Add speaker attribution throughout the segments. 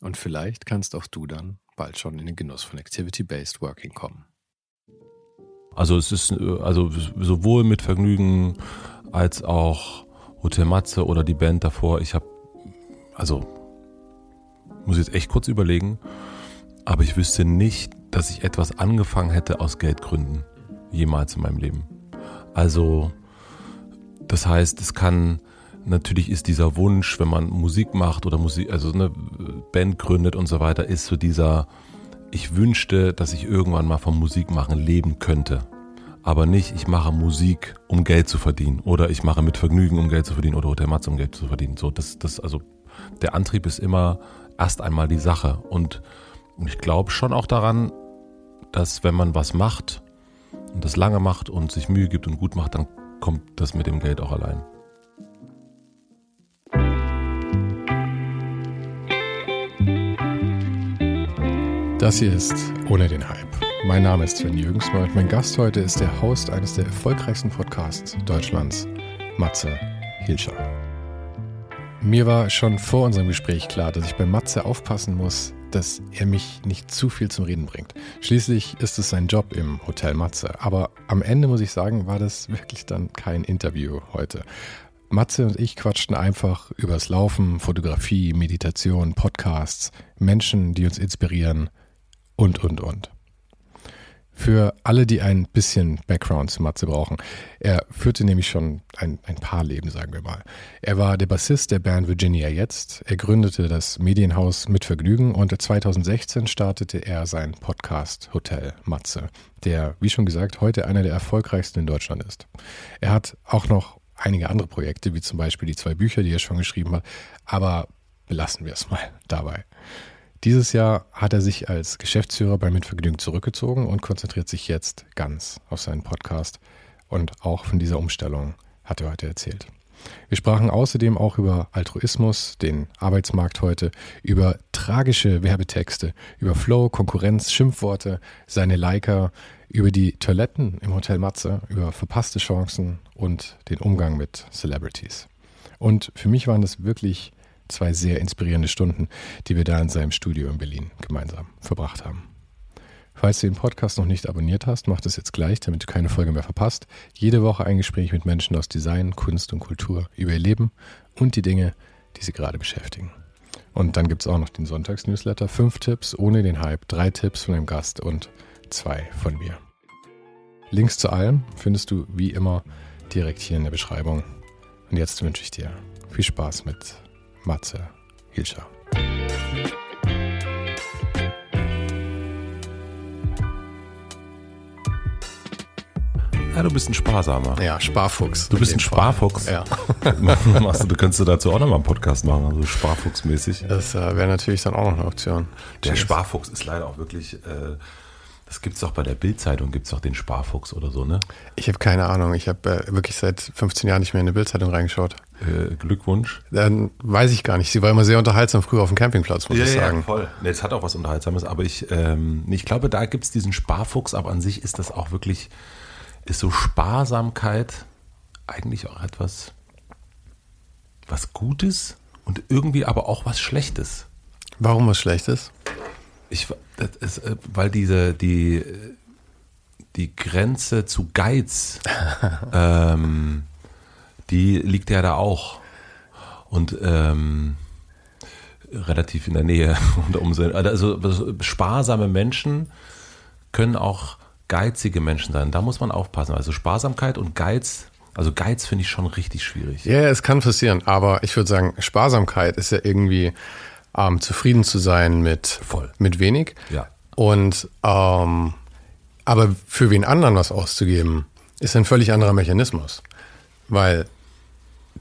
Speaker 1: Und vielleicht kannst auch du dann bald schon in den Genuss von Activity-Based Working kommen.
Speaker 2: Also es ist äh, also sowohl mit Vergnügen als auch Hotel Matze oder die Band davor. Ich habe, also, muss jetzt echt kurz überlegen, aber ich wüsste nicht, dass ich etwas angefangen hätte aus Geldgründen. Jemals in meinem Leben. Also, das heißt, es kann, natürlich ist dieser Wunsch, wenn man Musik macht oder Musik, also eine Band gründet und so weiter, ist so dieser, ich wünschte, dass ich irgendwann mal vom Musikmachen leben könnte aber nicht, ich mache Musik, um Geld zu verdienen oder ich mache mit Vergnügen, um Geld zu verdienen oder Hotel Matze, um Geld zu verdienen. So, das, das, also der Antrieb ist immer erst einmal die Sache und, und ich glaube schon auch daran, dass wenn man was macht und das lange macht und sich Mühe gibt und gut macht, dann kommt das mit dem Geld auch allein.
Speaker 1: Das hier ist Ohne den Hype. Mein Name ist Sven Jürgensma und mein Gast heute ist der Host eines der erfolgreichsten Podcasts Deutschlands, Matze Hilscher. Mir war schon vor unserem Gespräch klar, dass ich bei Matze aufpassen muss, dass er mich nicht zu viel zum Reden bringt. Schließlich ist es sein Job im Hotel Matze. Aber am Ende muss ich sagen, war das wirklich dann kein Interview heute. Matze und ich quatschten einfach übers Laufen, Fotografie, Meditation, Podcasts, Menschen, die uns inspirieren und, und, und. Für alle, die ein bisschen Background zu Matze brauchen. Er führte nämlich schon ein, ein paar Leben, sagen wir mal. Er war der Bassist der Band Virginia Jetzt. Er gründete das Medienhaus mit Vergnügen und 2016 startete er sein Podcast Hotel Matze, der, wie schon gesagt, heute einer der erfolgreichsten in Deutschland ist. Er hat auch noch einige andere Projekte, wie zum Beispiel die zwei Bücher, die er schon geschrieben hat, aber belassen wir es mal dabei. Dieses Jahr hat er sich als Geschäftsführer bei Mitvergnügen zurückgezogen und konzentriert sich jetzt ganz auf seinen Podcast. Und auch von dieser Umstellung hat er heute erzählt. Wir sprachen außerdem auch über Altruismus, den Arbeitsmarkt heute, über tragische Werbetexte, über Flow, Konkurrenz, Schimpfworte, seine Liker, über die Toiletten im Hotel Matze, über verpasste Chancen und den Umgang mit Celebrities. Und für mich waren das wirklich zwei sehr inspirierende Stunden, die wir da in seinem Studio in Berlin gemeinsam verbracht haben. Falls du den Podcast noch nicht abonniert hast, mach das jetzt gleich, damit du keine Folge mehr verpasst. Jede Woche ein Gespräch mit Menschen aus Design, Kunst und Kultur über ihr Leben und die Dinge, die sie gerade beschäftigen. Und dann gibt es auch noch den Sonntagsnewsletter. Fünf Tipps ohne den Hype, drei Tipps von einem Gast und zwei von mir. Links zu allem findest du wie immer direkt hier in der Beschreibung. Und jetzt wünsche ich dir viel Spaß mit Matze Hilscher.
Speaker 2: Ja, du bist ein Sparsamer.
Speaker 1: Ja, Sparfuchs.
Speaker 2: Du bist ein Sparfuchs.
Speaker 1: Ja.
Speaker 2: Machst du, du könntest dazu auch nochmal einen Podcast machen, also Sparfuchsmäßig.
Speaker 1: Das äh, wäre natürlich dann auch noch eine Option.
Speaker 2: Der Sparfuchs ist leider auch wirklich äh, das gibt es auch bei der Bildzeitung, gibt es auch den Sparfuchs oder so, ne?
Speaker 1: Ich habe keine Ahnung. Ich habe äh, wirklich seit 15 Jahren nicht mehr in eine Bildzeitung reingeschaut.
Speaker 2: Äh, Glückwunsch.
Speaker 1: Dann weiß ich gar nicht. Sie war immer sehr unterhaltsam früher auf dem Campingplatz, muss
Speaker 2: ja,
Speaker 1: ich sagen.
Speaker 2: Ja, voll. Nee, es hat auch was Unterhaltsames, aber ich, ähm, ich glaube, da gibt es diesen Sparfuchs, aber an sich ist das auch wirklich, ist so Sparsamkeit eigentlich auch etwas, was Gutes und irgendwie aber auch was Schlechtes.
Speaker 1: Warum was Schlechtes?
Speaker 2: Ich, ist, äh, weil diese, die, die Grenze zu Geiz, ähm, die liegt ja da auch. Und ähm, relativ in der Nähe. Also, also sparsame Menschen können auch geizige Menschen sein. Da muss man aufpassen. Also Sparsamkeit und Geiz, also Geiz finde ich schon richtig schwierig.
Speaker 1: Ja, es kann passieren, aber ich würde sagen, Sparsamkeit ist ja irgendwie ähm, zufrieden zu sein mit,
Speaker 2: Voll.
Speaker 1: mit wenig.
Speaker 2: Ja.
Speaker 1: Und ähm, aber für wen anderen was auszugeben, ist ein völlig anderer Mechanismus. Weil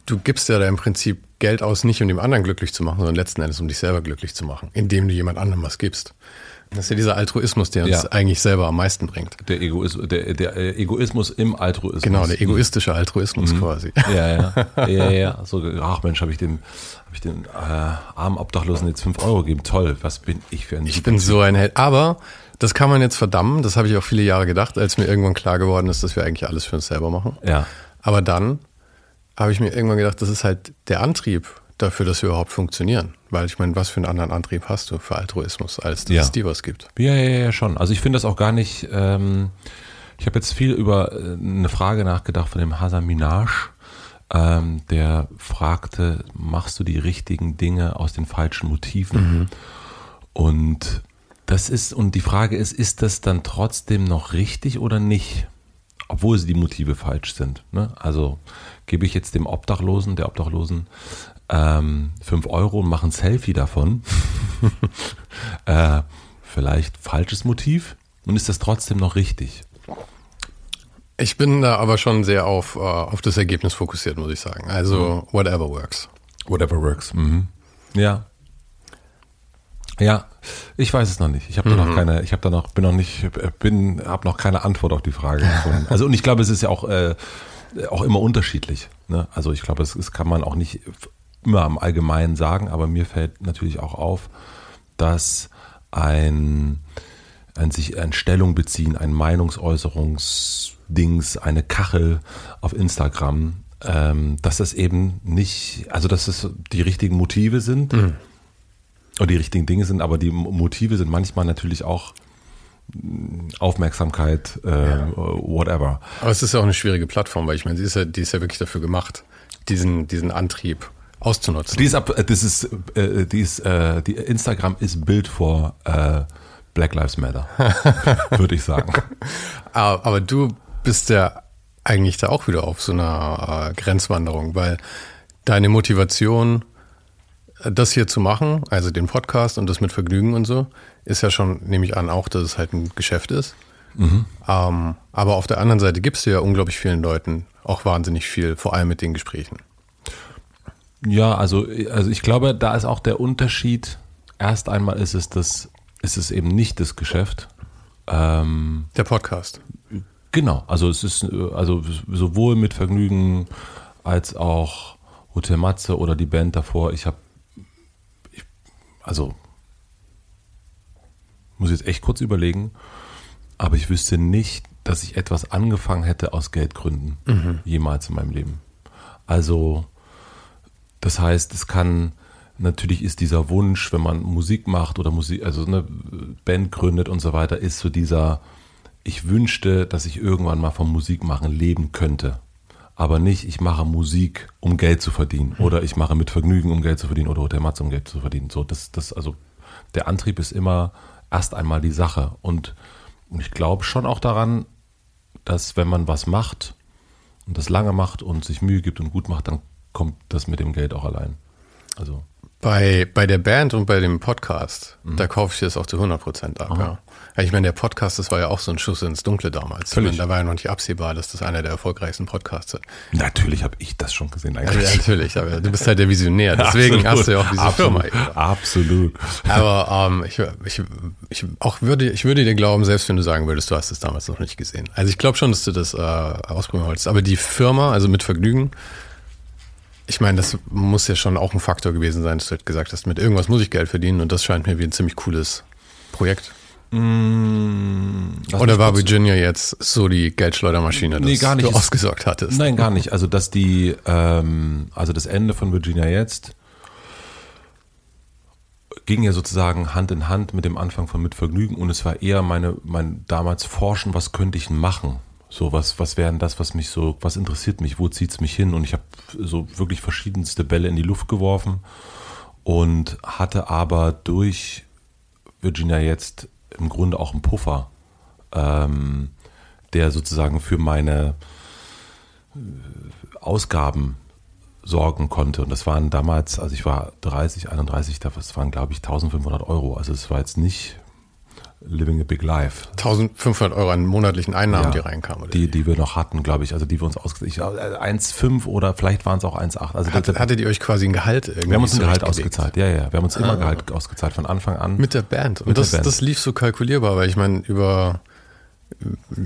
Speaker 1: du gibst ja da im Prinzip Geld aus, nicht um dem anderen glücklich zu machen, sondern letzten Endes um dich selber glücklich zu machen, indem du jemand anderem was gibst. Das ist ja dieser Altruismus, der uns
Speaker 2: Ja.
Speaker 1: eigentlich selber am meisten bringt.
Speaker 2: Der, Egois der, der äh, Egoismus im Altruismus.
Speaker 1: Genau, der egoistische Altruismus quasi.
Speaker 2: Ja, ja, ja, ja. So, ach Mensch, habe ich dem, habe ich den äh, armen Obdachlosen jetzt 5 Euro gegeben. Toll, was bin ich für ein
Speaker 1: Ich bin so ein Held. Aber das kann man jetzt verdammen, das habe ich auch viele Jahre gedacht, als mir irgendwann klar geworden ist, dass wir eigentlich alles für uns selber machen.
Speaker 2: Ja,
Speaker 1: Aber dann habe ich mir irgendwann gedacht, das ist halt der Antrieb dafür, dass wir überhaupt funktionieren. Weil ich meine, was für einen anderen Antrieb hast du für Altruismus, als dass
Speaker 2: Ja.
Speaker 1: es dir was gibt?
Speaker 2: Ja, ja, ja, schon. Also ich finde das auch gar nicht. Ähm, ich habe jetzt viel über äh, eine Frage nachgedacht von dem Hasan Minaj, ähm, der fragte, machst du die richtigen Dinge aus den falschen Motiven? Und das ist, und die Frage ist, ist das dann trotzdem noch richtig oder nicht? Obwohl sie die Motive falsch sind. Ne? Also gebe ich jetzt dem Obdachlosen, der Obdachlosen, ähm, 5 Euro und mache ein Selfie davon. äh, vielleicht falsches Motiv und ist das trotzdem noch richtig?
Speaker 1: Ich bin da aber schon sehr auf, äh, auf das Ergebnis fokussiert, muss ich sagen. Also, whatever works.
Speaker 2: Whatever works. Mhm. Ja. Ja, ich weiß es noch nicht. Ich habe da noch keine, ich habe da noch, bin noch nicht, bin, habe noch keine Antwort auf die Frage gefunden. Also und ich glaube, es ist ja auch, äh, auch immer unterschiedlich. Ne? Also ich glaube, das, das kann man auch nicht immer im Allgemeinen sagen, aber mir fällt natürlich auch auf, dass ein, ein sich ein Stellung beziehen, ein Meinungsäußerungsdings, eine Kachel auf Instagram, ähm, dass das eben nicht, also dass es die richtigen Motive sind oder die richtigen Dinge sind, aber die Motive sind manchmal natürlich auch Aufmerksamkeit, äh, whatever.
Speaker 1: Aber es ist ja auch eine schwierige Plattform, weil ich meine, sie ist ja, die ist ja wirklich dafür gemacht, diesen, diesen Antrieb auszunutzen.
Speaker 2: Die ist ab, äh, das ist, äh, die ist, äh, die Instagram ist Bild vor äh, Black Lives Matter, würde ich sagen.
Speaker 1: Aber, aber du bist ja eigentlich da auch wieder auf so einer äh, Grenzwanderung, weil deine Motivation, äh, das hier zu machen, also den Podcast und das mit Vergnügen und so, ist ja schon, nehme ich an, auch, dass es halt ein Geschäft ist. Ähm, aber auf der anderen Seite gibst du ja unglaublich vielen Leuten auch wahnsinnig viel, vor allem mit den Gesprächen.
Speaker 2: Ja, also, also ich glaube, da ist auch der Unterschied. Erst einmal ist es das, ist es eben nicht das Geschäft. Ähm,
Speaker 1: Der Podcast.
Speaker 2: Genau, also es ist also sowohl mit Vergnügen als auch Hotel Matze oder die Band davor. Ich habe, ich, also muss jetzt echt kurz überlegen, aber ich wüsste nicht, dass ich etwas angefangen hätte aus Geldgründen jemals in meinem Leben. Also das heißt, es kann natürlich ist dieser Wunsch, wenn man Musik macht oder Musik, also eine Band gründet und so weiter, ist so dieser, ich wünschte, dass ich irgendwann mal vom Musikmachen leben könnte. Aber nicht, ich mache Musik, um Geld zu verdienen. Oder ich mache mit Vergnügen, um Geld zu verdienen. Oder Hotel Matze, um Geld zu verdienen. So, das, das, also, der Antrieb ist immer erst einmal die Sache. Und ich glaube schon auch daran, dass wenn man was macht und das lange macht und sich Mühe gibt und gut macht, dann kommt das mit dem Geld auch allein. Also,
Speaker 1: Bei, bei der Band und bei dem Podcast, da kaufe ich das auch zu 100 Prozent ab. Ja. Ja, Ich meine, der Podcast, das war ja auch so ein Schuss ins Dunkle damals. Meine, da war ja noch nicht absehbar, dass das einer der erfolgreichsten Podcasts ist.
Speaker 2: natürlich habe ich das schon gesehen.
Speaker 1: Ja,
Speaker 2: Eigentlich.
Speaker 1: natürlich, aber du bist halt der Visionär, deswegen
Speaker 2: Absolut.
Speaker 1: hast du ja auch diese
Speaker 2: Absolut.
Speaker 1: Firma. eben.
Speaker 2: Absolut.
Speaker 1: Aber ähm, ich, ich, ich, auch würde, ich würde dir glauben, selbst wenn du sagen würdest, du hast es damals noch nicht gesehen. Also ich glaube schon, dass du das äh, ausprobieren wolltest. Aber die Firma, also mit Vergnügen, ich meine, das muss ja schon auch ein Faktor gewesen sein, dass du halt gesagt hast, mit irgendwas muss ich Geld verdienen und das scheint mir wie ein ziemlich cooles Projekt.
Speaker 2: Mm, lass
Speaker 1: Oder war Virginia jetzt so die Geldschleudermaschine, dass
Speaker 2: Nee, nicht.
Speaker 1: du
Speaker 2: Es-
Speaker 1: ausgesorgt hattest?
Speaker 2: Nein, gar nicht. Also, dass die, ähm, also das Ende von Virginia jetzt ging ja sozusagen Hand in Hand mit dem Anfang von Mit Vergnügen und es war eher meine, mein damals Forschen, was könnte ich machen? So, was, was wäre denn das, was mich so, was interessiert mich, wo zieht's mich hin? Und ich habe so wirklich verschiedenste Bälle in die Luft geworfen und hatte aber durch Virginia jetzt im Grunde auch einen Puffer, ähm, der sozusagen für meine äh, Ausgaben sorgen konnte. Und das waren damals, also ich war 30, 31, das waren glaube ich 1500 Euro. Also es war jetzt nicht Living a Big Life.
Speaker 1: 1500 Euro an monatlichen Einnahmen, ja, die reinkamen.
Speaker 2: Oder? Die, die wir noch hatten, glaube ich. Also die wir uns ausgezahlt 1,5 oder vielleicht waren es auch 1,8. Also
Speaker 1: Hat, hattet ihr euch quasi ein Gehalt irgendwie
Speaker 2: Wir haben uns ein Gehalt ausgezahlt, ja, ja. Wir haben uns immer ah. Gehalt ausgezahlt von Anfang an.
Speaker 1: Mit der Band. Und das, Band. das lief so kalkulierbar, weil ich meine, über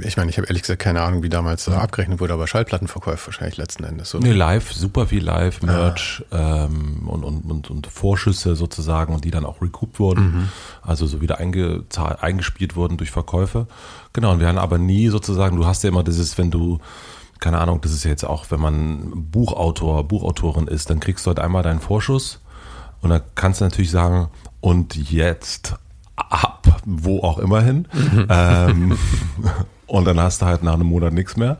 Speaker 1: ich meine, ich habe ehrlich gesagt keine Ahnung, wie damals ja. abgerechnet wurde, aber Schallplattenverkäufe wahrscheinlich letzten Endes.
Speaker 2: Oder? Nee, live, super viel live, Merch ah. ähm, und, und, und, und, Vorschüsse sozusagen und die dann auch recouped wurden, mhm. also so wieder eingespielt wurden durch Verkäufe. Genau, und wir haben aber nie sozusagen, du hast ja immer dieses, wenn du, keine Ahnung, das ist ja jetzt auch, wenn man Buchautor, Buchautorin ist, dann kriegst du halt einmal deinen Vorschuss und dann kannst du natürlich sagen, und jetzt ab wo auch immer hin. Mhm. Ähm, und dann hast du halt nach einem Monat nichts mehr.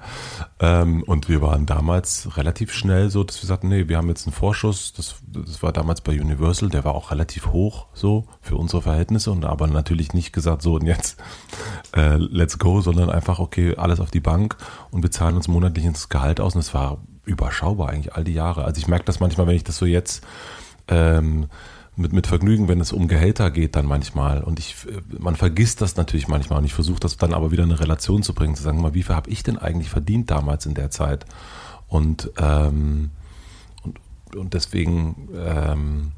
Speaker 2: Ähm, und wir waren damals relativ schnell so, dass wir sagten, nee, wir haben jetzt einen Vorschuss. Das, das war damals bei Universal, der war auch relativ hoch so für unsere Verhältnisse und aber natürlich nicht gesagt, so und jetzt äh, let's go, sondern einfach, okay, alles auf die Bank und bezahlen uns monatlich ins Gehalt aus. Und es war überschaubar eigentlich all die Jahre. Also ich merke das manchmal, wenn ich das so jetzt ähm, mit, mit Vergnügen, wenn es um Gehälter geht, dann manchmal. Und ich, man vergisst das natürlich manchmal. Und ich versuche das dann aber wieder in eine Relation zu bringen, zu sagen, mal, wie viel habe ich denn eigentlich verdient damals in der Zeit? Und, ähm, und, und deswegen, ähm,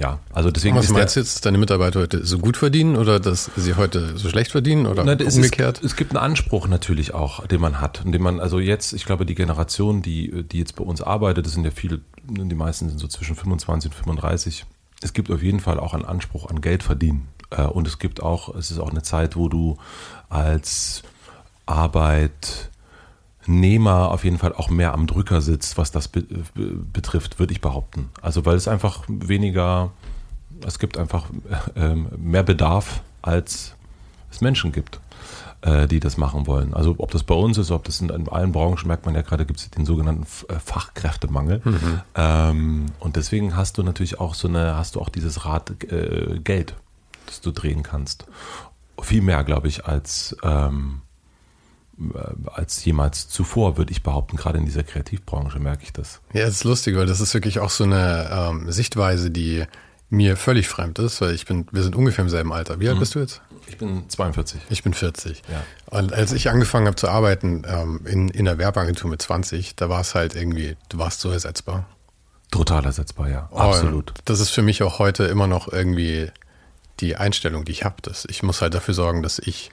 Speaker 2: ja, also deswegen.
Speaker 1: Was meinst du jetzt, dass deine Mitarbeiter heute so gut verdienen oder dass sie heute so schlecht verdienen oder Na, umgekehrt?
Speaker 2: Es, es, gibt einen Anspruch natürlich auch, den man hat, den man, also jetzt, ich glaube, die Generation, die, die jetzt bei uns arbeitet, das sind ja viele, die meisten sind so zwischen 25 und 35 es gibt auf jeden Fall auch einen Anspruch an Geld verdienen. Äh, und es gibt auch, es ist auch eine Zeit, wo du als Arbeitnehmer auf jeden Fall auch mehr am Drücker sitzt, was das betrifft, würde ich behaupten. Also weil es einfach weniger, es gibt einfach ähm, mehr Bedarf, als es Menschen gibt äh, die das machen wollen. Also ob das bei uns ist, ob das in, in allen Branchen, merkt man ja gerade, gibt es den sogenannten äh, Fachkräftemangel. Mhm. Ähm, und deswegen hast du natürlich auch so eine, hast du auch dieses Rad äh, Geld, das du drehen kannst. Viel mehr, glaube ich, als ähm, äh, als jemals zuvor, würde ich behaupten. Gerade in dieser Kreativbranche merke ich das.
Speaker 1: Ja, das ist lustig, weil das ist wirklich auch so eine ähm, Sichtweise, die mir völlig fremd ist, weil ich bin, wir sind ungefähr im selben Alter. Wie alt mhm. bist du jetzt?
Speaker 2: Ich bin 42.
Speaker 1: Ich bin 40. Ja. Und als ich angefangen habe zu arbeiten ähm, in, in der Werbeagentur mit 20, da war es halt irgendwie, du warst so ersetzbar.
Speaker 2: Total ersetzbar, ja. Oh, Absolut.
Speaker 1: Das ist für mich auch heute immer noch irgendwie die Einstellung, die ich habe. Ich muss halt dafür sorgen, dass ich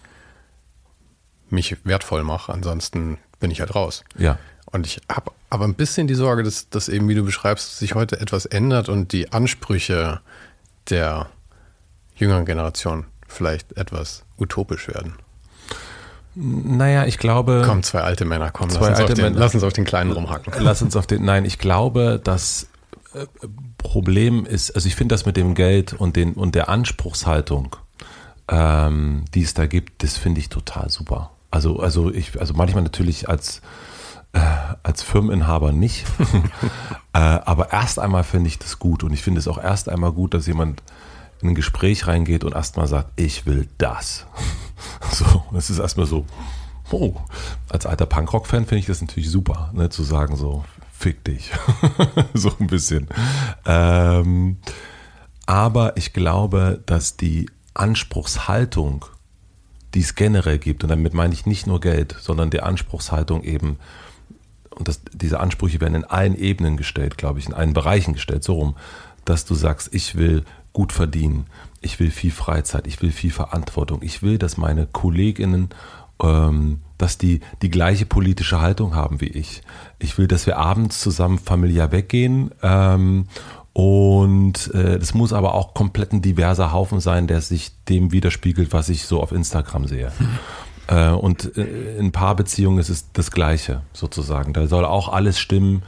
Speaker 1: mich wertvoll mache. Ansonsten bin ich halt raus.
Speaker 2: Ja.
Speaker 1: Und ich habe aber ein bisschen die Sorge, dass, dass eben, wie du beschreibst, sich heute etwas ändert und die Ansprüche der jüngeren Generation vielleicht etwas utopisch werden.
Speaker 2: Naja, ich glaube.
Speaker 1: Komm, zwei alte Männer, komm, zwei lass, uns alte den, Männer. lass uns auf den kleinen rumhacken.
Speaker 2: Lass uns auf den, nein, ich glaube, das äh, Problem ist, also ich finde das mit dem Geld und, den, und der Anspruchshaltung, ähm, die es da gibt, das finde ich total super. Also, also ich, also manchmal natürlich als, äh, als Firmeninhaber nicht. äh, aber erst einmal finde ich das gut und ich finde es auch erst einmal gut, dass jemand in ein Gespräch reingeht und erstmal sagt, ich will das. So, das ist erstmal so, oh, als alter Punkrock-Fan finde ich das natürlich super, ne, zu sagen so, fick dich. so ein bisschen. Ähm, aber ich glaube, dass die Anspruchshaltung, die es generell gibt, und damit meine ich nicht nur Geld, sondern die Anspruchshaltung eben, und das, diese Ansprüche werden in allen Ebenen gestellt, glaube ich, in allen Bereichen gestellt, so rum, dass du sagst, ich will gut verdienen, ich will viel Freizeit, ich will viel Verantwortung, ich will, dass meine Kolleginnen, ähm, dass die die gleiche politische Haltung haben wie ich. Ich will, dass wir abends zusammen familiär weggehen ähm, und äh, das muss aber auch komplett ein diverser Haufen sein, der sich dem widerspiegelt, was ich so auf Instagram sehe. Äh, und äh, in Paarbeziehungen ist es das Gleiche sozusagen. Da soll auch alles stimmen.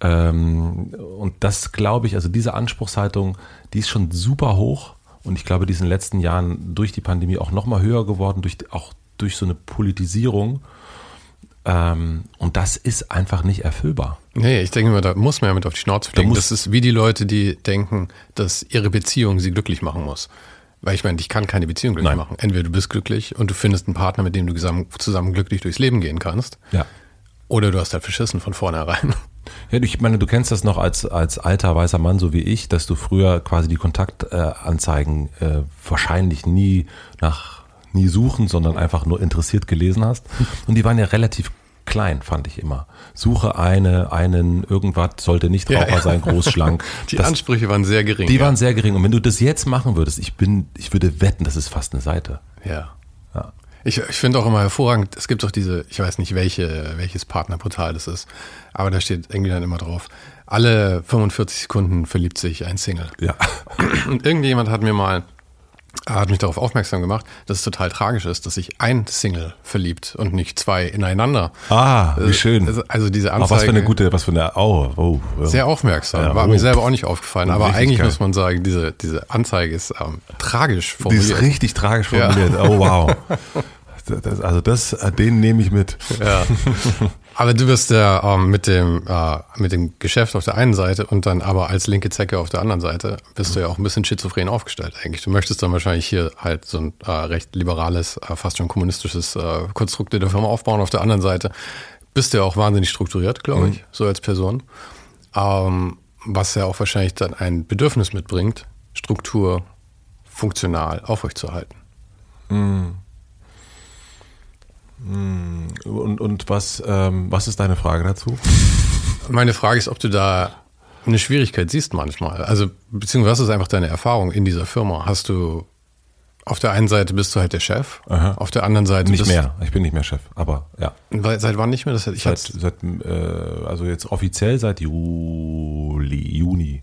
Speaker 2: Ähm, und das glaube ich, also diese Anspruchshaltung, die ist schon super hoch. Und ich glaube, die ist in den letzten Jahren durch die Pandemie auch nochmal höher geworden, durch, auch durch so eine Politisierung. Ähm, und das ist einfach nicht erfüllbar.
Speaker 1: Nee, ich denke immer, da muss man ja mit auf die Schnauze fliegen. Das ist wie die Leute, die denken, dass ihre Beziehung sie glücklich machen muss. Weil ich meine, ich kann keine Beziehung glücklich
Speaker 2: Nein.
Speaker 1: machen. Entweder du bist glücklich und du findest einen Partner, mit dem du zusammen, zusammen glücklich durchs Leben gehen kannst.
Speaker 2: Ja.
Speaker 1: Oder du hast halt verschissen von vornherein.
Speaker 2: Ja, ich meine, du kennst das noch als, als alter weißer Mann, so wie ich, dass du früher quasi die Kontaktanzeigen äh, wahrscheinlich nie nach, nie suchen, sondern einfach nur interessiert gelesen hast. Und die waren ja relativ klein, fand ich immer. Suche eine, einen, irgendwas, sollte nicht Raucher
Speaker 1: Ja, ja.
Speaker 2: sein, groß, schlank.
Speaker 1: Die
Speaker 2: Das-
Speaker 1: Ansprüche waren sehr gering.
Speaker 2: die
Speaker 1: ja.
Speaker 2: waren sehr gering. Und wenn du das jetzt machen würdest, ich bin, ich würde wetten, das ist fast eine Seite.
Speaker 1: Ja.
Speaker 2: Ja.
Speaker 1: Ich, ich finde auch immer hervorragend, es gibt doch diese, ich weiß nicht, welche, welches Partnerportal das ist, aber da steht irgendwie dann immer drauf, alle 45 Sekunden verliebt sich ein Single.
Speaker 2: Ja.
Speaker 1: Und irgendjemand hat mir mal, hat mich darauf aufmerksam gemacht, dass es total tragisch ist, dass sich ein Single verliebt und nicht zwei ineinander.
Speaker 2: Ah, wie schön.
Speaker 1: Also, also diese Anzeige.
Speaker 2: was für eine gute, was für eine, oh, oh. ja.
Speaker 1: Sehr aufmerksam.
Speaker 2: Ja,
Speaker 1: War mir selber auch nicht aufgefallen. Aber eigentlich
Speaker 2: geil.
Speaker 1: muss man sagen, diese, diese Anzeige ist ähm, tragisch
Speaker 2: Die
Speaker 1: formuliert.
Speaker 2: ist richtig tragisch
Speaker 1: Ja.
Speaker 2: formuliert. Oh, wow. Das, also das, den nehme ich mit.
Speaker 1: Ja. Aber du bist ja ähm, mit dem äh, mit dem Geschäft auf der einen Seite und dann aber als linke Zecke auf der anderen Seite bist du ja auch ein bisschen schizophren aufgestellt eigentlich. Du möchtest dann wahrscheinlich hier halt so ein äh, recht liberales, äh, fast schon kommunistisches äh, Konstrukt in der Firma aufbauen. Auf der anderen Seite bist du ja auch wahnsinnig strukturiert, glaube ich, so als Person. Ähm, was ja auch wahrscheinlich dann ein Bedürfnis mitbringt, Struktur funktional aufrechtzuerhalten.
Speaker 2: Und, und was, ähm, was ist deine Frage dazu?
Speaker 1: Meine Frage ist, ob du da eine Schwierigkeit siehst manchmal. Also, beziehungsweise was ist einfach deine Erfahrung in dieser Firma? Hast du auf der einen Seite bist du halt der Chef,
Speaker 2: Aha.
Speaker 1: auf der anderen Seite
Speaker 2: Nicht mehr. Ich bin nicht mehr Chef, aber ja.
Speaker 1: Seit wann nicht mehr? Das, ich
Speaker 2: Seit, seit äh, also jetzt offiziell seit Juli, Juni,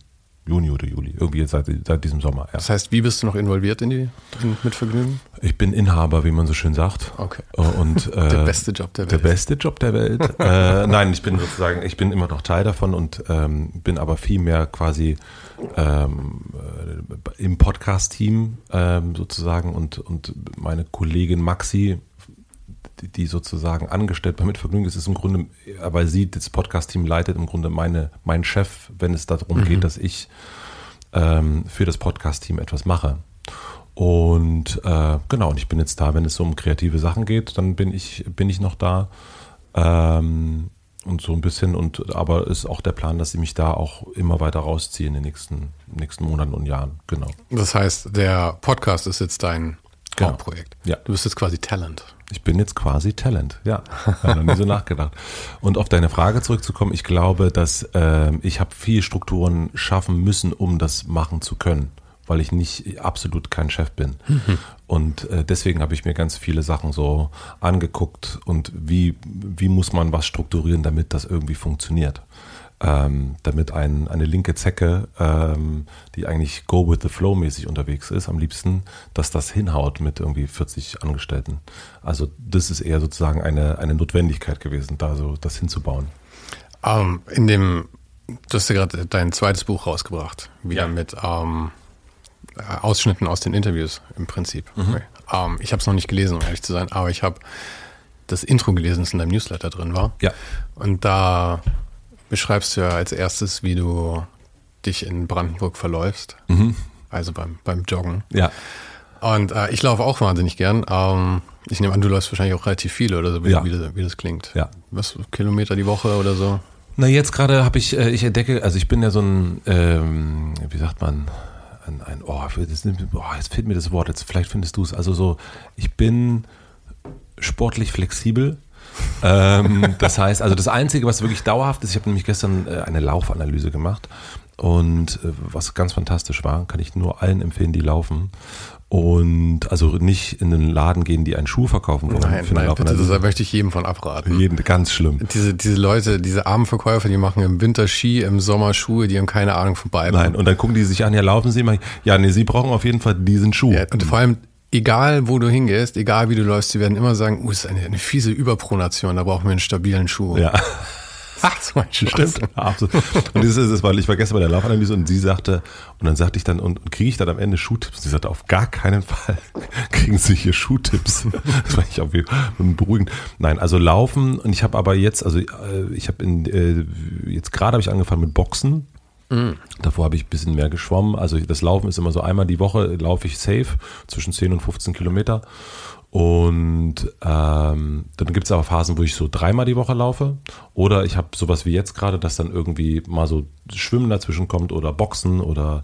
Speaker 2: Juni oder Juli, irgendwie seit, seit diesem Sommer. Ja.
Speaker 1: das heißt, wie bist du noch involviert in die in, mit Vergnügen?
Speaker 2: Ich bin Inhaber, wie man so schön sagt.
Speaker 1: Okay.
Speaker 2: Und, äh,
Speaker 1: Der beste Job der
Speaker 2: Der
Speaker 1: Welt.
Speaker 2: beste Job der Welt. äh, nein, ich bin sozusagen, ich bin immer noch Teil davon und ähm, bin aber viel mehr quasi ähm, äh, im Podcast-Team ähm, sozusagen und, und meine Kollegin Maxi, die, sozusagen angestellt bei Mitvergnügen ist, ist im Grunde, weil sie das Podcast-Team leitet, im Grunde meine, mein Chef, wenn es darum geht, dass ich ähm, für das Podcast-Team etwas mache. Und äh, genau, und ich bin jetzt da, wenn es so um kreative Sachen geht, dann bin ich, bin ich noch da. Ähm, und so ein bisschen, und aber ist auch der Plan, dass sie mich da auch immer weiter rausziehen in den nächsten, nächsten Monaten und Jahren. Genau.
Speaker 1: Das heißt, der Podcast ist jetzt dein
Speaker 2: Genau. Ja.
Speaker 1: Du bist jetzt quasi Talent.
Speaker 2: Ich bin jetzt quasi Talent, ja. Habe noch nie so nachgedacht. Und auf deine Frage zurückzukommen, ich glaube, dass ähm, ich habe viel Strukturen schaffen müssen, um das machen zu können, weil ich nicht absolut kein Chef bin. Und äh, deswegen habe ich mir ganz viele Sachen so angeguckt und wie, wie muss man was strukturieren, damit das irgendwie funktioniert. Ähm, damit ein, eine linke Zecke, ähm, die eigentlich go with the flow mäßig unterwegs ist, am liebsten, dass das hinhaut mit irgendwie 40 Angestellten. Also das ist eher sozusagen eine, eine Notwendigkeit gewesen, da so das hinzubauen.
Speaker 1: Ähm, in dem, du hast ja gerade dein zweites Buch rausgebracht, wieder
Speaker 2: Ja.
Speaker 1: mit ähm, äh, Ausschnitten aus den Interviews im Prinzip.
Speaker 2: Mhm.
Speaker 1: Ähm, ich habe es noch nicht gelesen, um ehrlich zu sein, aber ich habe das Intro gelesen, das in deinem Newsletter drin war.
Speaker 2: Ja.
Speaker 1: Und da beschreibst du ja als erstes, wie du dich in Brandenburg verläufst, also beim, beim Joggen.
Speaker 2: Ja.
Speaker 1: Und äh, ich laufe auch wahnsinnig gern. Ähm, ich nehme an, du läufst wahrscheinlich auch relativ viel oder so, wie,
Speaker 2: Ja.
Speaker 1: wie, das, wie das klingt.
Speaker 2: Ja.
Speaker 1: Was, Kilometer die Woche oder so?
Speaker 2: Na, jetzt gerade habe ich, äh, ich entdecke, also ich bin ja so ein, ähm, wie sagt man, ein, ein oh, das, oh, jetzt fehlt mir das Wort, jetzt vielleicht findest du es. Also so, ich bin sportlich flexibel. Ähm, das heißt, also das Einzige, was wirklich dauerhaft ist, ich habe nämlich gestern äh, eine Laufanalyse gemacht und äh, was ganz fantastisch war, kann ich nur allen empfehlen, die laufen. Und also nicht in den Laden gehen, die einen Schuh verkaufen wollen.
Speaker 1: Nein, nein, bitte, das möchte ich jedem von abraten.
Speaker 2: Jeden, ganz schlimm.
Speaker 1: Diese, diese Leute, diese armen Verkäufer, die machen im Winter Ski, im Sommer Schuhe, die haben keine Ahnung von beiden.
Speaker 2: Nein, und dann gucken die sich an, ja, laufen sie mal. Ja, nee, sie brauchen auf jeden Fall diesen Schuh.
Speaker 1: Ja, und vor allem, egal wo du hingehst, egal wie du läufst, sie werden immer sagen, das ist eine, eine fiese Überpronation, da brauchen wir einen stabilen Schuh.
Speaker 2: Ja.
Speaker 1: so ein
Speaker 2: Stimmt. Absolut. Und das ist es, weil ich war gestern bei der Laufanalyse und sie sagte, und dann sagte ich dann, und, und kriege ich dann am Ende Schuhtipps? Und sie sagte, auf gar keinen Fall kriegen Sie hier Schuhtipps. Das war ich auch beruhigend. Nein, also laufen und ich habe aber jetzt, also äh, ich habe in, äh, jetzt gerade habe ich angefangen mit Boxen. Mhm. Davor habe ich ein bisschen mehr geschwommen. Also das Laufen ist immer so einmal die Woche laufe ich safe zwischen 10 und 15 Kilometer. Und ähm, dann gibt es aber Phasen, wo ich so dreimal die Woche laufe. Oder ich habe sowas wie jetzt gerade, dass dann irgendwie mal so Schwimmen dazwischen kommt oder Boxen oder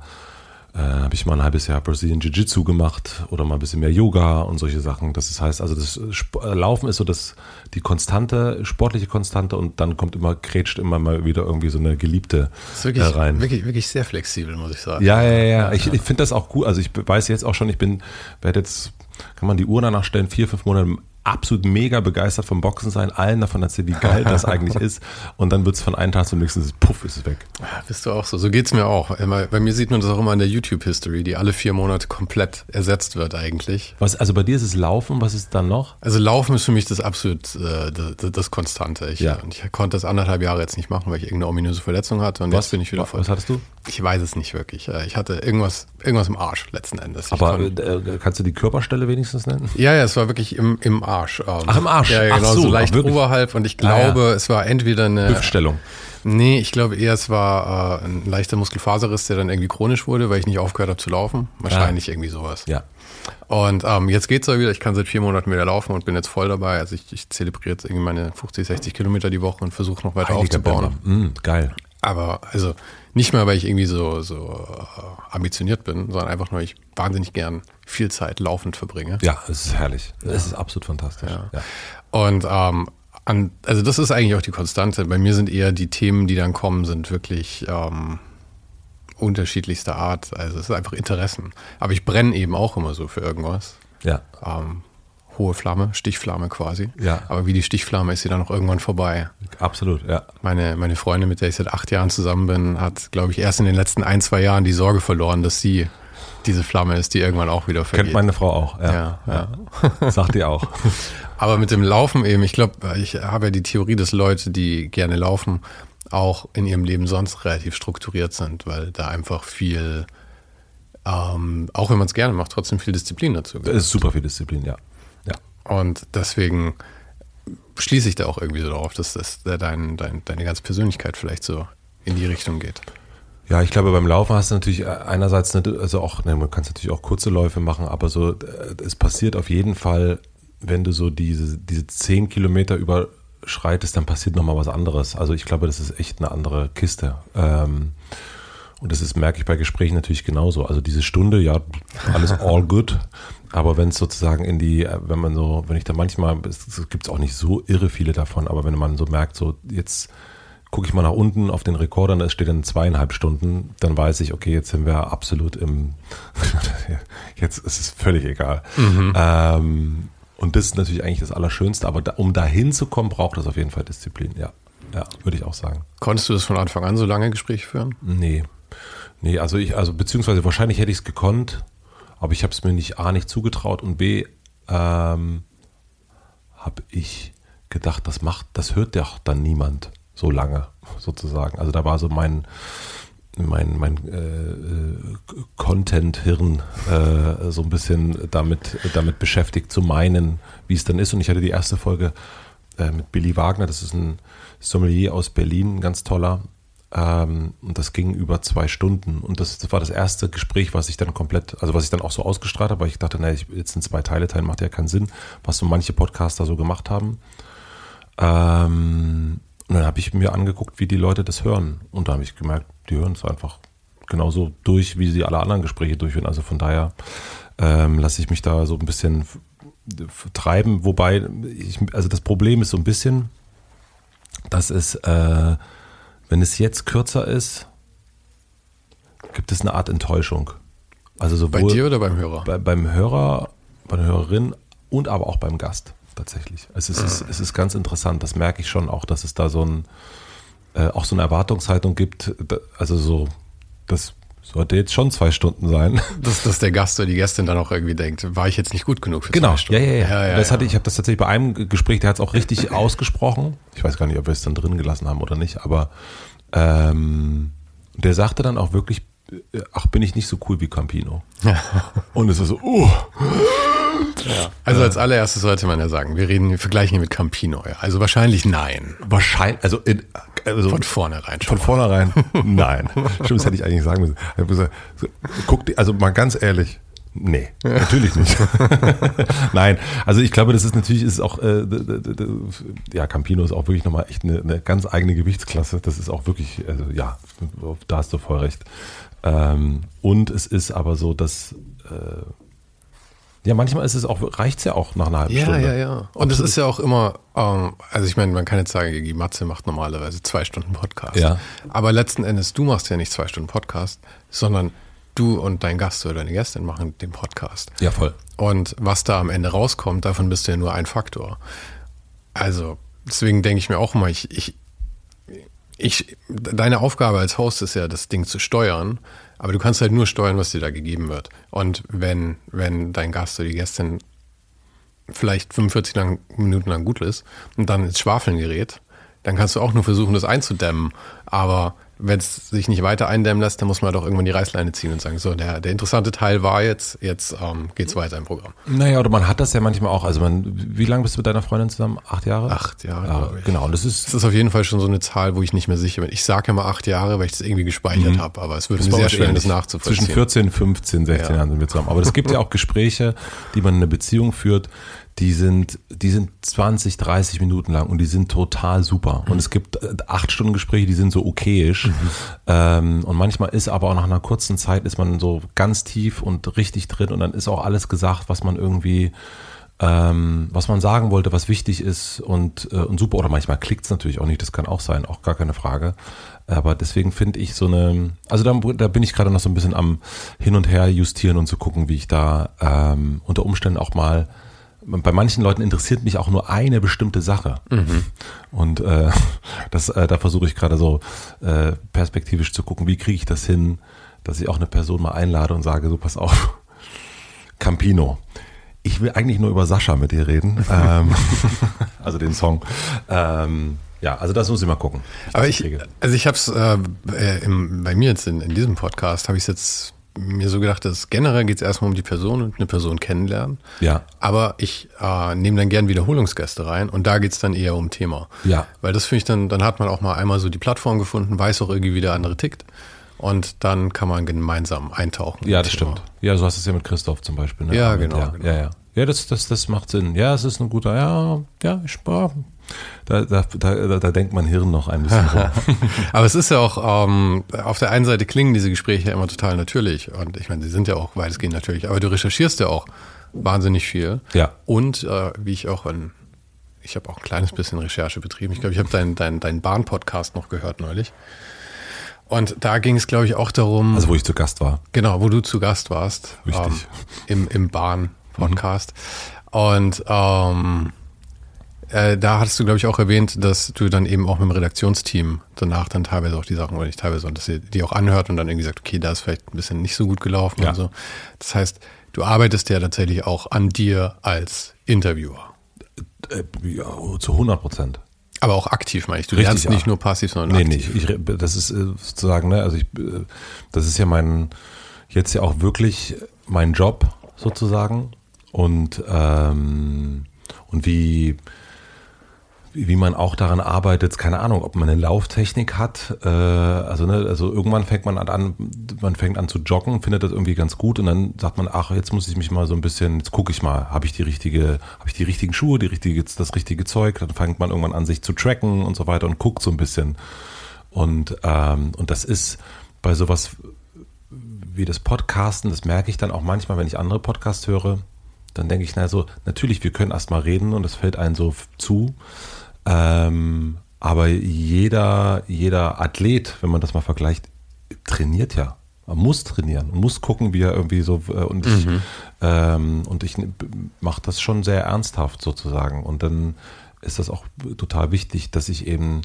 Speaker 2: äh, habe ich mal ein halbes Jahr Brazilian Jiu-Jitsu gemacht oder mal ein bisschen mehr Yoga und solche Sachen. Das heißt, also das Sp äh, Laufen ist so das, die konstante, sportliche Konstante und dann kommt immer, krätscht immer mal wieder irgendwie so eine Geliebte
Speaker 1: das ist wirklich, äh, rein. Wirklich, wirklich sehr flexibel, muss ich sagen.
Speaker 2: Ja, ja, ja. ja. Ich, ich finde das auch gut. Also ich weiß jetzt auch schon, ich bin, werde jetzt, kann man die Uhr danach stellen, vier, fünf Monate absolut mega begeistert vom Boxen sein, allen davon erzählen, wie geil das eigentlich ist. Und dann wird es von einem Tag zum nächsten, puff, ist es weg.
Speaker 1: Ja, bist du auch so. So geht es mir auch. Bei mir sieht man das auch immer in der YouTube-History, die alle vier Monate komplett ersetzt wird eigentlich.
Speaker 2: Was, also bei dir ist es Laufen, was ist dann noch?
Speaker 1: Also Laufen ist für mich das absolut äh, das, das, Konstante. Ich, ja. ich konnte das anderthalb Jahre jetzt nicht machen, weil ich irgendeine ominöse Verletzung hatte und was? jetzt bin ich wieder voll.
Speaker 2: Was hattest du?
Speaker 1: Ich weiß es nicht wirklich. Äh, ich hatte irgendwas, irgendwas im Arsch letzten Endes.
Speaker 2: Aber äh, kannst du die Körperstelle wenigstens nennen?
Speaker 1: Ja, ja, es war wirklich im, im Arsch.
Speaker 2: Ähm, Ach, im Arsch?
Speaker 1: Ja, genau, so, so, leicht oberhalb. Und ich glaube, ah, ja. es war entweder eine...
Speaker 2: Hüftstellung.
Speaker 1: Nee, ich glaube eher, es war äh, ein leichter Muskelfaserriss, der dann irgendwie chronisch wurde, weil ich nicht aufgehört habe zu laufen. Wahrscheinlich ja. irgendwie sowas.
Speaker 2: Ja.
Speaker 1: Und ähm, jetzt geht's ja wieder. Ich kann seit vier Monaten wieder laufen und bin jetzt voll dabei. Also ich, ich zelebriere jetzt irgendwie meine 50, 60 Kilometer die Woche und versuche noch weiter Heiliger aufzubauen.
Speaker 2: Mm, geil.
Speaker 1: Aber also nicht mal, weil ich irgendwie so, so äh, ambitioniert bin, sondern einfach nur, ich wahnsinnig gern viel Zeit laufend verbringe.
Speaker 2: Ja, es ist herrlich. Es ja. ist absolut fantastisch. Ja.
Speaker 1: ja. Und ähm, an, also das ist eigentlich auch die Konstante. Bei mir sind eher die Themen, die dann kommen, sind wirklich ähm, unterschiedlichster Art. Also es ist einfach Interessen. Aber ich brenne eben auch immer so für irgendwas.
Speaker 2: Ja.
Speaker 1: Ähm, hohe Flamme, Stichflamme quasi.
Speaker 2: Ja.
Speaker 1: Aber wie die Stichflamme ist sie dann auch irgendwann vorbei.
Speaker 2: Absolut, ja.
Speaker 1: Meine, meine Freundin, mit der ich seit acht Jahren zusammen bin, hat, glaube ich, erst in den letzten ein, zwei Jahren die Sorge verloren, dass sie diese Flamme ist, die irgendwann auch wieder vergeht.
Speaker 2: Kennt meine Frau auch, ja. ja, ja. Sagt die auch.
Speaker 1: Aber mit dem Laufen eben, ich glaube, ich habe ja die Theorie, dass Leute, die gerne laufen, auch in ihrem Leben sonst relativ strukturiert sind, weil da einfach viel, ähm, auch wenn man es gerne macht, trotzdem viel Disziplin dazu
Speaker 2: gehört. Es ist super viel Disziplin, ja.
Speaker 1: Und deswegen schließe ich da auch irgendwie so darauf, dass das dein, dein, deine ganze Persönlichkeit vielleicht so in die Richtung geht.
Speaker 2: Ja, ich glaube, beim Laufen hast du natürlich einerseits, eine, also auch, ne, man kann natürlich auch kurze Läufe machen, aber so, äh, es passiert auf jeden Fall, wenn du so diese, diese zehn Kilometer überschreitest, dann passiert nochmal was anderes. Also ich glaube, das ist echt eine andere Kiste. Ähm, und das ist, merke ich bei Gesprächen natürlich genauso. Also diese Stunde, ja, alles all good. Aber wenn es sozusagen in die, wenn man so, wenn ich da manchmal, es gibt es auch nicht so irre viele davon, aber wenn man so merkt, so jetzt gucke ich mal nach unten auf den Rekorder und es steht dann zweieinhalb Stunden, dann weiß ich, okay, jetzt sind wir absolut im, jetzt ist es völlig egal. Mhm. Ähm, und das ist natürlich eigentlich das Allerschönste, aber da, um da hinzukommen, braucht es auf jeden Fall Disziplin, ja. Ja, würde ich auch sagen.
Speaker 1: Konntest du das von Anfang an so lange Gespräche führen?
Speaker 2: Nee. Nee, also ich, also beziehungsweise wahrscheinlich hätte ich es gekonnt, aber ich habe es mir nicht A nicht zugetraut und B ähm, habe ich gedacht, das macht, das hört ja dann niemand so lange sozusagen. Also da war so mein mein, mein äh, Content-Hirn äh, so ein bisschen damit, damit beschäftigt zu meinen, wie es dann ist. Und ich hatte die erste Folge äh, mit Billy Wagner, das ist ein Sommelier aus Berlin, ein ganz toller, ähm, und das ging über zwei Stunden. Und das, das, war das erste Gespräch, was ich dann komplett, also was ich dann auch so ausgestrahlt habe, weil ich dachte, naja, jetzt sind zwei Teile teilen, macht ja keinen Sinn, was so manche Podcaster so gemacht haben. Ähm, und dann habe ich mir angeguckt, wie die Leute das hören. Und da habe ich gemerkt, die hören es einfach genauso durch, wie sie alle anderen Gespräche durchführen. Also von daher ähm, lasse ich mich da so ein bisschen treiben. Wobei, ich, also das Problem ist so ein bisschen, dass es äh, wenn es jetzt kürzer ist, gibt es eine Art Enttäuschung. Also sowohl
Speaker 1: bei dir oder beim Hörer?
Speaker 2: Bei, beim Hörer, bei der Hörerin und aber auch beim Gast tatsächlich. Es ist, mhm. es, es ist ganz interessant. Das merke ich schon auch, dass es da so ein äh, auch so eine Erwartungshaltung gibt. Also so, dass sollte jetzt schon zwei Stunden sein.
Speaker 1: Dass, dass der Gast oder die Gästin dann auch irgendwie denkt, war ich jetzt nicht gut genug für
Speaker 2: Genau,
Speaker 1: zwei Stunden?
Speaker 2: ja, ja, ja.
Speaker 1: ja, ja
Speaker 2: das hatte
Speaker 1: ja.
Speaker 2: ich, habe das tatsächlich bei einem Gespräch, der hat es auch richtig ausgesprochen. Ich weiß gar nicht, ob wir es dann drin gelassen haben oder nicht, aber ähm, der sagte dann auch wirklich, äh, ach, bin ich nicht so cool wie Campino. Und es ist so, uh,
Speaker 1: Also als allererstes sollte man ja sagen, wir reden, wir vergleichen hier mit Campino. Ja. Also wahrscheinlich nein.
Speaker 2: wahrscheinlich, also, in, also
Speaker 1: Von vornherein schon.
Speaker 2: Von vornherein, nein. Stimmt, das hätte ich eigentlich sagen müssen. Ich hab gesagt, Guck, dir- also mal ganz ehrlich, nee, natürlich nicht. nein, also ich glaube, das ist natürlich, ist auch, äh, ja, Campino ist auch wirklich nochmal echt eine, eine ganz eigene Gewichtsklasse. Das ist auch wirklich, also ja, da hast du voll recht. Ähm, und es ist aber so, dass, äh, ja, manchmal ist es auch, reicht es ja auch nach einer halben
Speaker 1: Ja,
Speaker 2: Stunde.
Speaker 1: ja, ja. Und es ist ja auch immer, ähm, also ich meine, man kann jetzt sagen, die Matze macht normalerweise zwei Stunden Podcast.
Speaker 2: Ja.
Speaker 1: Aber letzten Endes, du machst ja nicht zwei Stunden Podcast, sondern du und dein Gast oder deine Gästin machen den Podcast.
Speaker 2: Ja, voll.
Speaker 1: Und was da am Ende rauskommt, davon bist du ja nur ein Faktor. Also, deswegen denke ich mir auch mal, ich, ich, ich, deine Aufgabe als Host ist ja, das Ding zu steuern, aber du kannst halt nur steuern, was dir da gegeben wird. Und wenn, wenn dein Gast oder die Gästin vielleicht 45 lang, Minuten lang gut ist und dann ins Schwafeln gerät, dann kannst du auch nur versuchen, das einzudämmen. Aber wenn es sich nicht weiter eindämmen lässt, dann muss man doch irgendwann die Reißleine ziehen und sagen, so, der, der interessante Teil war jetzt, jetzt ähm, geht's weiter im Programm.
Speaker 2: Naja, oder man hat das ja manchmal auch. Also man, wie lange bist du mit deiner Freundin zusammen? Acht Jahre?
Speaker 1: Acht Jahre,
Speaker 2: Ja,
Speaker 1: ich.
Speaker 2: genau. Das ist
Speaker 1: Das ist auf jeden Fall schon so eine Zahl, wo ich nicht mehr sicher bin. Ich sage immer acht Jahre, weil ich das irgendwie gespeichert habe, aber es würde mir sehr schwer, das nachzuvollziehen.
Speaker 2: Zwischen 14, 15, 16
Speaker 1: Ja.
Speaker 2: Jahren sind wir zusammen. Aber es gibt ja auch Gespräche, die man in einer Beziehung führt, die sind, die sind 20, 30 Minuten lang und die sind total super. Und es gibt äh, acht Stunden Gespräche, die sind so okayisch. Ähm, und manchmal ist aber auch nach einer kurzen Zeit ist man so ganz tief und richtig drin und dann ist auch alles gesagt, was man irgendwie ähm, was man sagen wollte, was wichtig ist und, äh, und super. Oder manchmal klickt es natürlich auch nicht, das kann auch sein, auch gar keine Frage. Aber deswegen finde ich so eine, also da, da bin ich gerade noch so ein bisschen am Hin und Her justieren und zu gucken, wie ich da ähm, unter Umständen auch mal, bei manchen Leuten interessiert mich auch nur eine bestimmte Sache. Und äh, das, äh, da versuche ich gerade so äh, perspektivisch zu gucken, wie kriege ich das hin, dass ich auch eine Person mal einlade und sage, so pass auf, Campino. Ich will eigentlich nur über Sascha mit dir reden. ähm, also den Song. Ähm, ja, also das muss ich mal gucken. ich
Speaker 1: Aber ich,
Speaker 2: kriege.
Speaker 1: also ich habe es äh, äh, bei mir jetzt in, in diesem Podcast, habe ich jetzt mir so gedacht, dass generell geht es erstmal um die Person und eine Person kennenlernen.
Speaker 2: Ja.
Speaker 1: Aber ich äh, nehme dann gern Wiederholungsgäste rein und da geht es dann eher um Thema.
Speaker 2: Ja.
Speaker 1: Weil das finde ich dann, dann hat man auch mal einmal so die Plattform gefunden, weiß auch irgendwie, wie der andere tickt. Und dann kann man gemeinsam eintauchen.
Speaker 2: Ja, das
Speaker 1: Thema.
Speaker 2: stimmt. Ja, so hast du es ja mit Christoph zum Beispiel. Ne?
Speaker 1: Ja, genau,
Speaker 2: Ja,
Speaker 1: genau.
Speaker 2: ja, ja. ja das, das, das macht Sinn. Ja, es ist ein guter, ja, ja, ich ja, da, da, da, da denkt mein Hirn noch ein bisschen rum.
Speaker 1: Aber es ist ja auch, ähm, auf der einen Seite klingen diese Gespräche ja immer total natürlich. Und ich meine, sie sind ja auch weitestgehend natürlich. Aber du recherchierst ja auch wahnsinnig viel.
Speaker 2: Ja.
Speaker 1: Und äh, wie ich auch in, ich habe auch ein kleines bisschen Recherche betrieben. Ich glaube, ich habe deinen dein, dein Bahn-Podcast noch gehört neulich. Und da ging es, glaube ich, auch darum,
Speaker 2: Also wo ich zu Gast war.
Speaker 1: genau, wo du zu Gast warst.
Speaker 2: Richtig.
Speaker 1: Ähm, Im im Bahn-Podcast. Und ähm, äh, da hattest du, glaube ich, auch erwähnt, dass du dann eben auch mit dem Redaktionsteam danach dann teilweise auch die Sachen, oder nicht teilweise, dass ihr die auch anhört und dann irgendwie sagt, okay, da ist vielleicht ein bisschen nicht so gut gelaufen
Speaker 2: Ja.
Speaker 1: und so. Das heißt, du arbeitest ja tatsächlich auch an dir als Interviewer.
Speaker 2: Äh, ja, zu 100 Prozent.
Speaker 1: Aber auch aktiv, meine ich. Du
Speaker 2: Richtig,
Speaker 1: lernst
Speaker 2: ja.
Speaker 1: nicht nur passiv, sondern
Speaker 2: Nee,
Speaker 1: aktiv.
Speaker 2: nicht. Ich, das ist äh, sozusagen, ne, also ich, äh, das ist ja mein, jetzt ja auch wirklich mein Job sozusagen. Und, ähm, und wie, wie man auch daran arbeitet, keine Ahnung, ob man eine Lauftechnik hat, äh, also ne, also irgendwann fängt man an, man fängt an zu joggen, findet das irgendwie ganz gut und dann sagt man, ach, jetzt muss ich mich mal so ein bisschen, jetzt gucke ich mal, habe ich die richtige, habe ich die richtigen Schuhe, die richtige, das richtige Zeug, dann fängt man irgendwann an, sich zu tracken und so weiter und guckt so ein bisschen. Und, ähm, und das ist bei sowas wie das Podcasten, das merke ich dann auch manchmal, wenn ich andere Podcasts höre, dann denke ich, na so, natürlich, wir können erst mal reden und das fällt einem so zu. Ähm, aber jeder, jeder Athlet, wenn man das mal vergleicht, trainiert ja. Man muss trainieren und muss gucken, wie er irgendwie so äh, und ich, ähm, und ich mache das schon sehr ernsthaft sozusagen. Und dann ist das auch total wichtig, dass ich eben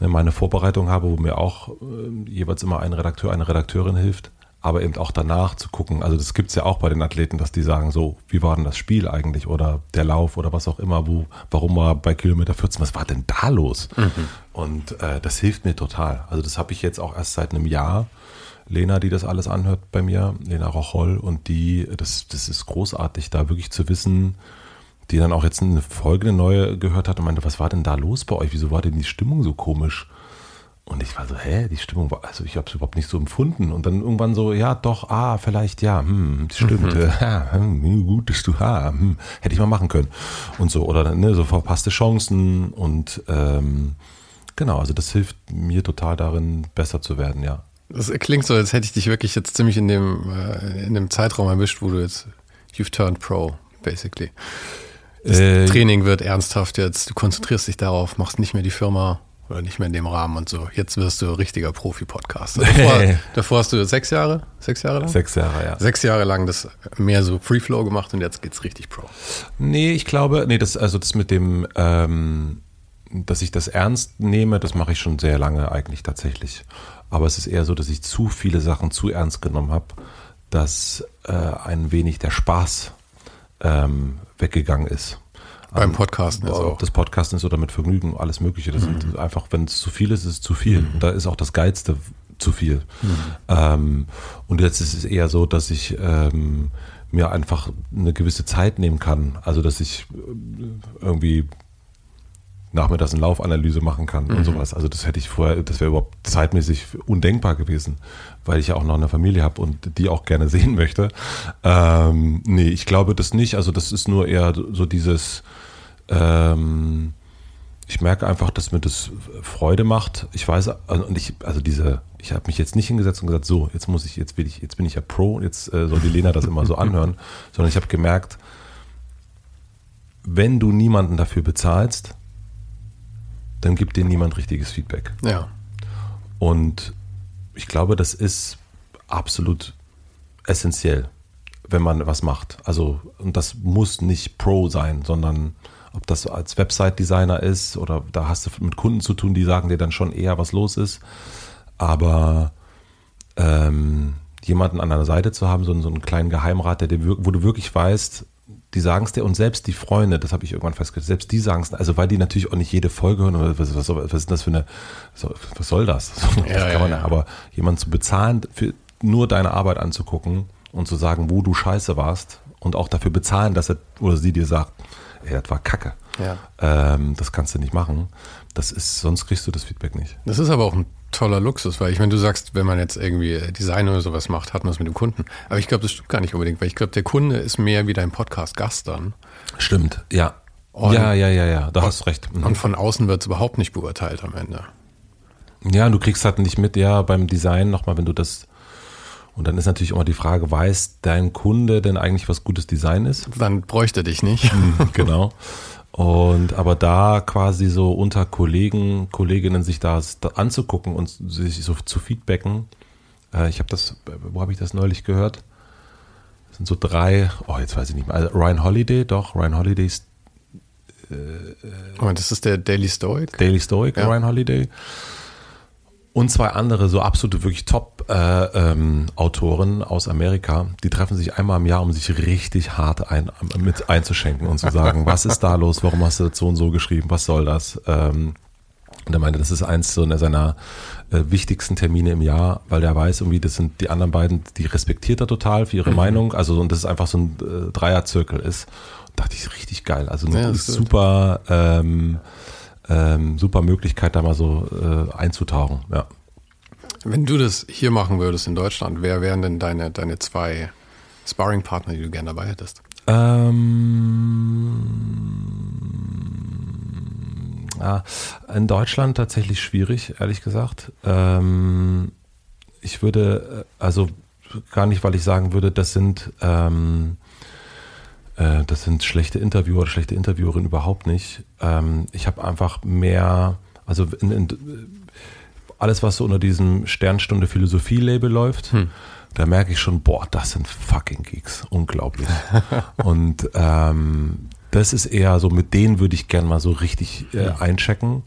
Speaker 2: ne, meine Vorbereitung habe, wo mir auch äh, jeweils immer ein Redakteur, eine Redakteurin hilft. Aber eben auch danach zu gucken. Also das gibt's ja auch bei den Athleten, dass die sagen so, wie war denn das Spiel eigentlich oder der Lauf oder was auch immer, wo, warum war bei Kilometer 14, was war denn da los? Mhm. Und äh, das hilft mir total. Also das habe ich jetzt auch erst seit einem Jahr. Lena, die das alles anhört bei mir, Lena Rocholl, und die, das, das ist großartig, da wirklich zu wissen, die dann auch jetzt eine Folge, eine neue gehört hat und meinte, was war denn da los bei euch? Wieso war denn die Stimmung so komisch? Und ich war so, hä, die Stimmung war, also ich habe es überhaupt nicht so empfunden. Und dann irgendwann so, ja, doch, ah, vielleicht, ja, hm, stimmt, mhm. ja, hm, gut, dass du, ha, hm, hätte ich mal machen können. Und so, oder ne, so verpasste Chancen und ähm, genau, also das hilft mir total darin, besser zu werden, ja.
Speaker 1: Das klingt so, als hätte ich dich wirklich jetzt ziemlich in dem, äh, in dem Zeitraum erwischt, wo du jetzt, you've turned pro, basically. Das äh, Training wird ernsthaft jetzt, du konzentrierst dich darauf, machst nicht mehr die Firma oder nicht mehr in dem Rahmen und so. Jetzt wirst du richtiger Profi-Podcaster. Davor, davor, hast du sechs Jahre, sechs Jahre lang?
Speaker 2: Sechs Jahre, ja.
Speaker 1: Sechs Jahre lang das mehr so Free Flow gemacht und jetzt geht's richtig Pro.
Speaker 2: Nee, ich glaube, nee, das, also das mit dem, ähm, dass ich das ernst nehme, das mache ich schon sehr lange eigentlich tatsächlich. Aber es ist eher so, dass ich zu viele Sachen zu ernst genommen habe, dass äh, ein wenig der Spaß ähm, weggegangen ist.
Speaker 1: Beim Podcasten
Speaker 2: ist auch. Das Podcasten ist oder mit Vergnügen, alles Mögliche. Das mhm. sind einfach, wenn es zu viel ist, ist es zu viel. Mhm. Da ist auch das Geilste zu viel. Mhm. Ähm, und jetzt ist es eher so, dass ich ähm, mir einfach eine gewisse Zeit nehmen kann. Also, dass ich äh, irgendwie nachmittags eine Laufanalyse machen kann mhm. und sowas. Also das hätte ich vorher, das wäre überhaupt zeitmäßig undenkbar gewesen, weil ich ja auch noch eine Familie habe und die auch gerne sehen möchte. Ähm, nee, ich glaube das nicht. Also das ist nur eher so dieses, ähm, ich merke einfach, dass mir das Freude macht. Ich weiß, also, und ich, also diese, ich habe mich jetzt nicht hingesetzt und gesagt, so, jetzt muss ich, jetzt bin ich, jetzt bin ich ja Pro, jetzt äh, soll die Lena das immer so anhören, sondern ich habe gemerkt, wenn du niemanden dafür bezahlst, dann gibt dir niemand richtiges Feedback.
Speaker 1: Ja.
Speaker 2: Und ich glaube, das ist absolut essentiell, wenn man was macht. Also, und das muss nicht Pro sein, sondern ob das als Website-Designer ist oder da hast du mit Kunden zu tun, die sagen dir dann schon eher, was los ist. Aber ähm, jemanden an deiner Seite zu haben, so, so einen kleinen Geheimrat, der dir, wo du wirklich weißt, die sagen es dir und selbst die Freunde, das habe ich irgendwann festgestellt, selbst die sagen es, also weil die natürlich auch nicht jede Folge hören, was, was, was ist das für eine, was soll das? Ja, das ja, man, ja. Aber jemanden zu bezahlen, für nur deine Arbeit anzugucken und zu sagen, wo du scheiße warst und auch dafür bezahlen, dass er oder sie dir sagt, ey, das war Kacke.
Speaker 1: Ja.
Speaker 2: Ähm, das kannst du nicht machen. Das ist, sonst kriegst du das Feedback nicht.
Speaker 1: Das ist aber auch ein toller Luxus, weil ich meine, du sagst, wenn man jetzt irgendwie Design oder sowas macht, hat man es mit dem Kunden. Aber ich glaube, das stimmt gar nicht unbedingt, weil ich glaube, der Kunde ist mehr wie dein Podcast-Gast dann.
Speaker 2: Stimmt, ja. Und, ja, ja, ja, ja, da und, hast du recht.
Speaker 1: Mhm. Und von außen wird es überhaupt nicht beurteilt am Ende.
Speaker 2: Ja, du kriegst halt nicht mit, ja, beim Design nochmal, wenn du das. Und dann ist natürlich immer die Frage, weiß dein Kunde denn eigentlich, was gutes Design ist?
Speaker 1: Dann bräuchte dich nicht. Mhm,
Speaker 2: genau. Und aber da quasi so unter Kollegen, Kolleginnen sich das da anzugucken und sich so zu feedbacken. Äh, ich habe das, wo habe ich das neulich gehört? Das sind so drei, oh, jetzt weiß ich nicht mehr. Also Ryan Holiday, doch, Ryan Holiday ist.
Speaker 1: Äh, oh, das ist der Daily Stoic?
Speaker 2: Daily Stoic, ja. Ryan Holiday und zwei andere so absolute wirklich Top-Autoren äh, ähm, aus Amerika, die treffen sich einmal im Jahr, um sich richtig hart ein, mit einzuschenken und zu sagen, was ist da los, warum hast du das so und so geschrieben, was soll das? Ähm, und er meinte, das ist eins so seiner äh, wichtigsten Termine im Jahr, weil der weiß, irgendwie, das sind die anderen beiden, die respektiert er total für ihre mhm. Meinung. Also, und das ist einfach so ein äh, Dreierzirkel ist. Und dachte ich, richtig geil. Also, ja, super, ähm, ähm, super Möglichkeit, da mal so äh, einzutauchen. Ja.
Speaker 1: Wenn du das hier machen würdest in Deutschland, wer wären denn deine, deine zwei Sparring-Partner, die du gerne dabei hättest?
Speaker 2: Ähm, ja, in Deutschland tatsächlich schwierig, ehrlich gesagt. Ähm, ich würde, äh, also gar nicht, weil ich sagen würde, das sind ähm, äh, das sind schlechte Interviewer oder schlechte Interviewerin überhaupt nicht. Ähm, ich habe einfach mehr, also in, in, alles, was so unter diesem Sternstunde Philosophie-Label läuft, hm. da merke ich schon, boah, das sind fucking Geeks. Unglaublich. Und ähm, das ist eher so, mit denen würde ich gern mal so richtig äh, einchecken.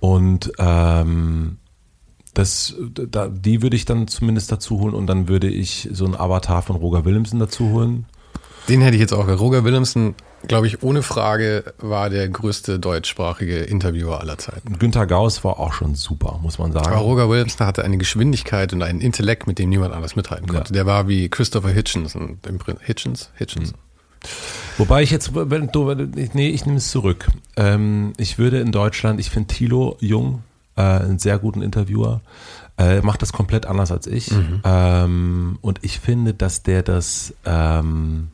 Speaker 2: Und ähm, das, da, die würde ich dann zumindest dazu holen und dann würde ich so ein Avatar von Roger Willemsen dazu holen.
Speaker 1: Den hätte ich jetzt auch. Roger Willemsen, glaube ich, ohne Frage war der größte deutschsprachige Interviewer aller Zeiten.
Speaker 2: Günter Gauss war auch schon super, muss man sagen.
Speaker 1: Aber Roger Willemsen hatte eine Geschwindigkeit und einen Intellekt, mit dem niemand anders mithalten konnte. Ja. Der war wie Christopher Hitchens. Hitchens? Hitchens. Mhm.
Speaker 2: Wobei ich jetzt, wenn du, nee, ich nehme es zurück. Ähm, ich würde in Deutschland, ich finde Thilo Jung äh, einen sehr guten Interviewer. Äh, macht das komplett anders als ich. Mhm. Ähm, und ich finde, dass der das ähm, äh,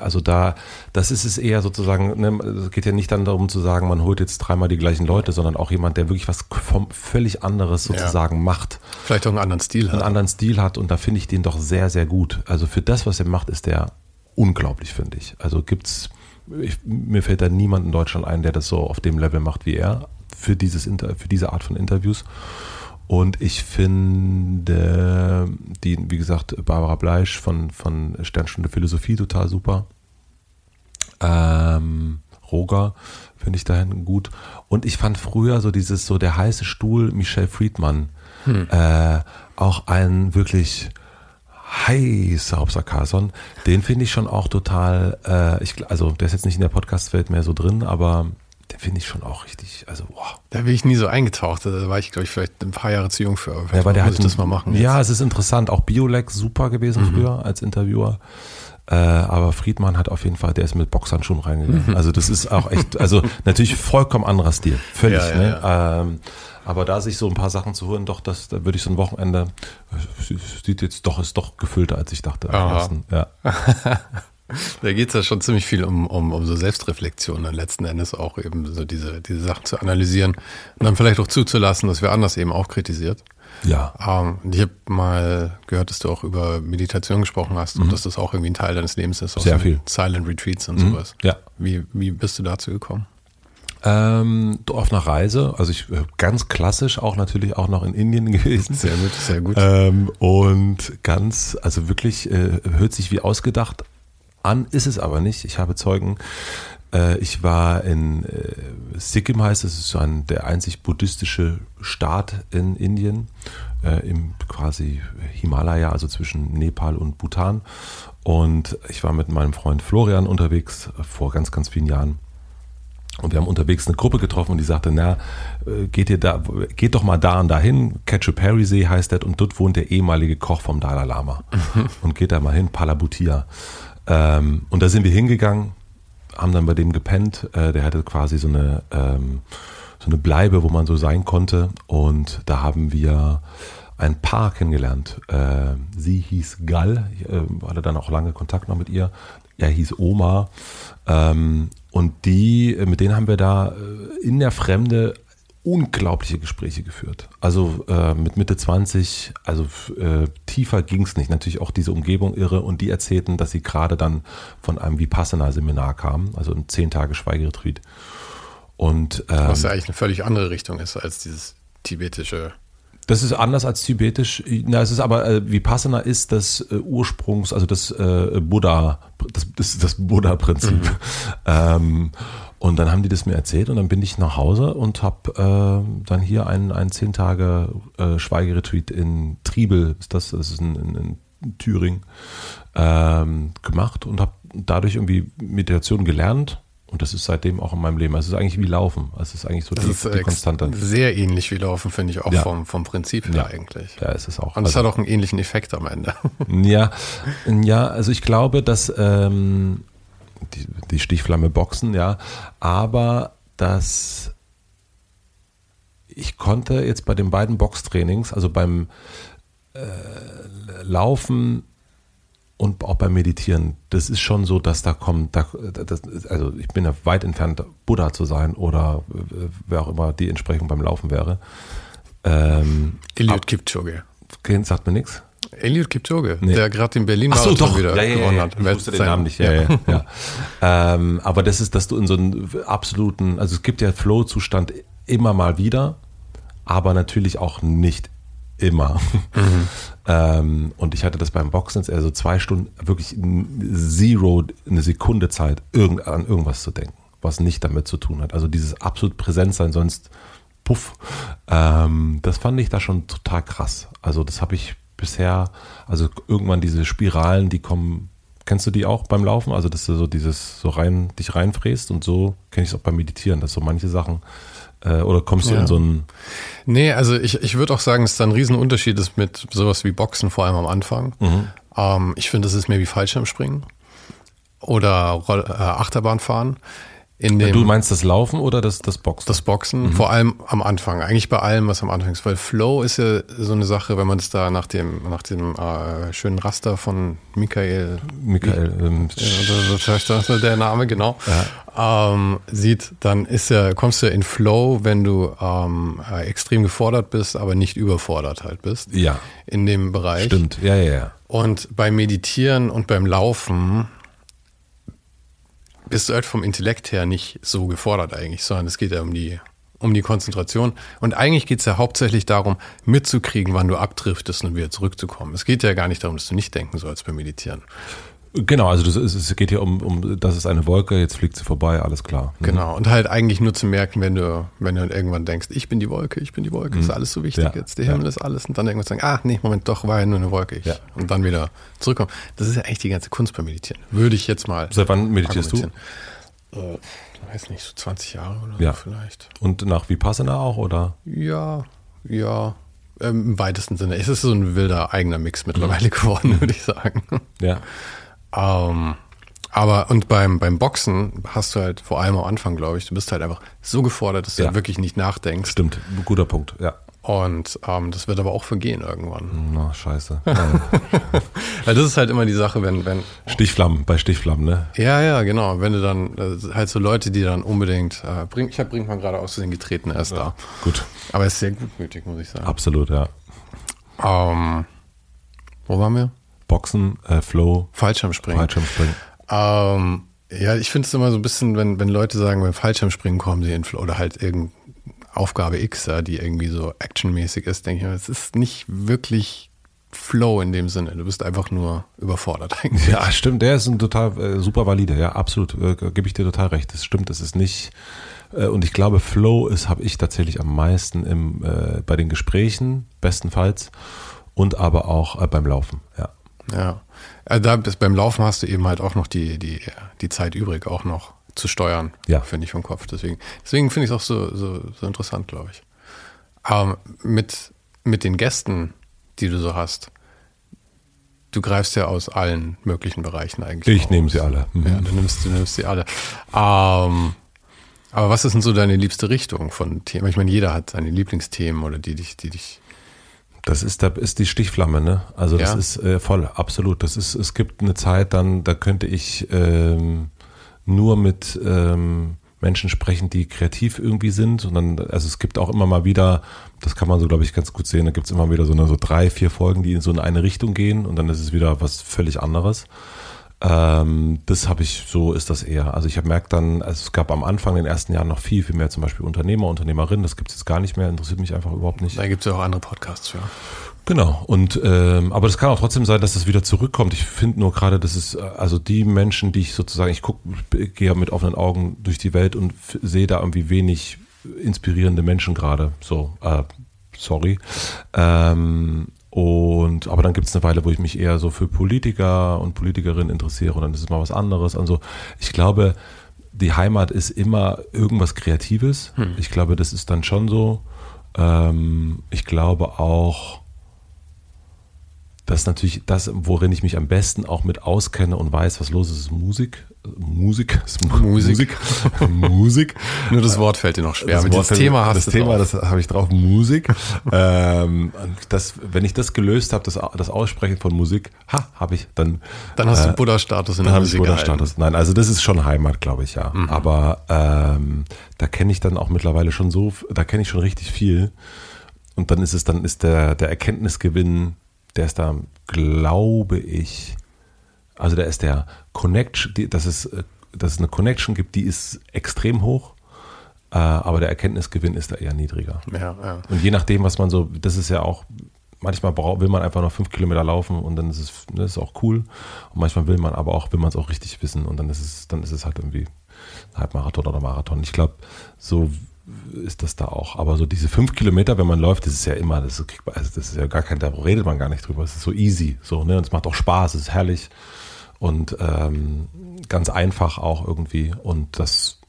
Speaker 2: also da, das ist es eher sozusagen, ne, es geht ja nicht dann darum zu sagen, man holt jetzt dreimal die gleichen Leute, sondern auch jemand, der wirklich was vom, völlig anderes sozusagen ja. macht.
Speaker 1: Vielleicht auch einen anderen Stil
Speaker 2: hat. Einen anderen Stil hat und da finde ich den doch sehr, sehr gut. Also für das, was er macht, ist der unglaublich, finde ich. Also gibt's, ich, mir fällt da niemand in Deutschland ein, der das so auf dem Level macht wie er für dieses Inter, für diese Art von Interviews. Und ich finde die, wie gesagt, Barbara Bleisch von, von Sternstunde Philosophie total super. Ähm, Roger finde ich dahin gut. Und ich fand früher so dieses, so der heiße Stuhl Michel Friedmann hm. äh, auch ein wirklich heißer Hauptsack Den finde ich schon auch total, äh, ich, also der ist jetzt nicht in der Podcast-Welt mehr so drin, aber der finde ich schon auch richtig, also boah.
Speaker 1: Da bin ich nie so eingetaucht, da war ich glaube ich vielleicht ein paar Jahre zu jung für.
Speaker 2: Ja, aber der hat das mal machen. Ja, jetzt. es ist interessant, auch Biolex super gewesen mhm. früher als Interviewer. Äh, aber Friedmann hat auf jeden Fall, der ist mit Boxhandschuhen reingegangen. Mhm. Also das ist auch echt, also natürlich vollkommen anderer Stil, völlig. Ja, ja, ne? Ja. Ähm, aber da sich so ein paar Sachen zu holen, doch, das, da würde ich so ein Wochenende, sieht jetzt doch, ist doch gefüllter, als ich dachte. Ja.
Speaker 1: Da geht es ja schon ziemlich viel um, um, um so Selbstreflexion dann letzten Endes auch eben so diese, diese Sachen zu analysieren und dann vielleicht auch zuzulassen, dass wir anders eben auch kritisiert.
Speaker 2: Ja.
Speaker 1: Ähm, ich habe mal gehört, dass du auch über Meditation gesprochen hast mhm. und dass das auch irgendwie ein Teil deines Lebens ist.
Speaker 2: Sehr so viel.
Speaker 1: Silent Retreats und
Speaker 2: mhm.
Speaker 1: sowas.
Speaker 2: Ja.
Speaker 1: Wie, wie bist du dazu gekommen?
Speaker 2: Ähm, auf einer Reise, also ich äh, ganz klassisch auch natürlich auch noch in Indien gewesen.
Speaker 1: Sehr gut, sehr gut.
Speaker 2: Ähm, und ganz, also wirklich äh, hört sich wie ausgedacht an, ist es aber nicht. Ich habe Zeugen. Äh, ich war in äh, Sikkim, heißt es, ist ein, der einzig buddhistische Staat in Indien, äh, im quasi Himalaya, also zwischen Nepal und Bhutan. Und ich war mit meinem Freund Florian unterwegs vor ganz, ganz vielen Jahren. Und wir haben unterwegs eine Gruppe getroffen und die sagte, na, geht ihr da, geht doch mal da und dahin, Ketchup-Perry See heißt das, und dort wohnt der ehemalige Koch vom Dalai Lama. und geht da mal hin, Palabutia. Ähm, und da sind wir hingegangen, haben dann bei dem gepennt. Äh, der hatte quasi so eine, ähm, so eine Bleibe, wo man so sein konnte. Und da haben wir ein Paar kennengelernt. Äh, sie hieß Gall, ich äh, hatte dann auch lange Kontakt noch mit ihr. Er hieß Oma. Ähm, und die, mit denen haben wir da äh, in der Fremde unglaubliche Gespräche geführt. Also äh, mit Mitte 20, also äh, tiefer ging es nicht. Natürlich auch diese Umgebung irre und die erzählten, dass sie gerade dann von einem Vipassana-Seminar kamen, also ein zehn Tage Schweigeretreat. Und,
Speaker 1: ähm, Was ja eigentlich eine völlig andere Richtung ist als dieses tibetische
Speaker 2: das ist anders als tibetisch. Na, es ist aber äh, Vipassana ist das äh, Ursprungs, also das äh, Buddha, das, das, das Buddha-Prinzip. Mhm. Ähm, und dann haben die das mir erzählt und dann bin ich nach Hause und habe äh, dann hier einen, einen zehn Tage äh, Schweigeretreat in Triebel, ist das, das ist in, in, in Thüringen, ähm, gemacht und habe dadurch irgendwie Meditation gelernt und das ist seitdem auch in meinem Leben. Also es ist eigentlich wie Laufen. Es ist eigentlich so
Speaker 1: das
Speaker 2: die,
Speaker 1: ist die Konstante. Sehr ähnlich wie Laufen, finde ich auch ja. vom, vom Prinzip her ja. eigentlich.
Speaker 2: Ja, es ist auch.
Speaker 1: Und es also, hat auch einen ähnlichen Effekt am Ende.
Speaker 2: Ja, ja, also ich glaube, dass ähm, die, die Stichflamme boxen, ja, aber dass ich konnte jetzt bei den beiden Boxtrainings, also beim äh, Laufen und auch beim Meditieren, das ist schon so, dass da kommt, da, das, also ich bin ja weit entfernt, Buddha zu sein oder äh, wer auch immer die Entsprechung beim Laufen wäre.
Speaker 1: Ähm, Eliud Kipchoge.
Speaker 2: Sagt mir nichts.
Speaker 1: Eliud Kipchoge, nee. der gerade in Berlin
Speaker 2: Ach so, doch.
Speaker 1: wieder
Speaker 2: ja, ja, gewonnen hat. Ich wusste den Namen nicht. Ja, ähm, aber das ist, dass du in so einen absoluten, also es gibt ja Flow-Zustand immer mal wieder, aber natürlich auch nicht immer. Mhm. ähm, und ich hatte das beim Boxen, also zwei Stunden, wirklich zero, eine Sekunde Zeit, irgend, an irgendwas zu denken, was nicht damit zu tun hat. Also dieses absolut Präsent sein, sonst puff. Ähm, das fand ich da schon total krass. Also das habe ich bisher, also irgendwann diese Spiralen, die kommen, kennst du die auch beim Laufen? Also dass du so dieses so rein, dich reinfräst und so kenne ich es auch beim Meditieren, dass so manche Sachen äh, oder kommst du
Speaker 1: Ja.
Speaker 2: in so ein
Speaker 1: Nee, also ich, ich würde auch sagen, dass da ein Riesenunterschied ist mit sowas wie Boxen, vor allem am Anfang.
Speaker 2: Mhm.
Speaker 1: Ähm, ich finde, das ist mehr wie Fallschirmspringen oder Roll, äh, Achterbahnfahren. In dem,
Speaker 2: Du meinst das Laufen oder das, das Boxen?
Speaker 1: das Boxen, vor allem am Anfang, eigentlich bei allem, was am Anfang ist, weil Flow ist ja so eine Sache, wenn man es da nach dem, nach dem äh, schönen Raster von Michael
Speaker 2: Michael, ähm,
Speaker 1: ist der Name, genau. Ähm, sieht, dann ist ja, kommst du in Flow, wenn du ähm, äh, extrem gefordert bist, aber nicht überfordert halt bist.
Speaker 2: ja,
Speaker 1: In dem Bereich.
Speaker 2: stimmt. Ja, ja, ja.
Speaker 1: Und beim Meditieren und beim Laufen bist du halt vom Intellekt her nicht so gefordert eigentlich, sondern es geht ja um die, um die Konzentration. Und eigentlich geht es ja hauptsächlich darum, mitzukriegen, wann du abdriftest und wieder zurückzukommen. Es geht ja gar nicht darum, dass du nicht denken sollst beim Meditieren.
Speaker 2: Genau, also das ist, es geht hier um, um, das ist eine Wolke, jetzt fliegt sie vorbei, alles klar. Mhm.
Speaker 1: Genau. Und halt eigentlich nur zu merken, wenn du, wenn du irgendwann denkst, ich bin die Wolke, ich bin die Wolke, ist alles so wichtig
Speaker 2: Mhm. Ja.
Speaker 1: jetzt, der Himmel ist alles. Und dann irgendwann sagen, ah, nee, Moment, doch, war ja nur eine Wolke. Ich.
Speaker 2: Ja.
Speaker 1: Und dann wieder zurückkommen. Das ist ja eigentlich die ganze Kunst beim Meditieren. Würde ich jetzt mal.
Speaker 2: Seit wann meditierst du?
Speaker 1: Äh, weiß nicht, so 20 Jahre oder
Speaker 2: Ja.
Speaker 1: so vielleicht.
Speaker 2: Und nach Vipassana auch, oder?
Speaker 1: Ja, ja. Ähm, Im weitesten Sinne. Es ist so ein wilder eigener Mix
Speaker 2: Mhm.
Speaker 1: mittlerweile geworden, würde ich sagen.
Speaker 2: Ja.
Speaker 1: Ähm, aber und beim, beim Boxen hast du halt vor allem am Anfang, glaube ich, du bist halt einfach so gefordert, dass du
Speaker 2: Ja.
Speaker 1: halt wirklich nicht nachdenkst.
Speaker 2: Stimmt, guter Punkt, ja.
Speaker 1: Und ähm, das wird aber auch vergehen irgendwann.
Speaker 2: Na, scheiße. Nein.
Speaker 1: Weil das ist halt immer die Sache, wenn, wenn,
Speaker 2: Stichflammen, bei Stichflammen, ne?
Speaker 1: ja, ja, genau, wenn du dann, äh, halt so Leute, die dann unbedingt, äh, bring, ich habe Brinkmann gerade aus Versehen getreten, er ist da.
Speaker 2: Gut,
Speaker 1: Aber er ist sehr gutmütig, muss ich sagen.
Speaker 2: absolut, ja.
Speaker 1: Ähm, wo waren wir?
Speaker 2: Boxen, äh, Flow,
Speaker 1: Fallschirmspringen.
Speaker 2: Fallschirmspringen.
Speaker 1: Ähm, ja, ich finde es immer so ein bisschen, wenn, wenn Leute sagen, beim Fallschirmspringen kommen sie in Flow oder halt irgendeine Aufgabe X, ja, die irgendwie so actionmäßig ist, denke ich mir, es ist nicht wirklich Flow in dem Sinne. Du bist einfach nur überfordert eigentlich.
Speaker 2: Ja, stimmt, der ist ein total äh, super valide, ja, absolut, äh, gebe ich dir total recht. Das stimmt, das ist nicht, äh, und ich glaube, Flow ist, habe ich tatsächlich am meisten im, äh, bei den Gesprächen, bestenfalls, und aber auch äh, beim Laufen, ja.
Speaker 1: Ja. Also da bist, beim Laufen hast du eben halt auch noch die, die, die Zeit übrig, auch noch zu steuern,
Speaker 2: Ja.
Speaker 1: finde ich vom Kopf. Deswegen, deswegen finde ich es auch so, so, so interessant, glaube ich. Aber mit, mit den Gästen, die du so hast, du greifst ja aus allen möglichen Bereichen eigentlich.
Speaker 2: Ich nehme sie alle. Mhm.
Speaker 1: Ja, du nimmst, du nimmst sie alle. Ähm, aber was ist denn so deine liebste Richtung von Themen? Ich meine, jeder hat seine Lieblingsthemen oder die dich, die dich.
Speaker 2: Das ist, da ist die Stichflamme, ne? Also das
Speaker 1: Ja.
Speaker 2: ist äh, voll, absolut. Das ist, es gibt eine Zeit, dann, da könnte ich ähm, nur mit ähm, Menschen sprechen, die kreativ irgendwie sind. Und dann, also es gibt auch immer mal wieder, das kann man so, glaube ich, ganz gut sehen, da gibt es immer wieder so, eine, so drei, vier Folgen, die in so in eine Richtung gehen und dann ist es wieder was völlig anderes. Ähm, das habe ich, so ist das eher. Also ich habe merkt dann, also es gab am Anfang in den ersten Jahren noch viel, viel mehr zum Beispiel Unternehmer, Unternehmerinnen, das gibt es jetzt gar nicht mehr, interessiert mich einfach überhaupt nicht.
Speaker 1: Da gibt es ja auch andere Podcasts für.
Speaker 2: Genau. Und ähm, aber das kann auch trotzdem sein, dass das wieder zurückkommt. Ich finde nur gerade, dass es äh, also die Menschen, die ich sozusagen, ich gucke, gehe mit offenen Augen durch die Welt und sehe da irgendwie wenig inspirierende Menschen gerade. So, äh, sorry. Ähm, und aber dann gibt es eine Weile, wo ich mich eher so für Politiker und Politikerinnen interessiere und dann ist es mal was anderes. Also ich glaube, die Heimat ist immer irgendwas Kreatives. Ich glaube, das ist dann schon so. Ähm, ich glaube auch, dass natürlich das, worin ich mich am besten auch mit auskenne und weiß, was los ist, ist Musik. Musik.
Speaker 1: Musik.
Speaker 2: Musik.
Speaker 1: Nur das Wort fällt dir noch schwer. aber
Speaker 2: Wort-
Speaker 1: Thema hast
Speaker 2: das
Speaker 1: du
Speaker 2: Thema,
Speaker 1: drauf.
Speaker 2: das habe ich drauf, Musik. ähm, das, wenn ich das gelöst habe, das, das Aussprechen von Musik, ha, habe ich, dann,
Speaker 1: Dann hast
Speaker 2: äh,
Speaker 1: du Buddha-Status in
Speaker 2: dann
Speaker 1: der Musik.
Speaker 2: Buddha-Status. Nein, also das ist schon Heimat, glaube ich, ja.
Speaker 1: Mhm.
Speaker 2: Aber ähm, da kenne ich dann auch mittlerweile schon so, da kenne ich schon richtig viel. Und dann ist es, dann ist der, der Erkenntnisgewinn, der ist da, glaube ich, also da ist der Connection, die, dass, es, äh, dass es eine Connection gibt, die ist extrem hoch, äh, aber der Erkenntnisgewinn ist da eher niedriger.
Speaker 1: Ja, ja.
Speaker 2: Und je nachdem, was man so, das ist ja auch, manchmal braucht, will man einfach noch fünf Kilometer laufen und dann ist es, das ist auch cool. Und manchmal will man aber auch, will man es auch richtig wissen und dann ist es, dann ist es halt irgendwie ein Halbmarathon oder Marathon. Ich glaube, so ist das da auch. Aber so diese fünf Kilometer, wenn man läuft, das ist ja immer, das ist, also das ist ja gar kein, da redet man gar nicht drüber. Es ist so easy, so, ne? Und es macht auch Spaß, es ist herrlich und ähm, ganz einfach auch irgendwie. Und das,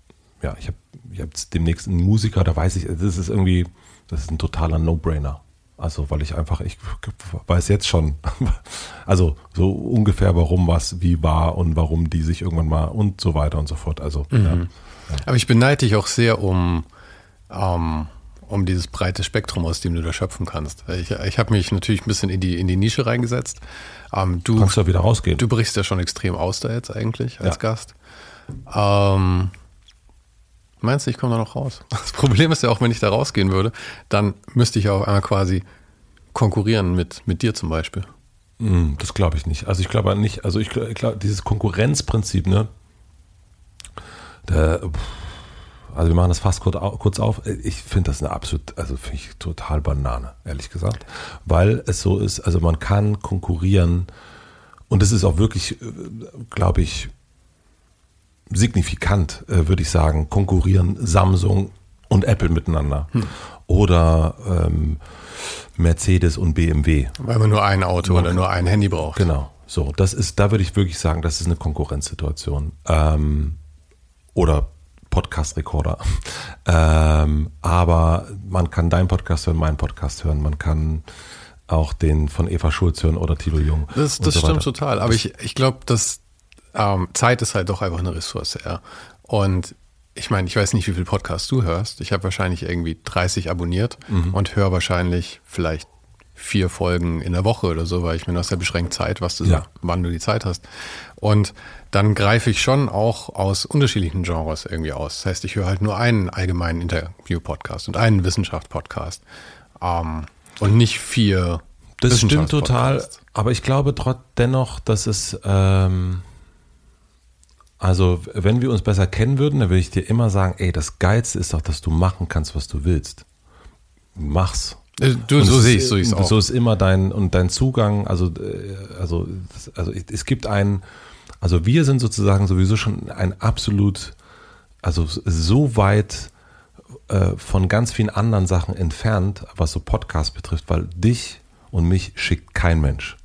Speaker 2: ja, ich habe ich hab demnächst einen Musiker, da weiß ich, das ist irgendwie, das ist ein totaler No-Brainer. Also, weil ich einfach, ich weiß jetzt schon, also so ungefähr, warum was wie war und warum die sich irgendwann mal und so weiter und so fort. Also, mhm. ja.
Speaker 1: Aber ich beneide dich auch sehr um, um, um dieses breite Spektrum, aus dem du da schöpfen kannst. Ich, ich habe mich natürlich ein bisschen in die, in die Nische reingesetzt.
Speaker 2: Um, du kannst da wieder rausgehen.
Speaker 1: Du brichst ja schon extrem aus da jetzt eigentlich als ja. Gast. Um, Meinst du, ich komme da noch raus? Das Problem ist ja auch, wenn ich da rausgehen würde, dann müsste ich auch einmal quasi konkurrieren mit, mit dir zum Beispiel.
Speaker 2: Hm, das glaube ich nicht. Also ich glaube nicht, also ich glaube, dieses Konkurrenzprinzip, ne? Der, also wir machen das fast kurz auf. Ich finde das eine absolut, also finde ich total Banane, ehrlich gesagt. Weil es so ist, also man kann konkurrieren und es ist auch wirklich, äh, glaube ich, signifikant, äh, würde ich sagen, konkurrieren Samsung und Apple miteinander. Hm. Oder ähm, Mercedes und BMW.
Speaker 1: Weil man nur ein Auto nur, oder nur ein Handy braucht.
Speaker 2: Genau. So, das ist, da würde ich wirklich sagen, das ist eine Konkurrenzsituation. Ähm, oder Podcast-Recorder. ähm, aber man kann deinen Podcast hören, meinen Podcast hören, man kann auch den von Eva Schulz hören oder Tilo Jung.
Speaker 1: Das, das so stimmt total. Aber ich, ich glaube, dass ähm, Zeit ist halt doch einfach eine Ressource, ja. Und ich meine, ich weiß nicht, wie viel Podcasts du hörst. Ich habe wahrscheinlich irgendwie 30 abonniert mhm. und höre wahrscheinlich vielleicht vier Folgen in der Woche oder so, weil ich mir noch sehr beschränkt Zeit, was du, ja. wann du die Zeit hast. Und dann greife ich schon auch aus unterschiedlichen Genres irgendwie aus. Das heißt, ich höre halt nur einen allgemeinen Interview-Podcast und einen Wissenschaft-Podcast ähm, und nicht vier.
Speaker 2: Das stimmt total, aber ich glaube trotz dennoch, dass es ähm also, wenn wir uns besser kennen würden, dann würde ich dir immer sagen, ey, das Geilste ist doch, dass du machen kannst, was du willst. Mach's.
Speaker 1: Äh, du, so sehe ich so
Speaker 2: ist auch. So ist immer dein und dein Zugang, also äh, also also es gibt einen also wir sind sozusagen sowieso schon ein absolut also so weit äh, von ganz vielen anderen Sachen entfernt, was so Podcast betrifft, weil dich und mich schickt kein Mensch.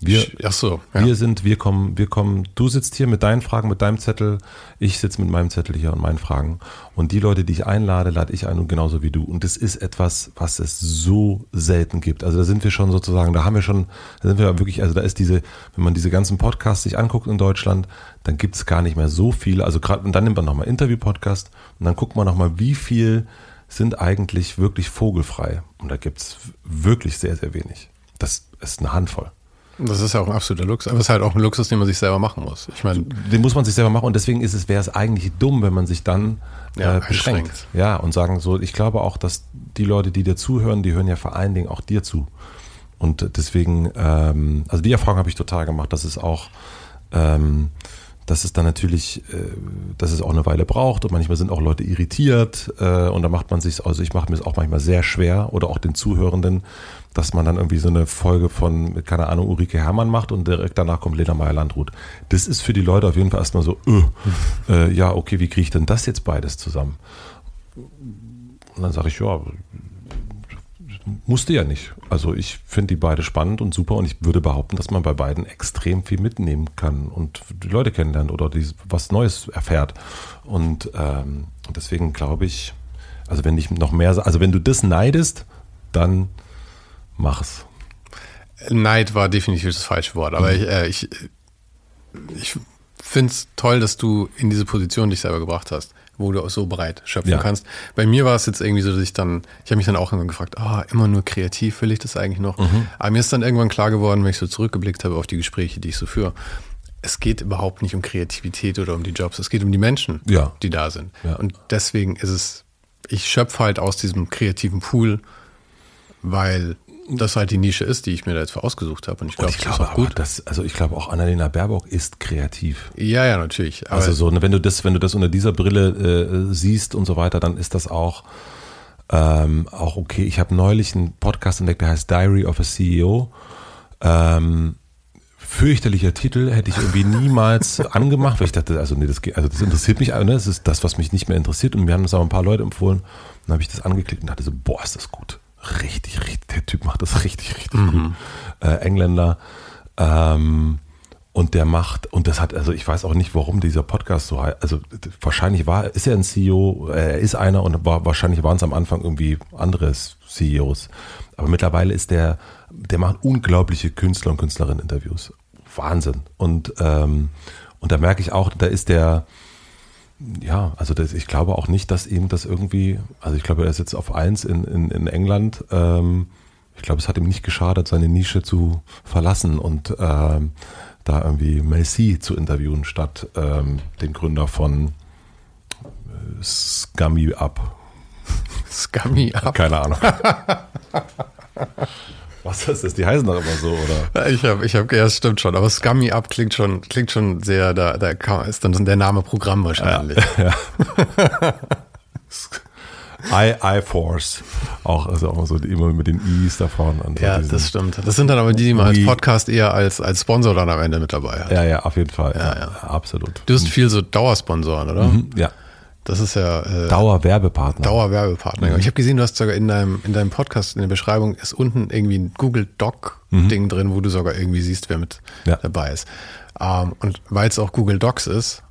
Speaker 2: Wir,
Speaker 1: Ach so,
Speaker 2: ja. wir sind, wir kommen, wir kommen, du sitzt hier mit deinen Fragen, mit deinem Zettel, ich sitze mit meinem Zettel hier und meinen Fragen. Und die Leute, die ich einlade, lade ich ein und genauso wie du. Und das ist etwas, was es so selten gibt. Also da sind wir schon sozusagen, da haben wir schon, da sind wir wirklich, also da ist diese, wenn man diese ganzen Podcasts sich anguckt in Deutschland, dann gibt es gar nicht mehr so viele. Also gerade, und dann nimmt man nochmal Interview-Podcast und dann guckt man nochmal, wie viel sind eigentlich wirklich vogelfrei. Und da gibt es wirklich sehr, sehr wenig. Das ist eine Handvoll.
Speaker 1: Das ist ja auch ein absoluter Luxus, aber es ist halt auch ein Luxus, den man sich selber machen muss.
Speaker 2: Ich meine, den muss man sich selber machen und deswegen ist es wäre es eigentlich dumm, wenn man sich dann ja, äh, beschränkt. Ja, und sagen so, ich glaube auch, dass die Leute, die dir zuhören, die hören ja vor allen Dingen auch dir zu. Und deswegen, ähm, also die Erfahrung habe ich total gemacht, dass es auch ähm, dass es dann natürlich, äh, dass es auch eine Weile braucht und manchmal sind auch Leute irritiert äh, und da macht man sich, also ich mache mir es auch manchmal sehr schwer oder auch den Zuhörenden, dass man dann irgendwie so eine Folge von, keine Ahnung, Ulrike Hermann macht und direkt danach kommt Lena Meyer-Landrut. Das ist für die Leute auf jeden Fall erstmal so, äh, äh, ja, okay, wie kriege ich denn das jetzt beides zusammen? Und dann sage ich, ja, musste ja nicht. Also ich finde die beide spannend und super und ich würde behaupten, dass man bei beiden extrem viel mitnehmen kann und die Leute kennenlernt oder die, was Neues erfährt. Und ähm, deswegen glaube ich, also wenn ich noch mehr, also wenn du das neidest, dann mach's.
Speaker 1: Neid war definitiv das falsche Wort, aber mhm. ich, äh, ich, ich finde es toll, dass du in diese Position dich selber gebracht hast wo du auch so breit schöpfen ja. kannst. Bei mir war es jetzt irgendwie so, dass ich dann, ich habe mich dann auch irgendwann gefragt, ah, oh, immer nur kreativ will ich das eigentlich noch. Mhm. Aber mir ist dann irgendwann klar geworden, wenn ich so zurückgeblickt habe auf die Gespräche, die ich so führe, es geht überhaupt nicht um Kreativität oder um die Jobs, es geht um die Menschen, ja. die da sind. Ja. Und deswegen ist es, ich schöpfe halt aus diesem kreativen Pool, weil das halt die Nische ist, die ich mir da jetzt für ausgesucht habe. Und ich, glaub,
Speaker 2: ich glaube, das ist auch gut. Das, also ich glaube auch Annalena Baerbock ist kreativ.
Speaker 1: Ja, ja, natürlich.
Speaker 2: also so, ne, wenn du das, wenn du das unter dieser Brille äh, siehst und so weiter, dann ist das auch ähm, auch okay. Ich habe neulich einen Podcast entdeckt, der heißt Diary of a CEO. Ähm, fürchterlicher Titel, hätte ich irgendwie niemals angemacht, weil ich dachte, also nee, das, geht- also das interessiert mich, ne? das ist das, was mich nicht mehr interessiert und mir haben das auch ein paar Leute empfohlen. Dann habe ich das angeklickt und dachte so, boah, ist das gut. Richtig, richtig, der Typ macht das richtig, richtig gut. Äh, Engländer. Ähm, und der macht, und das hat, also ich weiß auch nicht, warum dieser Podcast so heißt. Also wahrscheinlich war, ist er ein CEO, er ist einer und war, wahrscheinlich waren es am Anfang irgendwie andere CEOs. Aber mittlerweile ist der, der macht unglaubliche Künstler und Künstlerinnen-Interviews. Wahnsinn. Und, ähm, und da merke ich auch, da ist der, ja, also das, ich glaube auch nicht, dass ihm das irgendwie, also ich glaube, er ist jetzt auf eins in, in, in England. Ähm, ich glaube, es hat ihm nicht geschadet, seine Nische zu verlassen und ähm, da irgendwie Messi zu interviewen, statt ähm, den Gründer von äh, Scummy Up.
Speaker 1: Scummy ab.
Speaker 2: Keine Ahnung. Was ist das? Die heißen doch immer so, oder?
Speaker 1: Ich habe, ich habe, ja, das stimmt schon, aber Scummy Up klingt schon, klingt schon sehr, da, da ist dann der Name Programm wahrscheinlich.
Speaker 2: I, I-Force. Auch, also auch so immer mit den I's davon. Und so
Speaker 1: Ja,
Speaker 2: diesen-
Speaker 1: das stimmt. Das sind dann aber die, die man als Podcast eher als, als Sponsor dann am Ende mit dabei hat.
Speaker 2: ja, ja, auf jeden Fall. Ja,
Speaker 1: ja.
Speaker 2: Absolut.
Speaker 1: Du hast viel so Dauersponsoren, oder?
Speaker 2: Ja.
Speaker 1: Das ist ja äh,
Speaker 2: Dauerwerbepartner.
Speaker 1: Dauerwerbepartner. Ich habe gesehen, du hast sogar in deinem, in deinem Podcast, in der Beschreibung, ist unten irgendwie ein Google Doc-Ding drin, wo du sogar irgendwie siehst, wer mit
Speaker 2: Ja.
Speaker 1: dabei ist. Ähm, und weil es auch Google Docs ist,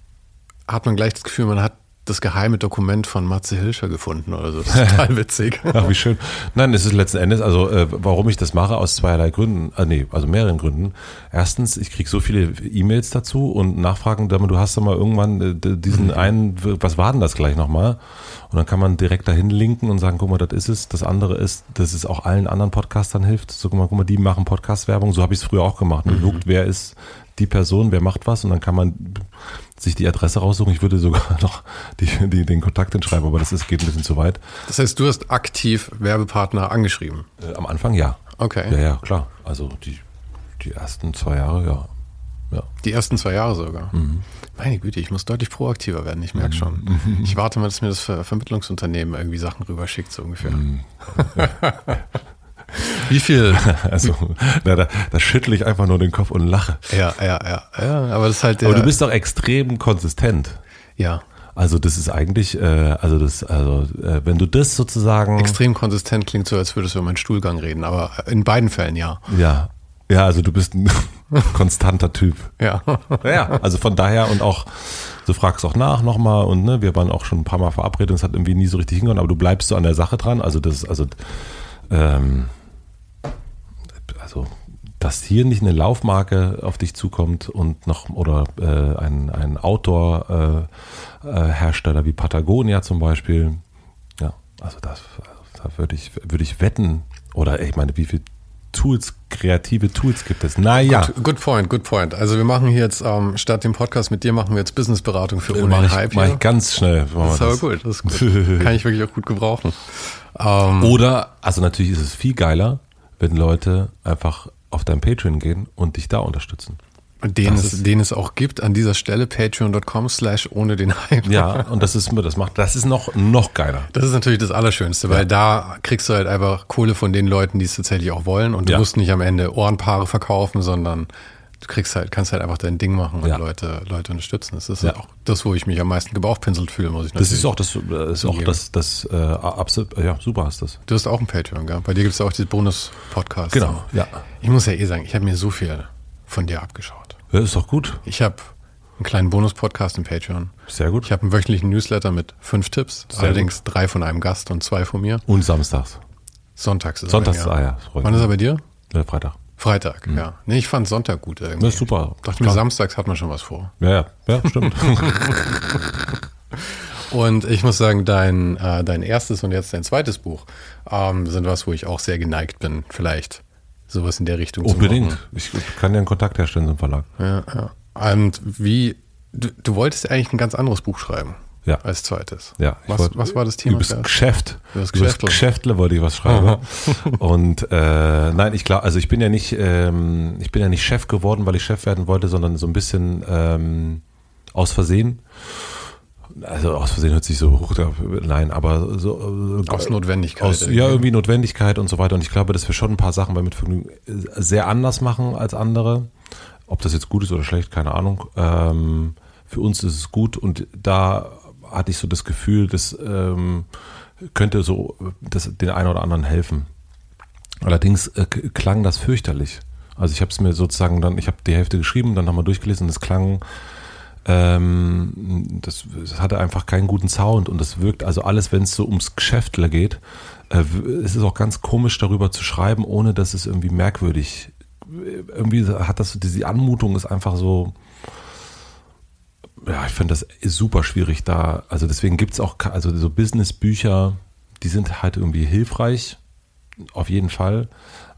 Speaker 1: hat man gleich das Gefühl, man hat das geheime Dokument von Matze Hilscher gefunden oder so. Das ist total witzig.
Speaker 2: Ach, wie schön. Nein, es ist letzten Endes, also äh, warum ich das mache, aus zweierlei Gründen, äh, nee, also mehreren Gründen. Erstens, ich kriege so viele E-Mails dazu und Nachfragen, du hast doch mal irgendwann äh, diesen einen, was war denn das gleich nochmal? Und dann kann man direkt dahin linken und sagen, guck mal, das ist es. Das andere ist, dass es auch allen anderen Podcastern hilft. So, guck mal, guck mal die machen Podcast-Werbung. So habe ich es früher auch gemacht. Man guckt, wer ist die Person, wer macht was und dann kann man sich die Adresse raussuchen. Ich würde sogar noch die, die, den Kontakt hinschreiben, aber das ist, geht ein bisschen zu weit.
Speaker 1: Das heißt, du hast aktiv Werbepartner angeschrieben.
Speaker 2: Äh, am Anfang ja.
Speaker 1: Okay.
Speaker 2: Ja, ja, klar. Also die, die ersten zwei Jahre, ja. ja.
Speaker 1: Die ersten zwei Jahre sogar. Meine Güte, ich muss deutlich proaktiver werden, ich merke schon. Ich warte mal, dass mir das Ver Vermittlungsunternehmen irgendwie Sachen rüberschickt, so ungefähr. Wie viel?
Speaker 2: Also na, da, da schüttle ich einfach nur den Kopf und lache.
Speaker 1: Ja, ja, ja, ja, aber das ist halt der.
Speaker 2: Aber du bist doch extrem konsistent.
Speaker 1: ja
Speaker 2: Also das ist eigentlich, äh, also das, also äh, wenn du das sozusagen,
Speaker 1: extrem konsistent, klingt so, als würdest du über meinen Stuhlgang reden, aber in beiden Fällen ja.
Speaker 2: ja, ja, also du bist ein konstanter Typ.
Speaker 1: Ja.
Speaker 2: Ja, ja, also von daher und auch, du fragst auch nach nochmal und ne, wir waren auch schon ein paar Mal verabredet und es hat irgendwie nie so richtig hingehauen, aber du bleibst so an der Sache dran. Also das, also, ähm, also, dass hier nicht eine Laufmarke auf dich zukommt und noch, oder äh, ein, ein Outdoor-Hersteller äh, Hersteller wie Patagonia zum Beispiel. Ja, also das, da würde ich, würde ich wetten, oder ich meine, wie viel Tools, kreative Tools gibt es? Naja.
Speaker 1: Good, good point, good point. Also wir machen hier jetzt, ähm, statt dem Podcast mit dir, machen wir jetzt Businessberatung für ohne
Speaker 2: ich,
Speaker 1: Hype
Speaker 2: mach ich ganz schnell.
Speaker 1: Das ist aber gut, das ist gut. Kann ich wirklich auch gut gebrauchen. Ähm,
Speaker 2: Oder, also natürlich ist es viel geiler, wenn Leute einfach auf dein Patreon gehen und dich da unterstützen.
Speaker 1: den,
Speaker 2: das
Speaker 1: es, den es auch gibt an dieser Stelle, patreon.com slash ohne den Hype.
Speaker 2: Ja, und das ist, das macht, das ist noch, noch geiler.
Speaker 1: Das ist natürlich das Allerschönste, weil da kriegst du halt einfach Kohle von den Leuten, die es tatsächlich auch wollen und du
Speaker 2: Ja.
Speaker 1: musst nicht am Ende Ohrenpaare verkaufen, sondern du kriegst halt, kannst halt einfach dein Ding machen und
Speaker 2: Ja.
Speaker 1: Leute, Leute unterstützen. Das ist
Speaker 2: Ja.
Speaker 1: auch das, wo ich mich am meisten gebauchpinselt fühle, muss ich
Speaker 2: Das
Speaker 1: natürlich.
Speaker 2: ist auch das, das ist auch das, das, äh, absolut, ja, super ist das.
Speaker 1: Du hast auch ein Patreon, gell? Bei dir gibt es auch diese Bonus-Podcasts.
Speaker 2: Genau, ja.
Speaker 1: Ich muss ja eh sagen, ich habe mir so viel von dir abgeschaut.
Speaker 2: Das ist doch gut.
Speaker 1: Ich habe einen kleinen Bonus-Podcast im Patreon.
Speaker 2: Sehr gut.
Speaker 1: Ich habe einen wöchentlichen Newsletter mit fünf Tipps,
Speaker 2: Sehr
Speaker 1: allerdings drei von einem Gast und zwei von mir.
Speaker 2: Und samstags.
Speaker 1: Sonntags ist
Speaker 2: Sonntags,
Speaker 1: er bei
Speaker 2: ah ja.
Speaker 1: Wann ist er bei dir?
Speaker 2: Äh, Freitag.
Speaker 1: Freitag, ja. Nee, ich fand Sonntag gut irgendwie.
Speaker 2: Das ist super.
Speaker 1: Dachte mir, samstags hat man schon was vor.
Speaker 2: Ja, ja, ja, stimmt.
Speaker 1: Und ich muss sagen, dein, äh, dein erstes und jetzt dein zweites Buch ähm, sind was, wo ich auch sehr geneigt bin, vielleicht sowas in der Richtung zu
Speaker 2: Unbedingt.
Speaker 1: machen.
Speaker 2: Ich kann dir einen Kontakt herstellen zum Verlag.
Speaker 1: Ja, ja. Und wie, du, du wolltest eigentlich ein ganz anderes Buch schreiben.
Speaker 2: Ja.
Speaker 1: Als zweites.
Speaker 2: Ja,
Speaker 1: Was,
Speaker 2: wollt-
Speaker 1: was war das Thema?
Speaker 2: Übers? Geschäft.
Speaker 1: Übers
Speaker 2: Übers
Speaker 1: Geschäftle.
Speaker 2: Geschäftle wollte ich was schreiben. Und äh, nein, ich glaube, also ich bin ja nicht, ähm, ich bin ja nicht Chef geworden, weil ich Chef werden wollte, sondern so ein bisschen ähm, aus Versehen. Also aus Versehen hört sich so hoch, nein, aber so äh,
Speaker 1: Aus Notwendigkeit.
Speaker 2: aus, ja, irgendwie Notwendigkeit und so weiter. Und ich glaube, dass wir schon ein paar Sachen bei Mitvergnügen sehr anders machen als andere. Ob das jetzt gut ist oder schlecht, keine Ahnung. Ähm, für uns ist es gut und da hatte ich so das Gefühl, das ähm, könnte so das, den einen oder anderen helfen. Allerdings äh, klang das fürchterlich. Also ich habe es mir sozusagen dann, ich habe die Hälfte geschrieben, dann nochmal durchgelesen und es klang, ähm, das, das, hatte einfach keinen guten Sound und das wirkt, also alles, wenn es so ums Geschäftler geht, äh, es ist auch ganz komisch darüber zu schreiben, ohne dass es irgendwie merkwürdig, irgendwie hat das, diese Anmutung ist einfach so, ja, ich finde das super schwierig da, also deswegen gibt es auch, also so Business-Bücher, die sind halt irgendwie hilfreich, auf jeden Fall,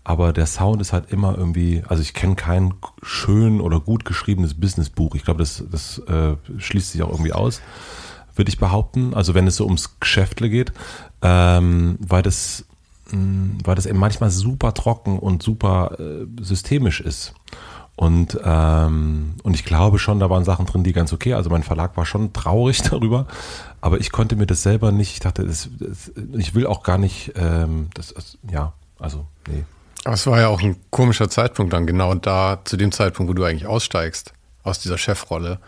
Speaker 2: aber der Sound ist halt immer irgendwie, also ich kenne kein schön oder gut geschriebenes Businessbuch. Ich glaube, das, das äh, schließt sich auch irgendwie aus, würde ich behaupten. Also wenn es so ums Geschäftle geht, ähm, weil das mh, weil das eben manchmal super trocken und super äh, systemisch ist. Und, ähm, und ich glaube schon, da waren Sachen drin, die ganz okay. Also mein Verlag war schon traurig darüber, aber ich konnte mir das selber nicht. Ich dachte, das, das, ich will auch gar nicht, ähm, das, das, ja, also nee.
Speaker 1: Aber es war ja auch ein komischer Zeitpunkt dann, genau da, zu dem Zeitpunkt, wo du eigentlich aussteigst aus dieser Chefrolle.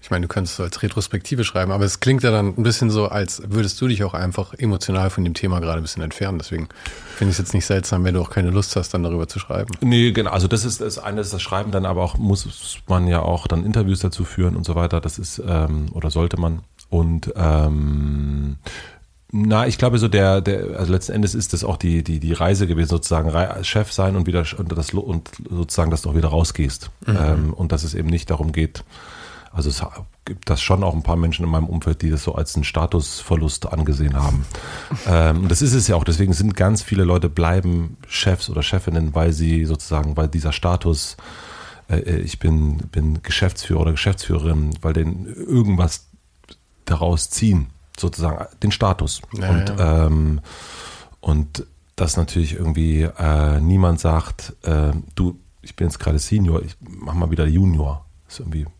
Speaker 1: Ich meine, du könntest es als Retrospektive schreiben, aber es klingt ja dann ein bisschen so, als würdest du dich auch einfach emotional von dem Thema gerade ein bisschen entfernen. Deswegen finde ich es jetzt nicht seltsam, wenn du auch keine Lust hast, dann darüber zu schreiben.
Speaker 2: Nee, genau. Also das ist das eine ist das Schreiben, dann aber auch muss man ja auch dann Interviews dazu führen und so weiter. Das ist, ähm, oder sollte man. Und ähm, na, ich glaube so der, der, also letzten Endes ist das auch die, die, die Reise gewesen, sozusagen Chef sein und wieder und das und sozusagen, dass du auch wieder rausgehst. Mhm. Ähm, und dass es eben nicht darum geht, also es gibt das schon auch ein paar Menschen in meinem Umfeld, die das so als einen Statusverlust angesehen haben. ähm, das ist es ja auch. Deswegen sind ganz viele Leute bleiben Chefs oder Chefinnen, weil sie sozusagen, weil dieser Status, äh, äh ich bin, bin Geschäftsführer oder Geschäftsführerin, weil den irgendwas daraus ziehen sozusagen den Status. Ja, und, ja. Ähm, und dass natürlich irgendwie äh, niemand sagt, äh, du, ich bin jetzt gerade Senior, ich mach mal wieder Junior. Das ist irgendwie, irgendwie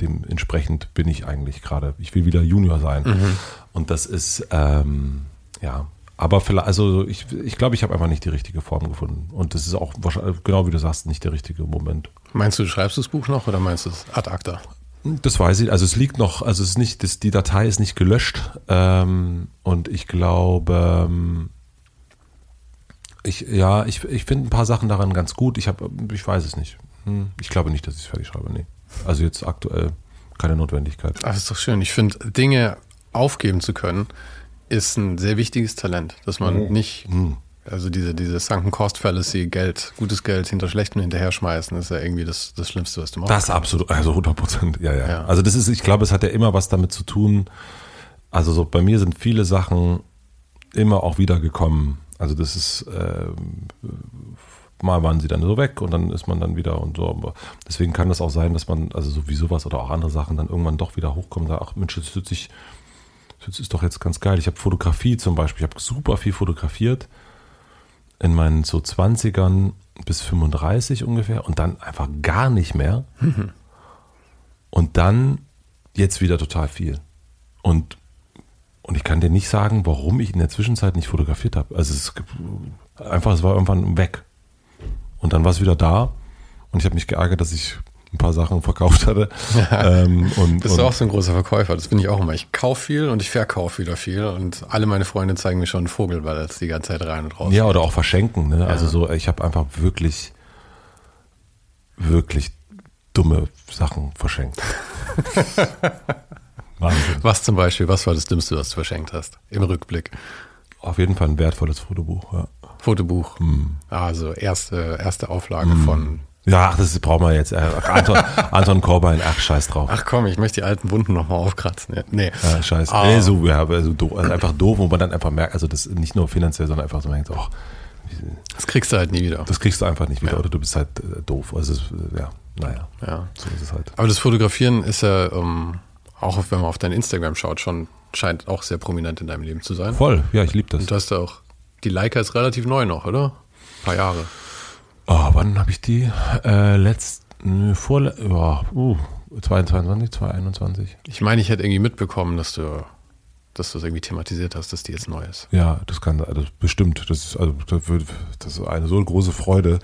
Speaker 2: dementsprechend bin ich eigentlich gerade. Ich will wieder Junior sein. Mhm. Und das ist, ähm, ja, aber vielleicht, also ich, ich glaube, ich habe einfach nicht die richtige Form gefunden. Und das ist auch wahrscheinlich, genau wie du sagst, nicht der richtige Moment.
Speaker 1: Meinst du, du schreibst das Buch noch oder meinst du es ad acta?
Speaker 2: Das weiß ich. Also es liegt noch, also es ist nicht, das, die Datei ist nicht gelöscht. Ähm, und ich glaube, ähm, ich, ja, ich, ich finde ein paar Sachen daran ganz gut. Ich habe, ich weiß es nicht. Hm, ich glaube nicht, dass ich es fertig schreibe. Nee. Also jetzt aktuell keine Notwendigkeit.
Speaker 1: Das ist doch schön. Ich finde, Dinge aufgeben zu können, ist ein sehr wichtiges Talent, dass man mhm. nicht mhm. Also diese, diese Sunken Cost Fallacy, Geld, gutes Geld hinter schlechtem hinterher schmeißen, ist ja irgendwie das, das Schlimmste, was du machst.
Speaker 2: Das absolut, also 100 Prozent, ja, ja, ja. Also das ist, ich glaube, es hat ja immer was damit zu tun. Also so bei mir sind viele Sachen immer auch wiedergekommen. Also das ist, äh, mal waren sie dann so weg und dann ist man dann wieder und so. Aber deswegen kann das auch sein, dass man, also so wie sowas oder auch andere Sachen dann irgendwann doch wieder hochkommen und sagt, ach Mensch, das, sich, das ist doch jetzt ganz geil. Ich habe Fotografie zum Beispiel, ich habe super viel fotografiert in meinen so 20ern bis 35 ungefähr und dann einfach gar nicht mehr. Mhm. Und dann jetzt wieder total viel. Und, und ich kann dir nicht sagen, warum ich in der Zwischenzeit nicht fotografiert habe. Also es einfach, es war irgendwann weg. Und dann war es wieder da. Und ich habe mich geärgert, dass ich ein paar Sachen verkauft hatte.
Speaker 1: ähm, und, Bist du auch so ein großer Verkäufer? Das bin ich auch immer. Ich kaufe viel und ich verkaufe wieder viel und alle meine Freunde zeigen mir schon einen Vogel, weil das die ganze Zeit rein und raus.
Speaker 2: Ja, oder auch verschenken. Ne? Also ja. Also so, ich habe einfach wirklich, wirklich dumme Sachen verschenkt.
Speaker 1: Wahnsinn. Was zum Beispiel? Was war das Dümmste, was du verschenkt hast im Rückblick?
Speaker 2: Auf jeden Fall ein wertvolles Fotobuch. Ja.
Speaker 1: Fotobuch. Hm. Also erste, erste Auflage hm. von
Speaker 2: ja, ach, das brauchen wir jetzt. Äh, Anton, Anton Korbein, ach, scheiß drauf.
Speaker 1: Ach komm, ich möchte die alten Wunden nochmal aufkratzen. Nee.
Speaker 2: Ja, scheiß. Ah. Nee, so, ja, also, doof, also einfach doof, wo man dann einfach merkt, also das nicht nur finanziell, sondern einfach so man denkt, oh,
Speaker 1: das kriegst du halt nie wieder.
Speaker 2: Das kriegst du einfach nicht wieder, ja. oder du bist halt äh, doof. Also, ja, naja.
Speaker 1: Ja. So ist es halt. Aber das Fotografieren ist ja, ähm, auch wenn man auf dein Instagram schaut, schon scheint auch sehr prominent in deinem Leben zu sein.
Speaker 2: Voll, ja, ich liebe das.
Speaker 1: Und du hast auch, die Leica ist relativ neu noch, oder? Ein paar Jahre.
Speaker 2: Oh, wann habe ich die? Äh, letzt, vor, ja, uh, 2022, 2021.
Speaker 1: Ich meine, ich hätte irgendwie mitbekommen, dass du dass du es irgendwie thematisiert hast, dass die jetzt neu ist.
Speaker 2: Ja, das kann also bestimmt. Das ist also das, ist eine so große Freude.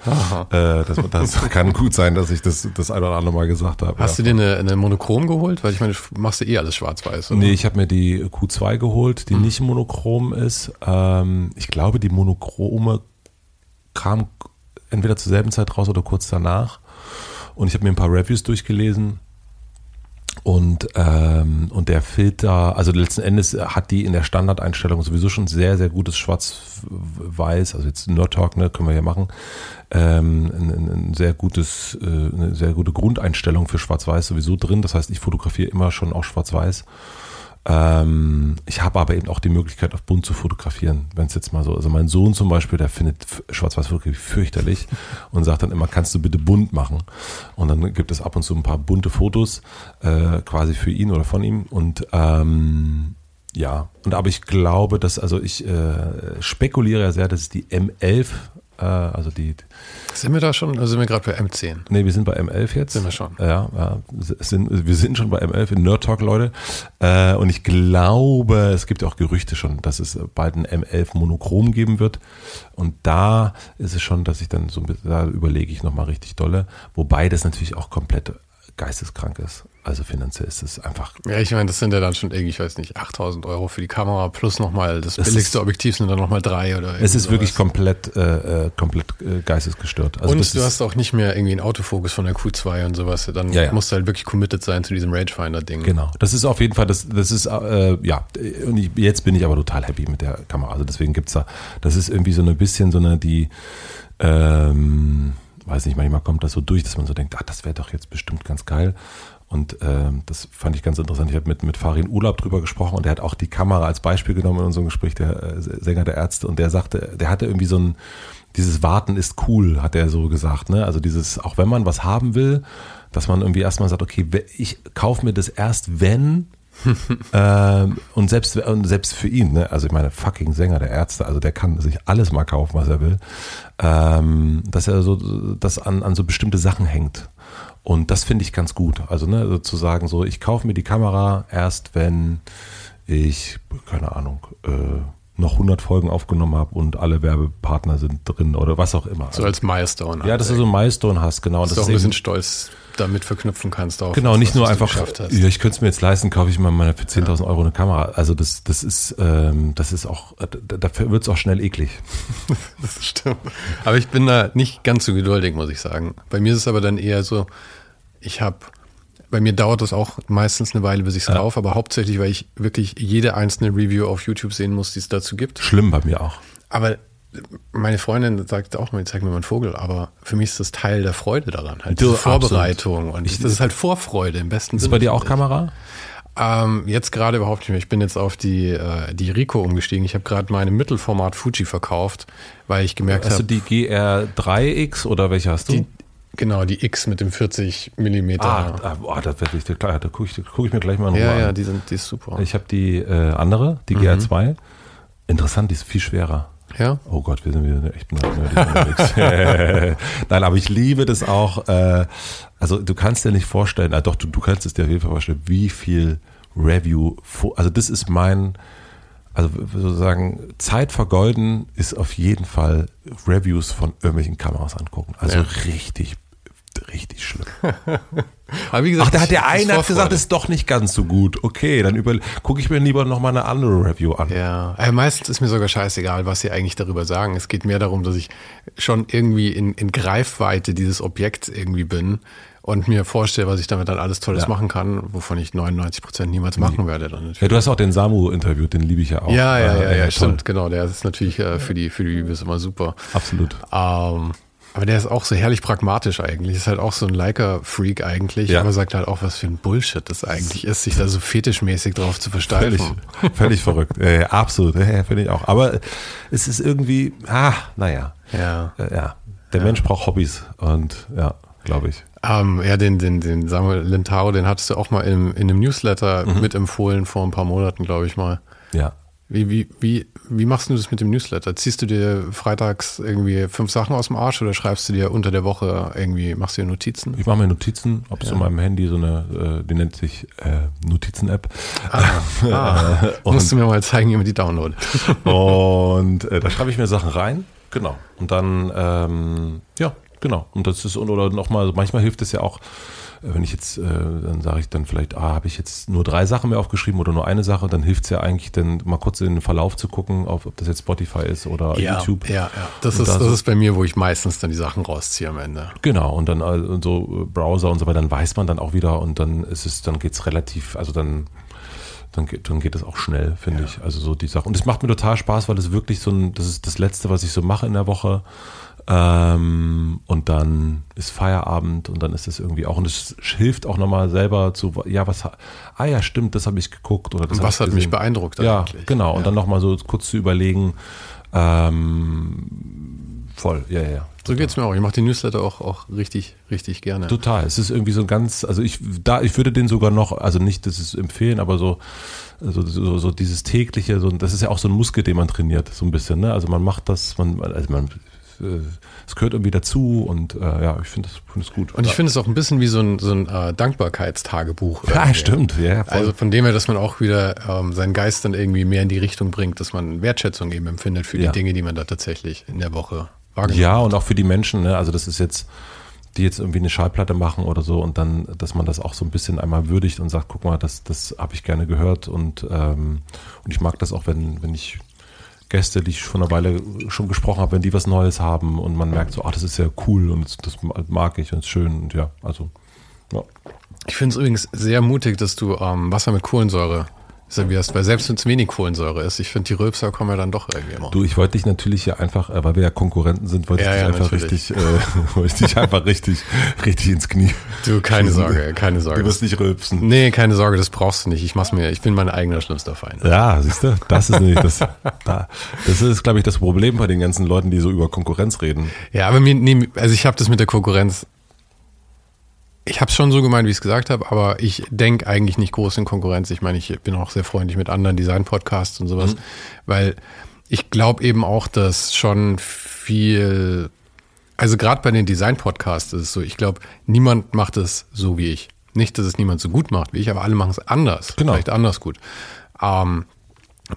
Speaker 2: Äh, das, das kann gut sein, dass ich das das ein oder andere Mal gesagt habe.
Speaker 1: Hast
Speaker 2: ja.
Speaker 1: du dir eine, eine Monochrom geholt? Weil ich meine, du machst ja eh alles schwarz-weiß.
Speaker 2: Nee, ich habe mir die Q2 geholt, die
Speaker 1: Mhm.
Speaker 2: nicht monochrom ist. Ähm, ich glaube, die monochrome kam entweder zur selben Zeit raus oder kurz danach. Und ich habe mir ein paar Reviews durchgelesen. Und, ähm, und der Filter, also letzten Endes hat die in der Standardeinstellung sowieso schon sehr, sehr gutes Schwarz-Weiß, also jetzt Nerd Talk, ne, können wir ja machen, ähm, ein, ein- sehr gutes, äh, eine sehr gute Grundeinstellung für Schwarz-Weiß sowieso drin. Das heißt, ich fotografiere immer schon auch Schwarz-Weiß. Ähm, ich habe aber eben auch die Möglichkeit, auf bunt zu fotografieren, wenn es jetzt mal so, also mein Sohn zum Beispiel, der findet Schwarz-Weiß-Fotografie fürchterlich und sagt dann immer, kannst du bitte bunt machen? Und dann gibt es ab und zu ein paar bunte Fotos, äh, quasi für ihn oder von ihm und ähm, ja, und aber ich glaube, dass, also ich äh, spekuliere ja sehr, dass es die M11, äh, also die,
Speaker 1: Sind wir da schon? Also sind wir gerade bei M10?
Speaker 2: Nee, wir sind bei M11 jetzt.
Speaker 1: Sind wir schon.
Speaker 2: Ja, ja sind, wir sind schon bei M11 in Nerd Talk, Leute. Äh, und ich glaube, es gibt ja auch Gerüchte schon, dass es bald ein M11 Monochrom geben wird. Und da ist es schon, dass ich dann so, ein bisschen- da überlege ich nochmal richtig dolle. Wobei das natürlich auch komplett geisteskrank ist. Also finanziell ist es einfach
Speaker 1: Ja, ich meine, das sind ja dann schon irgendwie, ich weiß nicht, 8000 Euro für die Kamera plus nochmal das
Speaker 2: Es
Speaker 1: billigste
Speaker 2: ist-
Speaker 1: Objektiv sind dann nochmal drei oder
Speaker 2: Es ist
Speaker 1: irgendwie
Speaker 2: wirklich
Speaker 1: sowas.
Speaker 2: komplett, äh, äh, komplett äh, geistesgestört. Also
Speaker 1: und
Speaker 2: das
Speaker 1: du hast auch nicht mehr irgendwie einen Autofokus von der Q2 und sowas. Dann
Speaker 2: Ja, ja.
Speaker 1: musst du halt wirklich committed sein zu diesem Rangefinder-Ding.
Speaker 2: Genau, das ist auf jeden Fall, das, das ist, äh, ja, und ich, jetzt bin ich aber total happy mit der Kamera. Also deswegen gibt's da, das ist irgendwie so ein bisschen so eine, die, ähm, weiß nicht, manchmal kommt das so durch, dass man so denkt, ah, das wäre doch jetzt bestimmt ganz geil. Und ähm, das fand ich ganz interessant. Ich habe mit, mit Farin Urlaub drüber gesprochen und der hat auch die Kamera als Beispiel genommen in unserem Gespräch, der äh, Sänger der Ärzte. Und der sagte, der hatte irgendwie so ein, dieses Warten ist cool, hat er so gesagt. Ne? Also dieses, auch wenn man was haben will, dass man irgendwie erstmal sagt, okay, ich kaufe mir das erst, wenn ähm, und selbst und selbst für ihn, ne? also ich meine, fucking Sänger der Ärzte, also der kann sich alles mal kaufen, was er will, ähm, dass er so das an, an so bestimmte Sachen hängt. Und das finde ich ganz gut. Also ne, sozusagen so, ich kaufe mir die Kamera erst, wenn ich, keine Ahnung, äh, noch 100 Folgen aufgenommen habe und alle Werbepartner sind drin oder was auch immer.
Speaker 1: So als Milestone.
Speaker 2: ja, dass du so einen Milestone hast, genau.
Speaker 1: dass
Speaker 2: Das
Speaker 1: du auch ein bisschen stolz damit verknüpfen kannst. Auf
Speaker 2: Genau, nicht
Speaker 1: was
Speaker 2: nur
Speaker 1: du
Speaker 2: einfach, ja, ich könnte es mir jetzt leisten, kaufe ich mal meine für 10.000 Euro eine Kamera. Also das, das ist, ähm, das ist auch, da, da wird es auch schnell eklig.
Speaker 1: Das stimmt. Aber ich bin da nicht ganz so geduldig, muss ich sagen. Bei mir ist es aber dann eher so, ich habe, bei mir dauert es auch meistens eine Weile, bis ich es kaufe, aber hauptsächlich, weil ich wirklich jede einzelne Review auf YouTube sehen muss, die es dazu gibt.
Speaker 2: Schlimm bei mir auch.
Speaker 1: Aber meine Freundin sagt auch mal, zeig mir mal einen Vogel, aber für mich ist das Teil der Freude daran. Halt
Speaker 2: Du,
Speaker 1: diese Vorbereitung. Und ich, das ist halt Vorfreude im besten
Speaker 2: Ist
Speaker 1: Sinne.
Speaker 2: bei dir auch. Kamera?
Speaker 1: Ähm, jetzt gerade überhaupt nicht mehr. Ich bin jetzt auf die, äh, die Rico umgestiegen. Ich habe gerade meine Mittelformat Fuji verkauft, weil ich gemerkt
Speaker 2: Hast du
Speaker 1: habe,
Speaker 2: die GR3X oder welche hast du?
Speaker 1: die, genau, die X mit dem 40 Millimeter.
Speaker 2: ah, ah, das werde ich dir klar, da gucke ich, guck ich mir gleich mal Ruhe
Speaker 1: ja, ja,
Speaker 2: an.
Speaker 1: die, sind, die ist super.
Speaker 2: Ich habe die äh, andere, die GR2. Interessant, die ist viel schwerer.
Speaker 1: ja?
Speaker 2: Oh Gott, wir sind wieder echt nerdig. Nein, aber ich liebe das auch. Äh, also du kannst dir nicht vorstellen, ah, doch, du, du kannst es dir auf jeden Fall vorstellen, wie viel Review, also das ist mein, also sozusagen Zeit vergeuden ist auf jeden Fall Reviews von irgendwelchen Kameras angucken. Also
Speaker 1: Ja.
Speaker 2: richtig, richtig schlimm.
Speaker 1: Aber wie gesagt,
Speaker 2: Ach, da hat der
Speaker 1: ist
Speaker 2: eine hat gesagt, ist doch nicht ganz so gut. Okay, dann gucke ich mir lieber nochmal eine andere Review an.
Speaker 1: Ja, äh, meistens ist mir sogar scheißegal, was sie eigentlich darüber sagen. Es geht mehr darum, dass ich schon irgendwie in, in Greifweite dieses Objekts irgendwie bin und mir vorstelle, was ich damit dann alles Tolles
Speaker 2: Ja.
Speaker 1: machen kann, wovon ich 99 Prozent niemals machen werde. Dann natürlich.
Speaker 2: Ja, du hast auch den Samu interviewt, den liebe ich ja auch.
Speaker 1: Ja, ja,
Speaker 2: Äh,
Speaker 1: ja, ja, stimmt, genau. Der ist natürlich äh, für die für die Reviews immer super.
Speaker 2: Absolut.
Speaker 1: Ähm, aber der ist auch so herrlich pragmatisch eigentlich. Ist halt auch so ein Leica-Freak eigentlich,
Speaker 2: Ja.
Speaker 1: aber sagt halt auch, was für ein Bullshit das eigentlich ist, sich da so fetischmäßig drauf zu
Speaker 2: Völlig,
Speaker 1: versteifen.
Speaker 2: völlig verrückt. Äh, absolut, äh, finde ich auch. Aber es ist irgendwie, ah, naja.
Speaker 1: Ja.
Speaker 2: Äh, ja. Der Mensch braucht Hobbys und ja, glaube ich.
Speaker 1: Ähm, ja, den, den, den Samuel Lentau, den hattest du auch mal in, in einem Newsletter
Speaker 2: Mhm.
Speaker 1: mitempfohlen vor ein paar Monaten, glaube ich mal.
Speaker 2: Ja.
Speaker 1: Wie, wie, wie, wie machst du das mit dem Newsletter? Ziehst du dir freitags irgendwie fünf Sachen aus dem Arsch oder schreibst du dir unter der Woche irgendwie, machst du dir Notizen?
Speaker 2: Ich mache mir Notizen, ob ja. so meinem Handy so eine, äh, die nennt sich äh, Notizen-App.
Speaker 1: Ah, ah. musst du mir mal zeigen, wie man die downloadet.
Speaker 2: und äh, da schreibe ich mir Sachen rein, genau. Und dann, ähm, ja, genau. Und das ist, oder nochmal, manchmal hilft es ja auch, wenn ich jetzt, äh, dann sage ich dann vielleicht, ah, habe ich jetzt nur drei Sachen mehr aufgeschrieben oder nur eine Sache, dann hilft es ja eigentlich, dann mal kurz in den Verlauf zu gucken, auf, ob das jetzt Spotify ist oder
Speaker 1: ja,
Speaker 2: YouTube.
Speaker 1: Ja, ja. Das, ist, das so, ist bei mir, wo ich meistens dann die Sachen rausziehe am Ende.
Speaker 2: Genau, und dann also so Browser und so weiter, dann weiß man dann auch wieder und dann ist es, dann geht es relativ, also dann dann geht, dann geht es auch schnell, finde ja. ich. Also so die Sache. Und es macht mir total Spaß, weil es wirklich so ein, das ist das Letzte, was ich so mache in der Woche. Ähm, und dann ist Feierabend und dann ist es irgendwie auch, und es hilft auch nochmal selber zu, ja, was, ah ja, stimmt, das habe ich geguckt. Oder das
Speaker 1: was hat mich beeindruckt
Speaker 2: ja, eigentlich? Genau, und dann nochmal so kurz zu überlegen, ähm, voll, ja, ja.
Speaker 1: So geht es mir auch. Ich mache die Newsletter auch, auch richtig, richtig gerne.
Speaker 2: Total. Es ist irgendwie so ein ganz, also ich, da, ich würde den sogar noch, also nicht, das ist empfehlen, aber so, so, so, so dieses tägliche, so, das ist ja auch so ein Muskel, den man trainiert, so ein bisschen, ne? Also man macht das, man, also man es gehört irgendwie dazu und äh, ja, ich finde das, find gut.
Speaker 1: Und ich finde es auch ein bisschen wie so ein, so ein äh, Dankbarkeitstagebuch.
Speaker 2: Ja, stimmt. Ja,
Speaker 1: voll. also von dem her, dass man auch wieder ähm, seinen Geist dann irgendwie mehr in die Richtung bringt, dass man Wertschätzung eben empfindet für die ja. Dinge, die man da tatsächlich in der Woche
Speaker 2: wahrgenommen ja, hat. Ja, und auch für die Menschen. Ne? Also das ist jetzt die jetzt irgendwie eine Schallplatte machen oder so und dann, dass man das auch so ein bisschen einmal würdigt und sagt, guck mal, das, das habe ich gerne gehört und, ähm, und ich mag das auch, wenn, wenn ich Gäste, die ich schon eine Weile schon gesprochen habe, wenn die was Neues haben und man merkt so, ah, das ist ja cool und das, das mag ich und ist schön und ja, also, ja.
Speaker 1: Ich finde es übrigens sehr mutig, dass du ähm, Wasser mit Kohlensäure servierst, weil selbst wenn es wenig Kohlensäure ist, ich finde, die Rülpser kommen ja dann doch irgendwie immer.
Speaker 2: Du, ich wollte dich natürlich ja einfach, äh, weil wir ja Konkurrenten sind, wollte ja, ich dich ja, einfach richtig, äh, wollte ich dich einfach richtig, richtig ins Knie.
Speaker 1: Du, keine Sorge, keine Sorge.
Speaker 2: Du wirst nicht rülpsen.
Speaker 1: Nee, keine Sorge, das brauchst du nicht. Ich mach's mir, ich bin mein eigener schlimmster Feind.
Speaker 2: Ja, siehst du, das ist nämlich das, da, das ist, glaube ich, das Problem bei den ganzen Leuten, die so über Konkurrenz reden.
Speaker 1: Ja, aber mir, nee, also ich habe das mit der Konkurrenz ich habe es schon so gemeint, wie ich es gesagt habe, aber ich denke eigentlich nicht groß in Konkurrenz. Ich meine, ich bin auch sehr freundlich mit anderen Design-Podcasts und sowas, mhm. weil ich glaube eben auch, dass schon viel, also gerade bei den Design-Podcasts ist es so, ich glaube, niemand macht es so wie ich. Nicht, dass es niemand so gut macht wie ich, aber alle machen es anders. Genau. Vielleicht anders gut. Ähm,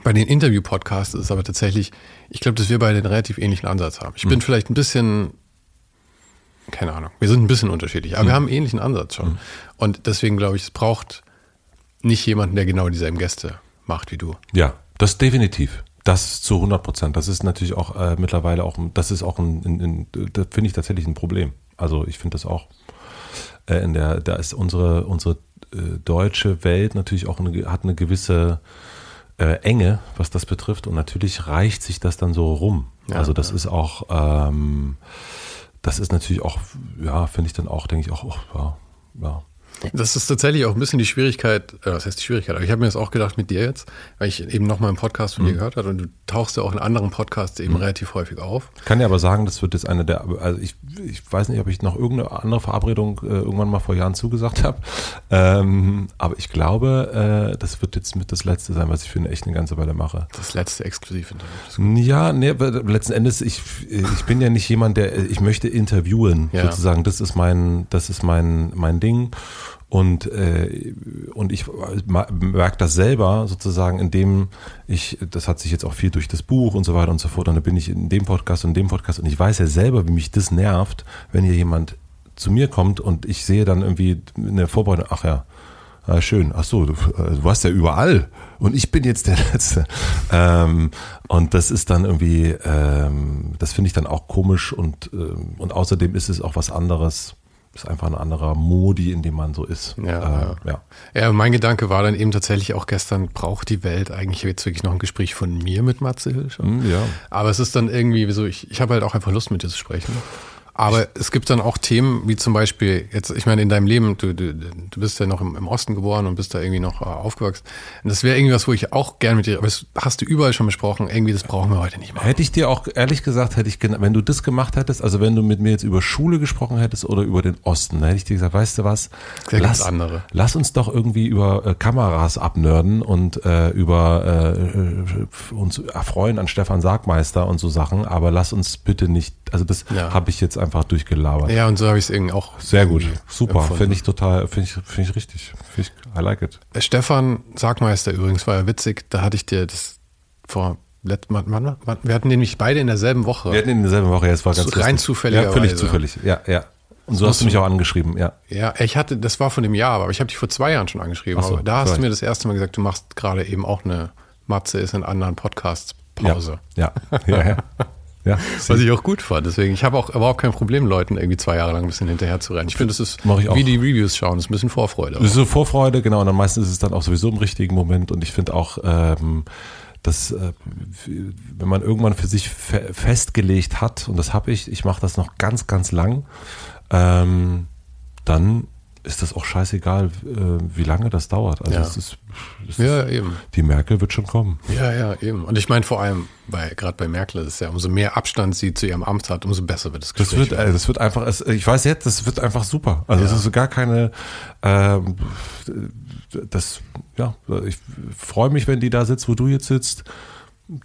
Speaker 1: bei den Interview-Podcasts ist es aber tatsächlich, ich glaube, dass wir beide einen relativ ähnlichen Ansatz haben. Ich mhm. bin vielleicht ein bisschen keine Ahnung. Wir sind ein bisschen unterschiedlich, aber mhm. wir haben einen ähnlichen Ansatz schon. Mhm. Und deswegen glaube ich, es braucht nicht jemanden, der genau dieselben Gäste macht wie du.
Speaker 2: Ja, das definitiv. Das zu 100 Prozent. Das ist natürlich auch äh, mittlerweile auch, das ist auch ein, ein, ein das finde ich tatsächlich ein Problem. Also ich finde das auch äh, in der, da ist unsere, unsere äh, deutsche Welt natürlich auch eine, hat eine gewisse äh, Enge, was das betrifft. Und natürlich reicht sich das dann so rum. Ja, also das ja. ist auch, ähm, das ist natürlich auch, ja, finde ich dann auch, denke ich auch, oh, ja, ja.
Speaker 1: Das ist tatsächlich auch ein bisschen die Schwierigkeit, äh, was heißt die Schwierigkeit, aber ich habe mir das auch gedacht mit dir jetzt, weil ich eben nochmal einen Podcast von mhm. dir gehört habe und du tauchst ja auch in anderen Podcasts eben mhm. relativ häufig auf.
Speaker 2: Ich kann ja aber sagen, das wird jetzt eine der, also ich, ich weiß nicht, ob ich noch irgendeine andere Verabredung äh, irgendwann mal vor Jahren zugesagt habe, ähm, aber ich glaube, äh, das wird jetzt mit das Letzte sein, was ich für eine echt eine ganze Weile mache.
Speaker 1: Das letzte exklusiv
Speaker 2: Ja, nee, letzten Endes, ich, ich bin ja nicht jemand, der, ich möchte interviewen, ja. sozusagen, das ist mein, das ist mein, mein Ding. Und, äh, und ich merke das selber sozusagen, indem ich, das hat sich jetzt auch viel durch das Buch und so weiter und so fort, und dann bin ich in dem Podcast und in dem Podcast und ich weiß ja selber, wie mich das nervt, wenn hier jemand zu mir kommt und ich sehe dann irgendwie eine Vorbereitung, ach ja, ah, schön, ach so, du, äh, du warst ja überall und ich bin jetzt der Letzte. Ähm, und das ist dann irgendwie, ähm, das finde ich dann auch komisch und, ähm, und außerdem ist es auch was anderes ist einfach ein anderer Modi, in dem man so ist.
Speaker 1: Ja, äh, ja. ja. mein Gedanke war dann eben tatsächlich auch gestern, braucht die Welt eigentlich jetzt wirklich noch ein Gespräch von mir mit Matze Hilscher?
Speaker 2: Mm, ja.
Speaker 1: Aber es ist dann irgendwie so, ich, ich habe halt auch einfach Lust mit dir zu sprechen. Aber es gibt dann auch Themen, wie zum Beispiel, jetzt, ich meine, in deinem Leben, du, du, du bist ja noch im, im Osten geboren und bist da irgendwie noch äh, aufgewachsen. Und das wäre irgendwas, wo ich auch gern mit dir, aber das hast du überall schon besprochen, irgendwie, das brauchen wir heute nicht mehr.
Speaker 2: Hätte ich dir auch, ehrlich gesagt, hätte ich, wenn du das gemacht hättest, also wenn du mit mir jetzt über Schule gesprochen hättest oder über den Osten, dann hätte ich dir gesagt, weißt du was?
Speaker 1: Sehr
Speaker 2: lass,
Speaker 1: andere.
Speaker 2: lass uns doch irgendwie über äh, Kameras abnörden und äh, über äh, uns erfreuen an Stefan Sargmeister und so Sachen, aber lass uns bitte nicht, also das
Speaker 1: Ja.
Speaker 2: habe ich jetzt einfach durchgelabert.
Speaker 1: Ja, und so habe ich es irgendwie auch.
Speaker 2: Sehr gut, super, finde ich total, finde ich, finde ich richtig, finde ich, I like it.
Speaker 1: Stefan Sargmeister übrigens war ja witzig, da hatte ich dir das vor, let- wann- wann- wann- wir hatten nämlich beide in derselben Woche.
Speaker 2: Wir hatten in derselben Woche, ja, es war ganz
Speaker 1: rein zufälligerweise.
Speaker 2: Ja, völlig zufällig, ja, ja. Und so hast du mich auch angeschrieben, ja.
Speaker 1: Ja, ich hatte, das war von dem Jahr, aber ich habe dich vor zwei Jahren schon angeschrieben.
Speaker 2: So,
Speaker 1: aber da hast
Speaker 2: vielleicht.
Speaker 1: du mir das erste Mal gesagt, du machst gerade eben auch eine Matze ist in anderen Podcasts Pause.
Speaker 2: Ja, ja, ja. ja. Ja.
Speaker 1: Was ich auch gut fand. Deswegen, ich habe auch überhaupt kein Problem, Leuten irgendwie zwei Jahre lang ein bisschen hinterher zu rennen. Ich finde, das ist wie die Reviews schauen, das ist ein bisschen Vorfreude.
Speaker 2: Das ist so Vorfreude, genau. Und dann meistens ist es dann auch sowieso im richtigen Moment. Und ich finde auch, ähm, dass äh, wenn man irgendwann für sich fe festgelegt hat, und das habe ich, ich mache das noch ganz, ganz lang, ähm, dann ist das auch scheißegal, äh, wie lange das dauert. Also
Speaker 1: Ja.
Speaker 2: es ist, es
Speaker 1: Ja,
Speaker 2: ist,
Speaker 1: eben.
Speaker 2: die Merkel wird schon kommen.
Speaker 1: Ja, ja, eben. Und ich meine vor allem, bei gerade bei Merkel ist es ja, umso mehr Abstand sie zu ihrem Amt hat, umso besser wird das
Speaker 2: Das
Speaker 1: Gespräch.
Speaker 2: wird, äh, das wird einfach, es, ich weiß jetzt, das wird einfach super. Also es ist gar keine, ähm, das, ja, ich freue mich, wenn die da sitzt, wo du jetzt sitzt.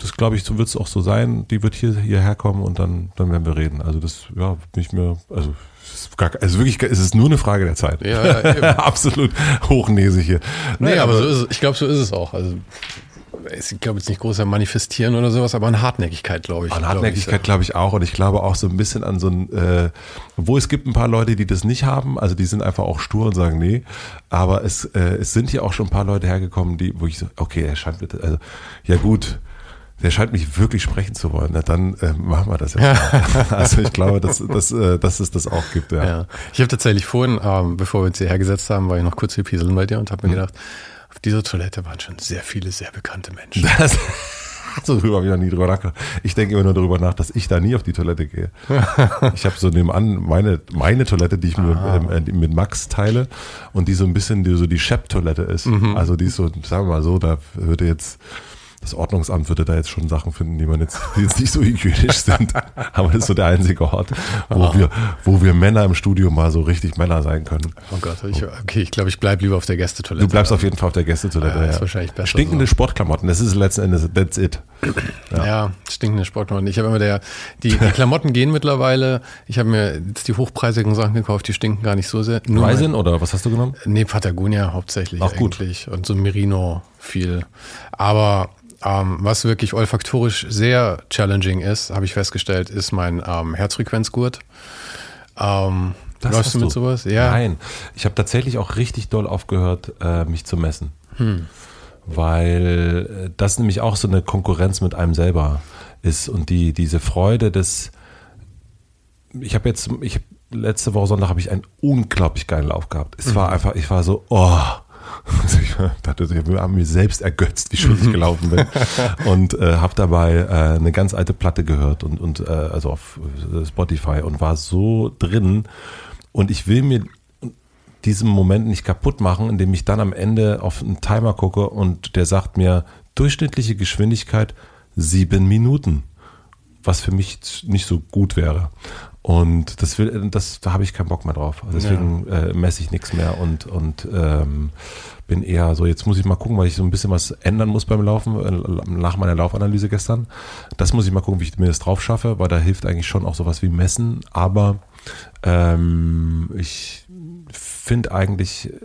Speaker 2: Das glaube ich, so wird es auch so sein. Die wird hier hierher kommen und dann, dann werden wir reden. Also das, ja, ich mir, also es ist, gar, also wirklich, es ist nur eine Frage der Zeit.
Speaker 1: Ja, ja,
Speaker 2: absolut hochnäsig hier.
Speaker 1: Nee,
Speaker 2: Naja,
Speaker 1: aber so ist es. Ich glaube, so ist es auch. Also ich glaube jetzt nicht groß an Manifestieren oder sowas, aber an Hartnäckigkeit, glaube ich.
Speaker 2: An Hartnäckigkeit glaube ich auch und ich glaube auch so ein bisschen an so ein, äh, wo es gibt ein paar Leute, die das nicht haben, also die sind einfach auch stur und sagen nee, aber es, äh, es sind hier auch schon ein paar Leute hergekommen, die, wo ich so, okay, er scheint also ja gut, der scheint mich wirklich sprechen zu wollen, na, dann äh, machen wir das jetzt. also ich glaube, dass, dass, äh, dass es das auch gibt, ja.
Speaker 1: Ja. Ich habe tatsächlich vorhin, ähm, bevor wir uns hierher gesetzt haben, war ich noch kurz hier pieseln bei dir und habe mir
Speaker 2: Mhm.
Speaker 1: gedacht, auf dieser Toilette waren schon sehr viele sehr bekannte Menschen.
Speaker 2: Das, so drüber habe ich noch nie drüber nachgedacht. Ich denke immer nur darüber nach, dass ich da nie auf die Toilette gehe. Ich habe so nebenan meine, meine Toilette, die ich mit, ähm, äh, mit Max teile und die so ein bisschen die, so die Shep-Toilette ist. Also die ist so, sagen wir mal so, da würde jetzt das Ordnungsamt würde da jetzt schon Sachen finden, die man jetzt, die jetzt nicht so hygienisch sind. Aber das ist so der einzige Ort, wo wir, wo wir Männer im Studio mal so richtig Männer sein können.
Speaker 1: Oh Gott, ich, okay, ich glaube, ich bleib lieber auf der Gästetoilette.
Speaker 2: Du bleibst auf jeden Fall auf der Gästetoilette.
Speaker 1: Ja, ist wahrscheinlich besser
Speaker 2: Stinkende
Speaker 1: so.
Speaker 2: Sportklamotten, das ist letzten Endes, that's it.
Speaker 1: Ja, stinkende Sportklamotten. Ich habe immer der, die, die Klamotten gehen mittlerweile. Ich habe mir jetzt die hochpreisigen Sachen gekauft, die stinken gar nicht so sehr. Nur
Speaker 2: Reisen oder was hast du genommen?
Speaker 1: Nee, Patagonia hauptsächlich
Speaker 2: Auch gut.
Speaker 1: eigentlich und so Merino viel. Aber ähm, was wirklich olfaktorisch sehr challenging ist, habe ich festgestellt, ist mein ähm, Herzfrequenzgurt. Ähm,
Speaker 2: Das
Speaker 1: läufst du mit sowas? Ja.
Speaker 2: Nein, ich habe tatsächlich auch richtig doll aufgehört, äh, mich zu messen. Weil äh, das nämlich auch so eine Konkurrenz mit einem selber ist und die diese Freude des ich habe jetzt ich hab, letzte Woche Sonntag habe ich einen unglaublich geilen Lauf gehabt. Es war einfach ich war so oh Also ich dachte, ich habe mir selbst ergötzt, wie schön ich gelaufen bin. und äh, habe dabei äh, eine ganz alte Platte gehört und, und äh, also auf Spotify und war so drin. Und ich will mir diesen Moment nicht kaputt machen, indem ich dann am Ende auf einen Timer gucke und der sagt mir, durchschnittliche Geschwindigkeit sieben Minuten. Was für mich nicht so gut wäre. Und das will, das, da habe ich keinen Bock mehr drauf. Also deswegen äh, messe ich nichts mehr und, und ähm, bin eher so, jetzt muss ich mal gucken, weil ich so ein bisschen was ändern muss beim Laufen, äh, nach meiner Laufanalyse gestern. Das muss ich mal gucken, wie ich mir das drauf schaffe, weil da hilft eigentlich schon auch sowas wie Messen. Aber ähm, ich finde eigentlich äh,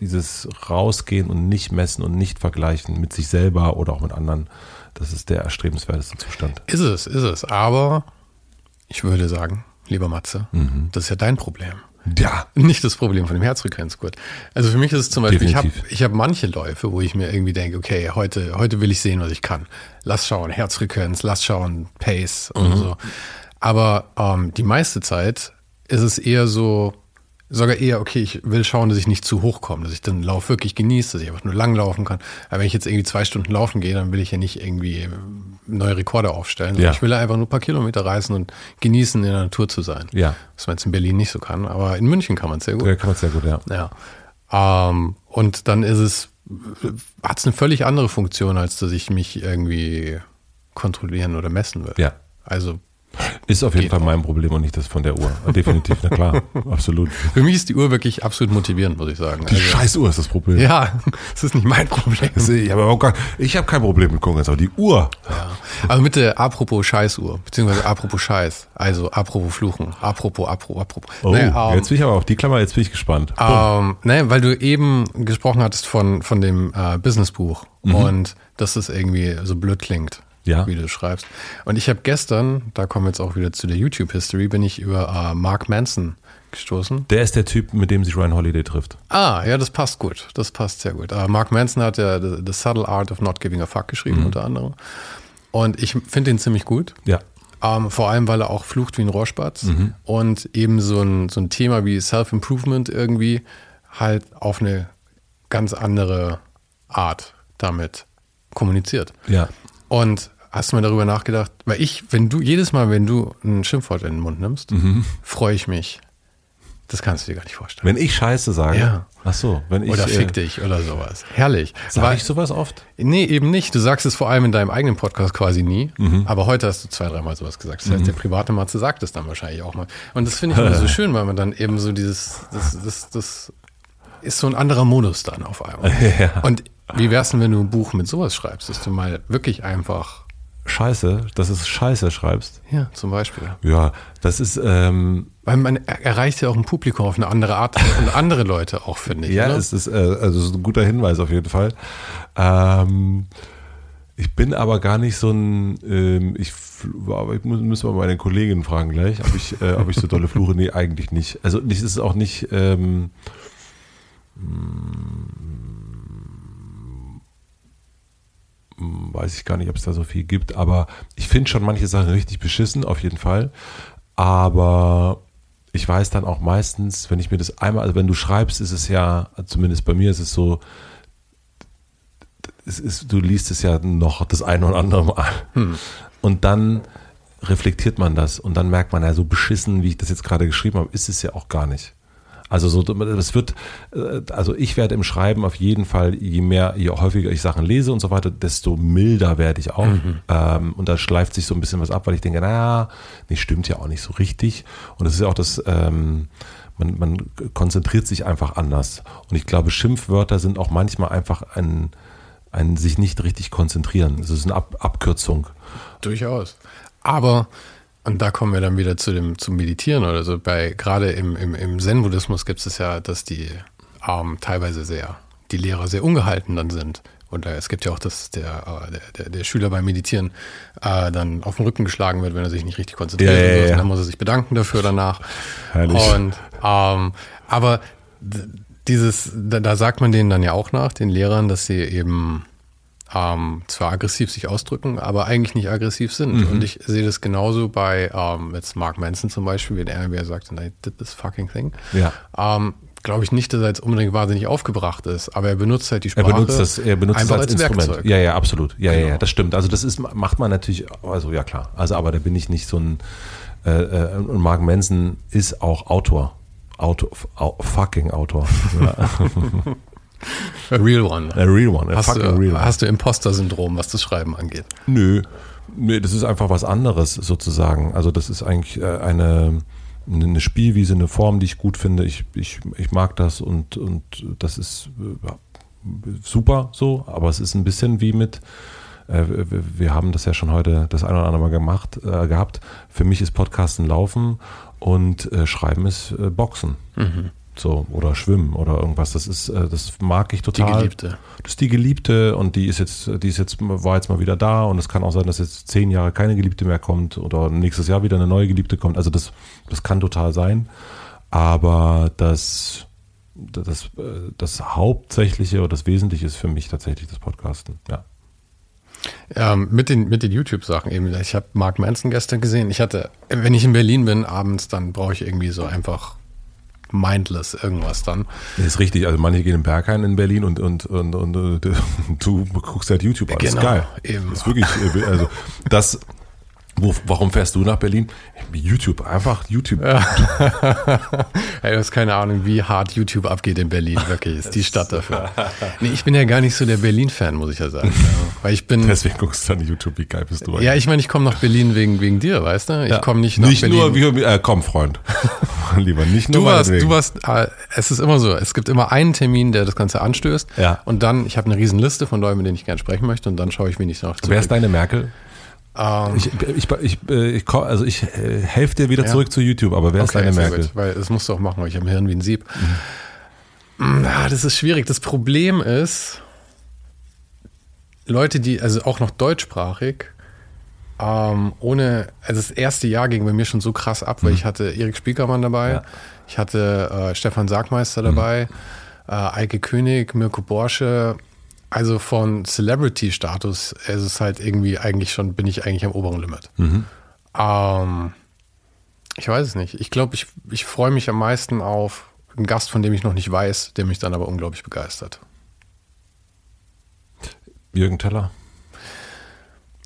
Speaker 2: dieses Rausgehen und nicht messen und nicht vergleichen mit sich selber oder auch mit anderen, das ist der erstrebenswerteste Zustand.
Speaker 1: Ist es, ist es. Aber ich würde sagen, lieber Matze,
Speaker 2: Mhm.
Speaker 1: das ist ja dein Problem.
Speaker 2: Ja.
Speaker 1: Nicht das Problem von dem Herzfrequenzgurt. Also für mich ist es zum Beispiel, ich habe
Speaker 2: Definitiv.
Speaker 1: ich hab manche Läufe, wo ich mir irgendwie denke, okay, heute, heute will ich sehen, was ich kann. Lass schauen, Herzfrequenz, lass schauen, Pace
Speaker 2: Mhm.
Speaker 1: und so. Aber ähm, die meiste Zeit ist es eher so sogar eher, okay, ich will schauen, dass ich nicht zu hoch komme, dass ich den Lauf wirklich genieße, dass ich einfach nur lang laufen kann. Aber wenn ich jetzt irgendwie zwei Stunden laufen gehe, dann will ich ja nicht irgendwie neue Rekorde aufstellen.
Speaker 2: Ja.
Speaker 1: Ich will einfach nur ein paar Kilometer reisen und genießen, in der Natur zu sein.
Speaker 2: Ja.
Speaker 1: Was man jetzt in Berlin nicht so kann, aber in München kann man es sehr gut.
Speaker 2: Ja, kann man sehr gut, ja.
Speaker 1: Ja. Ähm, und dann ist es, hat es eine völlig andere Funktion, als dass ich mich irgendwie kontrollieren oder messen will.
Speaker 2: Ja.
Speaker 1: Also
Speaker 2: Ist auf jeden
Speaker 1: Geht
Speaker 2: Fall
Speaker 1: auch.
Speaker 2: mein Problem und nicht das von der Uhr. Definitiv, na klar, absolut.
Speaker 1: für mich ist die Uhr wirklich absolut motivierend, muss ich sagen.
Speaker 2: Die
Speaker 1: Also,
Speaker 2: Scheißuhr ist das Problem.
Speaker 1: ja, es ist nicht mein Problem.
Speaker 2: Das- Ich habe auch gar, ich habe kein Problem mit Konkurrenz, aber die Uhr.
Speaker 1: Ja. Aber mit der apropos Scheißuhr, beziehungsweise apropos Scheiß, also apropos Fluchen, apropos, apropos, apropos.
Speaker 2: Oh,
Speaker 1: Naja, ähm,
Speaker 2: jetzt bin ich aber auf die Klammer, jetzt bin ich gespannt.
Speaker 1: Ähm, ne, weil du eben gesprochen hattest von, von dem äh, Businessbuch und dass es irgendwie so blöd klingt,
Speaker 2: Ja.
Speaker 1: wie du schreibst. Und ich habe gestern, da kommen wir jetzt auch wieder zu der YouTube-History, bin ich über äh, Mark Manson gestoßen.
Speaker 2: Der ist der Typ, mit dem sich Ryan Holiday trifft.
Speaker 1: Ah, ja, das passt gut. Das passt sehr gut. Äh, Mark Manson hat ja The, The Subtle Art of Not Giving a Fuck geschrieben, unter anderem. Und ich finde ihn ziemlich gut.
Speaker 2: Ja.
Speaker 1: Ähm, vor allem, weil er auch flucht wie ein Rohrspatz und eben so ein, so ein Thema wie Self-Improvement irgendwie halt auf eine ganz andere Art damit kommuniziert.
Speaker 2: Ja.
Speaker 1: Und hast du mal darüber nachgedacht, weil ich, wenn du, jedes Mal, wenn du ein Schimpfwort in den Mund nimmst, freue ich mich. Das kannst du dir gar nicht vorstellen.
Speaker 2: Wenn ich Scheiße sage.
Speaker 1: Ja.
Speaker 2: Ach so, wenn ich.
Speaker 1: oder fick
Speaker 2: äh,
Speaker 1: dich oder sowas. Herrlich.
Speaker 2: Sag ich sowas oft?
Speaker 1: Nee, eben nicht. Du sagst es vor allem in deinem eigenen Podcast quasi nie.
Speaker 2: Mhm.
Speaker 1: Aber heute hast du zwei, dreimal sowas gesagt. Das heißt, der private Matze sagt es dann wahrscheinlich auch mal. Und das finde ich immer so schön, weil man dann eben so dieses, das, das, das ist so ein anderer Modus dann auf einmal.
Speaker 2: Ja.
Speaker 1: Und wie wär's denn, wenn du ein Buch mit sowas schreibst, dass du mal wirklich einfach,
Speaker 2: Scheiße, dass du Scheiße schreibst.
Speaker 1: ja, zum Beispiel.
Speaker 2: Ja, das ist, ähm,
Speaker 1: Weil man er- erreicht ja auch ein Publikum auf eine andere Art und andere Leute auch, finde ich.
Speaker 2: ja,
Speaker 1: oder?
Speaker 2: es ist, äh, also es ist ein guter Hinweis auf jeden Fall. Ähm, ich bin aber gar nicht so ein, ähm, ich, aber ich muss, müssen wir meine Kollegin fragen gleich, ob ich, äh, ob ich so dolle fluche. Nee, eigentlich nicht. Also es ist auch nicht, ähm, mm, weiß ich gar nicht, ob es da so viel gibt, aber ich finde schon manche Sachen richtig beschissen, auf jeden Fall. Aber ich weiß dann auch meistens, wenn ich mir das einmal, also wenn du schreibst, ist es ja, zumindest bei mir ist es so, es ist, du liest es ja noch das eine oder andere Mal. Und dann reflektiert man das und dann merkt man ja, so beschissen, wie ich das jetzt gerade geschrieben habe, ist es ja auch gar nicht. Also so, das wird, äh, also ich werde im Schreiben auf jeden Fall, je mehr, je häufiger ich Sachen lese und so weiter, desto milder werde ich auch. Ähm, und da schleift sich so ein bisschen was ab, weil ich denke, naja, nee, stimmt ja auch nicht so richtig. Und es ist ja auch das, ähm, man, man konzentriert sich einfach anders. Und ich glaube, Schimpfwörter sind auch manchmal einfach ein, ein sich nicht richtig konzentrieren. Es ist eine Ab Abkürzung.
Speaker 1: Durchaus. Aber, und da kommen wir dann wieder zu dem, zum Meditieren oder so, bei, gerade im, im, im Zen-Buddhismus gibt es ja, dass die ähm, teilweise sehr, die Lehrer sehr ungehalten dann sind. Und äh, es gibt ja auch, dass der, äh, der, der, Schüler beim Meditieren äh, dann auf den Rücken geschlagen wird, wenn er sich nicht richtig konzentriert.
Speaker 2: Ja, ja, ja.
Speaker 1: Und dann muss er sich bedanken dafür danach.
Speaker 2: Herrlich.
Speaker 1: Und, ähm, aber dieses, da, da sagt man denen dann ja auch nach, den Lehrern, dass sie eben ähm, zwar aggressiv sich ausdrücken, aber eigentlich nicht aggressiv sind.
Speaker 2: Mhm.
Speaker 1: Und ich sehe das genauso bei ähm, jetzt Mark Manson zum Beispiel, wenn er mir sagt, I did this fucking thing.
Speaker 2: Ja.
Speaker 1: Ähm, Glaube ich nicht, dass er jetzt unbedingt wahnsinnig aufgebracht ist, aber er benutzt halt die
Speaker 2: Er
Speaker 1: Sprache
Speaker 2: benutzt das, er benutzt es
Speaker 1: einfach
Speaker 2: als, Instrument.
Speaker 1: Werkzeug.
Speaker 2: Ja, ja, absolut. Ja, ja, ja,
Speaker 1: Genau.
Speaker 2: das stimmt. Also das ist, macht man natürlich, also ja klar. Also aber da bin ich nicht so ein, äh, äh, und Mark Manson ist auch Autor. Autor, au, fucking Autor. Ja.
Speaker 1: A real one.
Speaker 2: A real one. A
Speaker 1: Hast du,
Speaker 2: real one.
Speaker 1: hast du Imposter-Syndrom, was das Schreiben angeht?
Speaker 2: Nö. Nee, das ist einfach was anderes sozusagen. Also das ist eigentlich äh, eine, eine Spielwiese, eine Form, die ich gut finde. Ich, ich, ich mag das und, und das ist äh, super so, aber es ist ein bisschen wie mit, äh, wir, haben das ja schon heute das ein oder andere Mal gemacht, äh, gehabt. Für mich ist Podcasten Laufen und äh, Schreiben ist äh, Boxen. So, oder Schwimmen oder irgendwas. Das ist, äh, das mag ich
Speaker 1: Die
Speaker 2: total.
Speaker 1: Geliebte.
Speaker 2: Das ist die Geliebte und die ist jetzt, die ist jetzt, war jetzt mal wieder da und es kann auch sein, dass jetzt zehn Jahre keine Geliebte mehr kommt oder nächstes Jahr wieder eine neue Geliebte kommt. Also das, das kann total sein. Aber das, das, das Hauptsächliche oder das Wesentliche ist für mich tatsächlich das Podcasten. Ja.
Speaker 1: Ähm, mit den, mit den YouTube-Sachen eben. Ich habe Mark Manson gestern gesehen. Ich hatte, wenn ich in Berlin bin, abends, dann brauche ich irgendwie so einfach mindless irgendwas dann.
Speaker 2: Das ist richtig, also manche gehen in Berghain in Berlin und, und, und, und, du guckst halt YouTube an. Das ist
Speaker 1: Genau,
Speaker 2: geil.
Speaker 1: eben.
Speaker 2: Das ist wirklich, also das, wo, warum fährst du nach Berlin? YouTube, einfach YouTube.
Speaker 1: Ey, du hast keine Ahnung, wie hart YouTube abgeht in Berlin. Wirklich, ist die Stadt dafür. Nee, ich bin ja gar nicht so der Berlin-Fan, muss ich ja sagen. Ja. Weil ich bin.
Speaker 2: Deswegen guckst du dann YouTube, wie geil bist du
Speaker 1: Ja, ich meine, ich komme nach Berlin wegen, wegen dir, weißt du? Ich
Speaker 2: Ja.
Speaker 1: komme nicht nach
Speaker 2: Nicht
Speaker 1: Berlin.
Speaker 2: nur, wie, äh, komm, Freund. Lieber nicht nur
Speaker 1: Du warst, du warst, äh, es ist immer so, es gibt immer einen Termin, der das Ganze anstößt.
Speaker 2: Ja.
Speaker 1: Und dann, ich habe eine riesen Liste von Leuten, mit denen ich gerne sprechen möchte und dann schaue ich, wen ich noch
Speaker 2: Wer ist deine Merkel?
Speaker 1: Ähm,
Speaker 2: Ich, ich, ich, äh, ich, also ich äh, helfe dir wieder
Speaker 1: Ja.
Speaker 2: zurück zu YouTube, aber wer ist
Speaker 1: Okay,
Speaker 2: deine
Speaker 1: sehr
Speaker 2: Merkel?
Speaker 1: gut, weil das musst du auch machen, weil ich habe ein Hirn wie ein Sieb. Mm, Ah, das ist schwierig. Das Problem ist, Leute, die, also auch noch deutschsprachig, ähm, ohne, also das erste Jahr ging bei mir schon so krass ab, weil ich hatte Erik Spiekermann dabei,
Speaker 2: Ja.
Speaker 1: ich hatte äh, Stefan Sargmeister dabei, äh, Eike König, Mirko Borsche, also von Celebrity-Status ist es halt irgendwie eigentlich schon, bin ich eigentlich am oberen Limit. Ähm, ich weiß es nicht. Ich glaube, ich, ich freue mich am meisten auf einen Gast, von dem ich noch nicht weiß, der mich dann aber unglaublich begeistert.
Speaker 2: Jürgen Teller.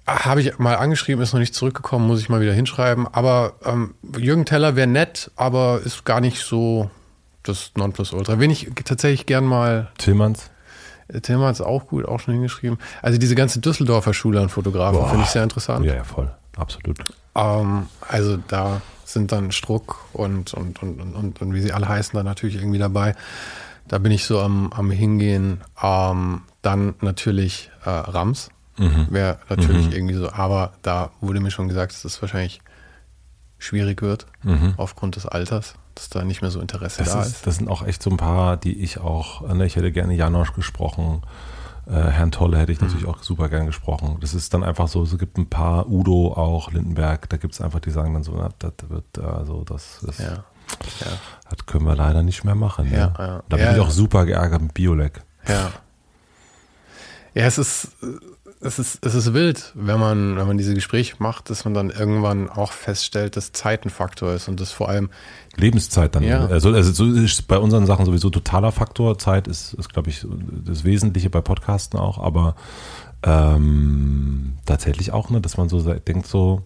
Speaker 1: Ah, Habe ich mal angeschrieben, ist noch nicht zurückgekommen, muss ich mal wieder hinschreiben. Aber ähm, Jürgen Teller wäre nett, aber ist gar nicht so das Nonplusultra. Wen ich tatsächlich gern mal,
Speaker 2: Tillmanns.
Speaker 1: Äh, Tillmann ist auch gut, auch schon hingeschrieben. Also diese ganze Düsseldorfer Schule an Fotografen finde ich sehr interessant.
Speaker 2: Ja, ja, voll. Absolut.
Speaker 1: Ähm, also da sind dann Struck und, und, und, und, und, wie sie alle heißen, dann natürlich irgendwie dabei. Da bin ich so am, am Hingehen. Ähm, dann natürlich äh, Rams. Wäre natürlich irgendwie so, aber da wurde mir schon gesagt, dass das wahrscheinlich schwierig wird, aufgrund des Alters, dass da nicht mehr so Interesse
Speaker 2: Das,
Speaker 1: da
Speaker 2: ist,
Speaker 1: ist.
Speaker 2: das sind auch echt so ein paar, die ich auch, ne, ich hätte gerne Janosch gesprochen. Äh, Herrn Tolle hätte ich
Speaker 1: Mhm.
Speaker 2: natürlich auch super gern gesprochen. Das ist dann einfach so, es gibt ein paar, Udo auch, Lindenberg, da gibt es einfach, die sagen dann so, na, das wird, also das ist,
Speaker 1: Ja. Ja.
Speaker 2: das können wir leider nicht mehr machen.
Speaker 1: Ja,
Speaker 2: ne?
Speaker 1: ja.
Speaker 2: Da bin ich auch super geärgert mit Biolek.
Speaker 1: Ja. Ja, es ist, es ist, es ist wild, wenn man, wenn man diese Gespräche macht, dass man dann irgendwann auch feststellt, dass Zeit ein Faktor ist und das vor allem,
Speaker 2: Lebenszeit dann.
Speaker 1: Ja.
Speaker 2: Also, also so ist bei unseren Sachen sowieso totaler Faktor. Zeit ist, ist glaube ich, das Wesentliche bei Podcasten auch, aber ähm, tatsächlich auch, ne, dass man so denkt, so,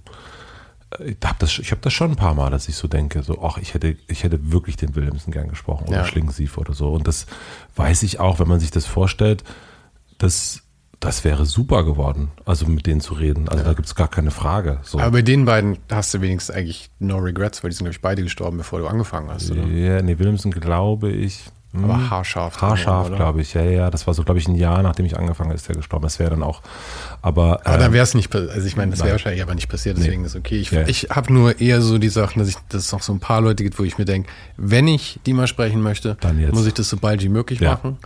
Speaker 2: äh, ich habe das, ich hab das schon ein paar Mal, dass ich so denke, so, ach, ich hätte, ich hätte wirklich den Williamson gern gesprochen oder
Speaker 1: Ja.
Speaker 2: Schlingensief oder so. Und das weiß ich auch, wenn man sich das vorstellt, dass das wäre super geworden, also mit denen zu reden. Also da gibt es gar keine Frage. So.
Speaker 1: aber bei den beiden hast du wenigstens eigentlich no regrets, weil die sind, glaube ich, beide gestorben, bevor du angefangen hast, oder?
Speaker 2: Ja, nee, Williamson glaube ich. hm,
Speaker 1: Aber haarscharf.
Speaker 2: Haarscharf, glaube ich. Ja, ja, das war so, glaube ich, ein Jahr, nachdem ich angefangen habe, ist der gestorben. Das wäre dann auch. Aber,
Speaker 1: Aber
Speaker 2: äh,
Speaker 1: dann wäre es nicht, also ich meine, das wäre wahrscheinlich aber nicht passiert, deswegen ist okay. Ich,
Speaker 2: Ja.
Speaker 1: ich habe nur eher so die Sachen, dass ich, dass es noch so ein paar Leute gibt, wo ich mir denke, wenn ich die mal sprechen möchte,
Speaker 2: Dann
Speaker 1: muss ich das so bald wie möglich
Speaker 2: Ja.
Speaker 1: machen.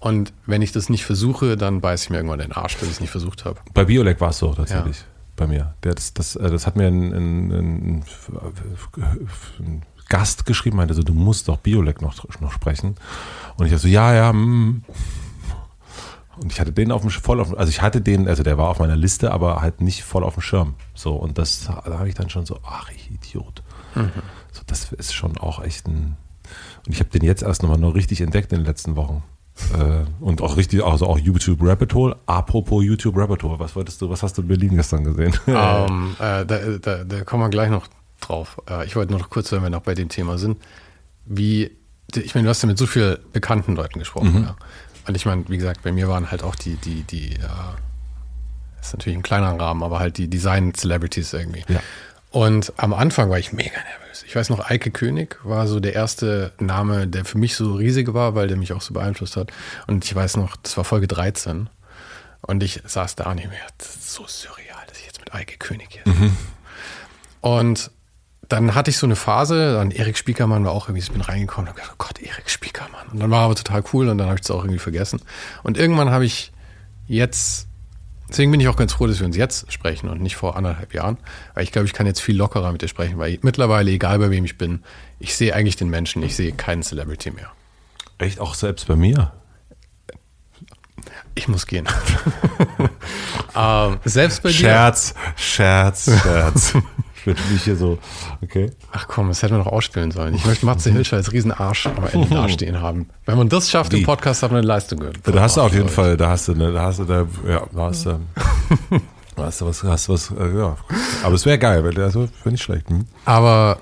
Speaker 1: Und wenn ich das nicht versuche, dann beiß ich mir irgendwann den Arsch, dass ich es nicht versucht habe.
Speaker 2: bei Biolek war es so tatsächlich. Bei mir. Das, das, äh, das hat mir ein, ein, ein, ein Gast geschrieben, meinte so, du musst doch Biolek noch, noch sprechen. Und ich dachte so, ja, ja, mm. Und ich hatte den auf dem voll auf, also ich hatte den, also der war auf meiner Liste, aber halt nicht voll auf dem Schirm. So, und das da habe ich dann schon so, ach, ich Idiot. So, das ist schon auch echt ein. Und ich habe den jetzt erst nochmal noch richtig entdeckt in den letzten Wochen. Äh, und auch richtig, also auch YouTube Rabbit Hole. Apropos YouTube Rabbit Hole, was wolltest du, was hast du in Berlin gestern gesehen?
Speaker 1: Ähm, äh, da, da, da kommen wir gleich noch drauf. Äh, ich wollte nur noch kurz, wenn wir noch bei dem Thema sind, wie, ich meine, du hast ja mit so vielen bekannten Leuten gesprochen. Ja. Und ich meine, wie gesagt, bei mir waren halt auch die, die, die, äh, das ist natürlich ein kleinerer Rahmen, aber halt die Design-Celebrities irgendwie.
Speaker 2: Ja.
Speaker 1: Und am Anfang war ich mega nervös. Ich weiß noch, Eike König war so der erste Name, der für mich so riesig war, weil der mich auch so beeinflusst hat. Und ich weiß noch, das war Folge 13. Und ich saß da und ich mir, das ist so surreal, dass ich jetzt mit Eike König hier sitze. Und dann hatte ich so eine Phase, dann Erik Spiekermann war auch irgendwie, ich bin reingekommen und hab gedacht, oh Gott, Erik Spiekermann. Und dann war aber total cool und dann habe ich es auch irgendwie vergessen. Und irgendwann habe ich jetzt, deswegen bin ich auch ganz froh, dass wir uns jetzt sprechen und nicht vor anderthalb Jahren, weil ich glaube, ich kann jetzt viel lockerer mit dir sprechen, weil ich, mittlerweile, egal bei wem ich bin, ich sehe eigentlich den Menschen, ich sehe keinen Celebrity mehr.
Speaker 2: Echt auch selbst bei mir.
Speaker 1: Ich muss gehen. ähm, selbst bei dir.
Speaker 2: Scherz, Scherz, Scherz. Wenn du mich hier so, okay.
Speaker 1: Ach komm, das hätten wir noch ausspielen sollen. Ich möchte Matze Hilscher als Riesenarsch am Ende dastehen haben. Wenn man das schafft im? Podcast, hat man eine Leistung gehört.
Speaker 2: Da hast du auf jeden Fall, da hast du, ne, da hast du, da, ja, da hast du, da hast du was, hast du was, äh, ja. Aber es wäre geil, weil also, wäre nicht schlecht. Hm?
Speaker 1: Aber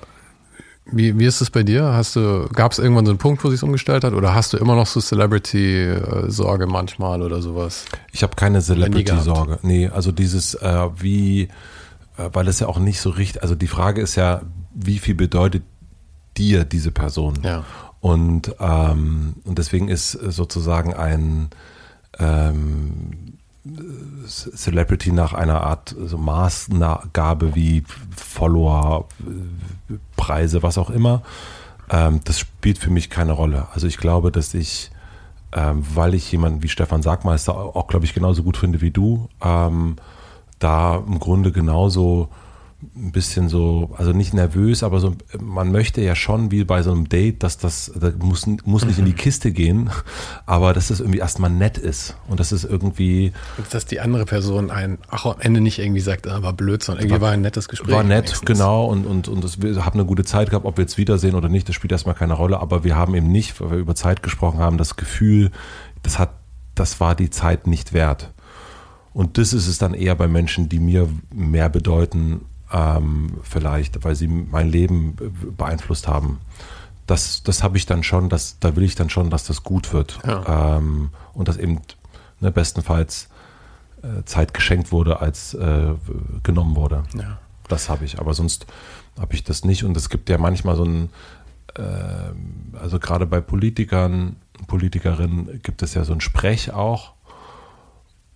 Speaker 1: wie, wie ist es bei dir? Hast du, gab es irgendwann so einen Punkt, wo sich umgestellt hat? Oder hast du immer noch so Celebrity-Sorge manchmal oder sowas?
Speaker 2: Ich habe keine Celebrity-Sorge. Nee, also dieses, äh, wie, weil es ja auch nicht so richtig, also die Frage ist ja, wie viel bedeutet dir diese Person?
Speaker 1: Ja.
Speaker 2: Und, ähm, und deswegen ist sozusagen ein ähm, Celebrity nach einer Art so Maßgabe wie Follower, äh, Preise, was auch immer, ähm, das spielt für mich keine Rolle. Also ich glaube, dass ich, ähm, weil ich jemanden wie Stefan Sagmeister auch, glaube ich, genauso gut finde wie du, ähm, da im Grunde genauso ein bisschen so, also nicht nervös, aber so, man möchte ja schon wie bei so einem Date, dass das, das muss, muss nicht in die Kiste gehen, aber dass das irgendwie erstmal nett ist und dass es irgendwie
Speaker 1: Dass die andere Person ein, ach, am Ende nicht irgendwie sagt, ah, war blöd, sondern irgendwie war ein nettes Gespräch.
Speaker 2: war nett,
Speaker 1: wenigstens.
Speaker 2: genau, und, und, und das, wir haben eine gute Zeit gehabt, ob wir jetzt wiedersehen oder nicht, das spielt erstmal keine Rolle, aber wir haben eben nicht, weil wir über Zeit gesprochen haben, das Gefühl, das hat, das war die Zeit nicht wert. Und das ist es dann eher bei Menschen, die mir mehr bedeuten, ähm, vielleicht, weil sie mein Leben beeinflusst haben. Das, das habe ich dann schon, das, da will ich dann schon, dass das gut wird.
Speaker 1: Ja.
Speaker 2: Ähm, und dass eben ne, bestenfalls äh, Zeit geschenkt wurde, als äh, genommen wurde.
Speaker 1: Ja.
Speaker 2: Das habe ich, aber sonst habe ich das nicht. Und es gibt ja manchmal so ein, ähm, also gerade bei Politikern, Politikerinnen gibt es ja so ein Sprech auch.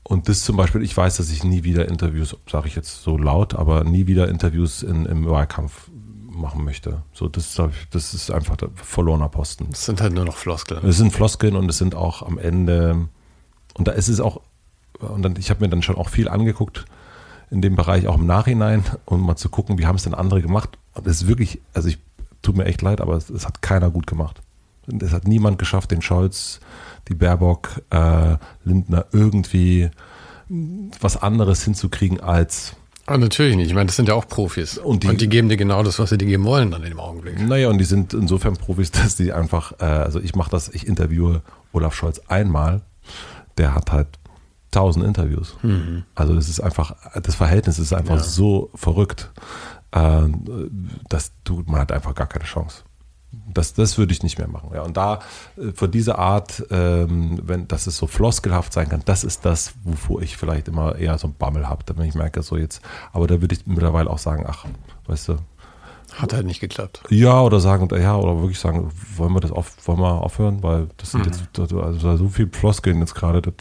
Speaker 2: Und das zum Beispiel, ich weiß, dass ich nie wieder Interviews, sage ich jetzt so laut, aber nie wieder Interviews in, im Wahlkampf machen möchte. So, das, das ist einfach verlorener Posten.
Speaker 1: Das sind halt nur noch Floskeln.
Speaker 2: Es sind Floskeln und es sind auch am Ende, und da ist es auch, und dann, ich habe mir dann schon auch viel angeguckt in dem Bereich, auch im Nachhinein, um mal zu gucken, wie haben es denn andere gemacht. Und es ist wirklich, also ich tut mir echt leid, aber es, es hat keiner gut gemacht. Es hat niemand geschafft, den Scholz, die Baerbock, äh, Lindner irgendwie was anderes hinzukriegen als
Speaker 1: Aber natürlich nicht. Ich meine, das sind ja auch Profis.
Speaker 2: Und
Speaker 1: Und
Speaker 2: die-
Speaker 1: die, geben dir genau das, was sie dir geben wollen dann in dem Augenblick.
Speaker 2: Naja, und die sind insofern Profis, dass die einfach, äh, also ich mache das, ich interviewe Olaf Scholz einmal, der hat halt tausend Interviews. Also das ist einfach, das Verhältnis ist einfach
Speaker 1: Ja.
Speaker 2: so verrückt, äh, dass du, man hat einfach gar keine Chance. Das, das würde ich nicht mehr machen. Ja, und da äh, für diese Art, ähm, wenn dass es so floskelhaft sein kann, das ist das, wovor ich vielleicht immer eher so einen Bammel habe, wenn ich merke, so jetzt, aber da würde ich mittlerweile auch sagen, ach, weißt du,
Speaker 1: Hat halt nicht geklappt.
Speaker 2: ja, oder sagen, ja, oder wirklich sagen, wollen wir das auf, wollen wir aufhören, weil das sind jetzt also so viel Floskeln jetzt gerade, das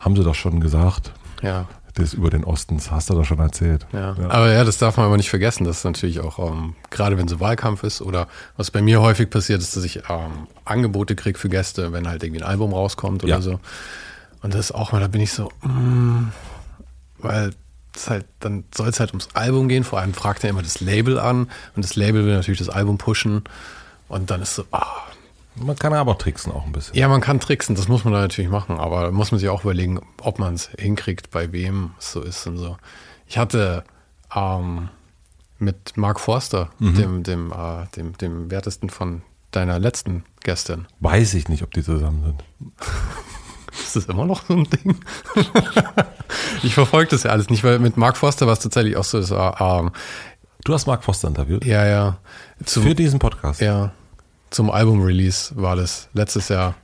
Speaker 2: haben sie doch schon gesagt.
Speaker 1: Ja.
Speaker 2: Das über den Osten, das hast du doch schon erzählt.
Speaker 1: Ja. Aber ja, das darf man aber nicht vergessen, dass natürlich auch, ähm, gerade wenn so Wahlkampf ist oder was bei mir häufig passiert, ist, dass ich ähm, Angebote kriege für Gäste, wenn halt irgendwie ein Album rauskommt oder
Speaker 2: Ja.
Speaker 1: so. Und das ist auch mal, da bin ich so, mm, weil es halt, dann soll es halt ums Album gehen. Vor allem fragt er immer das Label an und das Label will natürlich das Album pushen. Und dann ist so, ah,
Speaker 2: Man kann aber auch tricksen auch ein bisschen.
Speaker 1: ja, man kann tricksen, das muss man da natürlich machen, aber da muss man sich auch überlegen, ob man es hinkriegt, bei wem es so ist und so. Ich hatte ähm, mit Mark Forster, dem, dem, äh, dem, dem wertesten von deiner letzten Gästin.
Speaker 2: Weiß ich nicht, ob die zusammen sind.
Speaker 1: Ist das immer noch so ein Ding? ich verfolge das ja alles nicht, weil mit Mark Forster war es tatsächlich auch so, das war, ähm,
Speaker 2: Du hast Mark Foster interviewt?
Speaker 1: ja, ja, zum,
Speaker 2: Für diesen Podcast.
Speaker 1: ja, zum Album-Release war das letztes Jahr.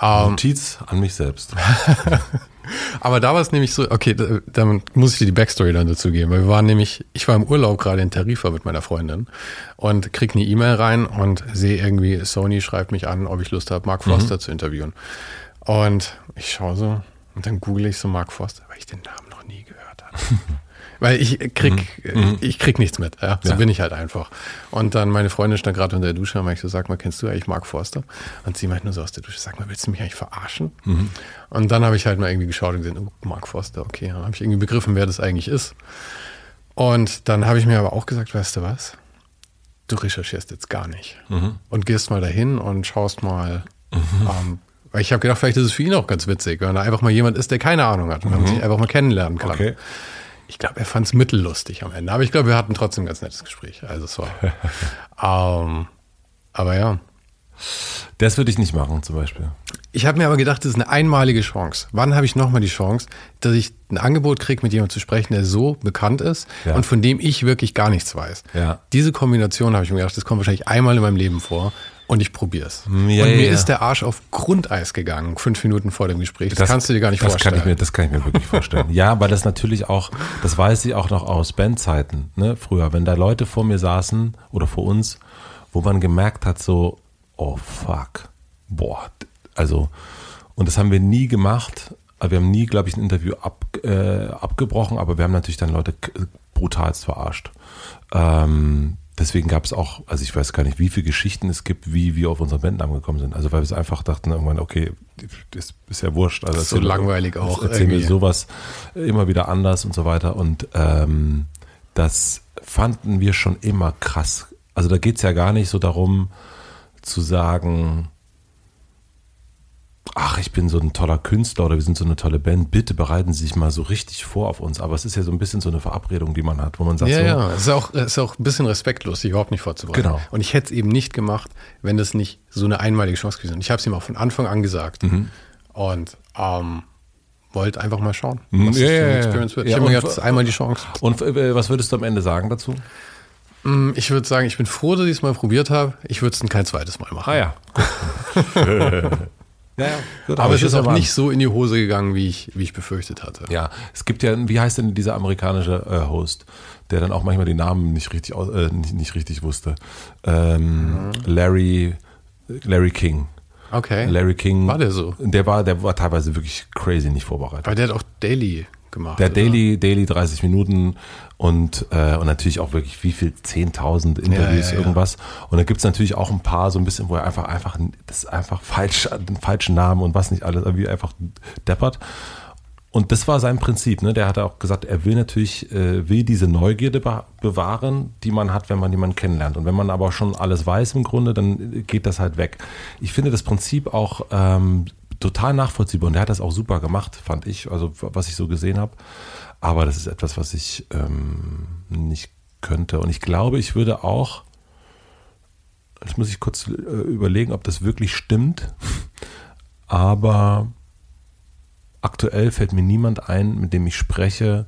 Speaker 1: Ähm,
Speaker 2: Notiz an mich selbst.
Speaker 1: Aber da war es nämlich so, okay, da, dann muss ich dir die Backstory dann dazu geben, weil wir waren nämlich, ich war im Urlaub gerade in Tarifa mit meiner Freundin und krieg eine E-Mail rein und sehe irgendwie, Sony schreibt mich an, ob ich Lust habe, Mark Foster zu interviewen. Und ich schaue so und dann google ich so Mark Foster, weil ich den Namen noch nie gehört habe. Weil ich krieg, ich krieg nichts mit, ja. So
Speaker 2: Ja.
Speaker 1: bin ich halt einfach. Und dann meine Freundin stand gerade unter der Dusche und ich so, sag mal, kennst du eigentlich Mark Forster? Und sie meint nur so aus der Dusche, sag mal, willst du mich eigentlich verarschen? Und dann habe ich halt mal irgendwie geschaut und gesehen, oh, Mark Forster, okay, dann habe ich irgendwie begriffen, wer das eigentlich ist. Und dann habe ich mir aber auch gesagt, weißt du was? Du recherchierst jetzt gar nicht. Und gehst mal dahin und schaust mal. Ähm, weil ich habe gedacht, vielleicht ist es für ihn auch ganz witzig, wenn da einfach mal jemand ist, der keine Ahnung hat und man sich einfach mal kennenlernen kann.
Speaker 2: Okay.
Speaker 1: Ich glaube, er fand es mittellustig am Ende. Aber ich glaube, wir hatten trotzdem ein ganz nettes Gespräch. Also es war. ähm, aber ja.
Speaker 2: Das würde ich nicht machen, zum Beispiel.
Speaker 1: Ich habe mir aber gedacht, das ist eine einmalige Chance. Wann habe ich nochmal die Chance, dass ich ein Angebot kriege, mit jemandem zu sprechen, der so bekannt ist
Speaker 2: Ja.
Speaker 1: und von dem ich wirklich gar nichts weiß?
Speaker 2: Ja.
Speaker 1: Diese Kombination habe ich mir gedacht, das kommt wahrscheinlich einmal in meinem Leben vor und ich probiere es.
Speaker 2: Ja,
Speaker 1: und mir
Speaker 2: ja.
Speaker 1: ist der Arsch auf Grundeis gegangen, fünf Minuten vor dem Gespräch. Das, kannst du dir gar nicht
Speaker 2: das
Speaker 1: vorstellen.
Speaker 2: Kann ich mir, das kann ich mir wirklich vorstellen. ja, weil das natürlich auch, das weiß ich auch noch aus Bandzeiten, ne, früher, wenn da Leute vor mir saßen oder vor uns, wo man gemerkt hat, so, oh fuck, boah, also, und das haben wir nie gemacht. Wir haben nie, glaube ich, ein Interview ab, äh, abgebrochen, aber wir haben natürlich dann Leute brutalst verarscht. Ähm, deswegen gab es auch, also ich weiß gar nicht, wie viele Geschichten es gibt, wie wir auf unseren Bandnamen gekommen sind. Also weil wir es einfach dachten irgendwann, okay, das ist ja wurscht. Also
Speaker 1: Das ist so langweilig auch
Speaker 2: Erzählen wir sowas immer wieder anders und so weiter. Und ähm, das fanden wir schon immer krass. Also da geht's ja gar nicht so darum zu sagen, ach, ich bin so ein toller Künstler oder wir sind so eine tolle Band, bitte bereiten Sie sich mal so richtig vor auf uns. Aber es ist ja so ein bisschen so eine Verabredung, die man hat, wo man sagt,
Speaker 1: Ja,
Speaker 2: so,
Speaker 1: ja, es ist auch, es ist auch ein bisschen respektlos, sich überhaupt nicht vorzubereiten.
Speaker 2: Genau.
Speaker 1: Und ich hätte es eben nicht gemacht, wenn das nicht so eine einmalige Chance gewesen wäre. Ich habe es ihm auch von Anfang an gesagt.
Speaker 2: Mhm.
Speaker 1: Und ähm, wollte einfach mal schauen,
Speaker 2: Mhm,
Speaker 1: was für
Speaker 2: ja.
Speaker 1: Experience wird.
Speaker 2: Ja,
Speaker 1: ich habe mir
Speaker 2: und-
Speaker 1: gedacht, das ist einmal die Chance.
Speaker 2: Und äh, was würdest du am Ende sagen dazu?
Speaker 1: Mm, Ich würde sagen, ich bin froh, dass ich es mal probiert habe. Ich würde es dann kein zweites Mal machen.
Speaker 2: Ah ja. ja, ja. Gut,
Speaker 1: Aber es
Speaker 2: ich
Speaker 1: ist auch nicht so in die Hose gegangen, wie ich, wie ich befürchtet hatte.
Speaker 2: Ja, es gibt ja, wie heißt denn dieser amerikanische äh, Host, der dann auch manchmal die Namen nicht richtig, äh, nicht, nicht richtig wusste. Ähm, Larry, Larry King.
Speaker 1: Okay.
Speaker 2: Larry King.
Speaker 1: War der so?
Speaker 2: Der war, der war teilweise wirklich crazy nicht vorbereitet.
Speaker 1: Weil der hat auch Daily gemacht.
Speaker 2: Der
Speaker 1: oder?
Speaker 2: Daily, Daily 30 Minuten und, äh, und natürlich auch wirklich wie viel, 10.000 Interviews,
Speaker 1: Ja, ja,
Speaker 2: irgendwas. Und da gibt's natürlich auch ein paar so ein bisschen, wo er einfach, einfach, das ist einfach falsch, den falschen Namen und was nicht alles, irgendwie einfach deppert. Und das war sein Prinzip, ne? Der hat auch gesagt, er will natürlich, äh, will diese Neugierde be bewahren, die man hat, wenn man jemanden kennenlernt. Und wenn man aber schon alles weiß im Grunde, dann geht das halt weg. Ich finde das Prinzip auch ähm, total nachvollziehbar und der hat das auch super gemacht, fand ich, also was ich so gesehen habe. Aber das ist etwas, was ich ähm, nicht könnte. Und ich glaube, ich würde auch, jetzt muss ich kurz äh, überlegen, ob das wirklich stimmt, aber aktuell fällt mir niemand ein, mit dem ich spreche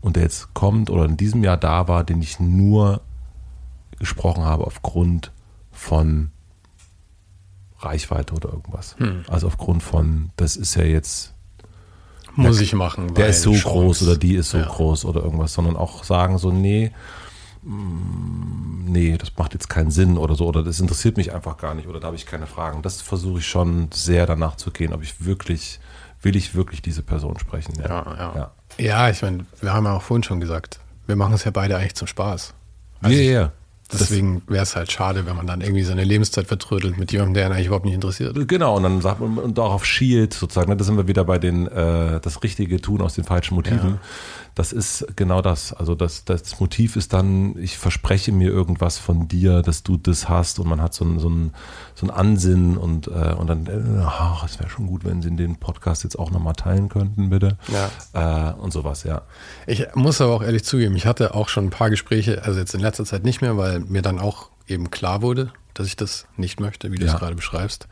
Speaker 2: und der jetzt kommt oder in diesem Jahr da war, den ich nur gesprochen habe aufgrund von Reichweite oder irgendwas. Also aufgrund von, das ist ja jetzt,
Speaker 1: Muss ich machen.
Speaker 2: der ist so
Speaker 1: Chance.
Speaker 2: groß oder die ist so
Speaker 1: Ja.
Speaker 2: groß oder irgendwas, sondern auch sagen so, nee, mm, nee, das macht jetzt keinen Sinn oder so, oder das interessiert mich einfach gar nicht oder da habe ich keine Fragen. Das versuche ich schon sehr danach zu gehen, ob ich wirklich, will ich wirklich diese Person sprechen.
Speaker 1: Ja, ja.
Speaker 2: Ja.
Speaker 1: Ja, ich meine, wir haben ja auch vorhin schon gesagt, wir machen es ja beide eigentlich zum Spaß.
Speaker 2: Ja,
Speaker 1: Also
Speaker 2: ja,
Speaker 1: ich-
Speaker 2: ja.
Speaker 1: Deswegen wäre es halt schade, wenn man dann irgendwie seine Lebenszeit vertrödelt mit jemandem, der ihn eigentlich überhaupt nicht interessiert.
Speaker 2: Genau, und dann sagt man, und darauf schielt sozusagen, ne, da sind wir wieder bei den, äh, das Richtige tun aus den falschen Motiven.
Speaker 1: Ja.
Speaker 2: Das ist genau das. Also das, das Motiv ist dann, ich verspreche mir irgendwas von dir, dass du das hast und man hat so ein, so ein, so ein Ansinnen und, äh, und dann, äh, ach, es wäre schon gut, wenn sie den Podcast jetzt auch nochmal teilen könnten, bitte.
Speaker 1: Ja.
Speaker 2: Äh, und sowas, ja.
Speaker 1: Ich muss aber auch ehrlich zugeben, ich hatte auch schon ein paar Gespräche, also jetzt in letzter Zeit nicht mehr, weil mir dann auch eben klar wurde, dass ich das nicht möchte, wie du
Speaker 2: Ja.
Speaker 1: es gerade beschreibst.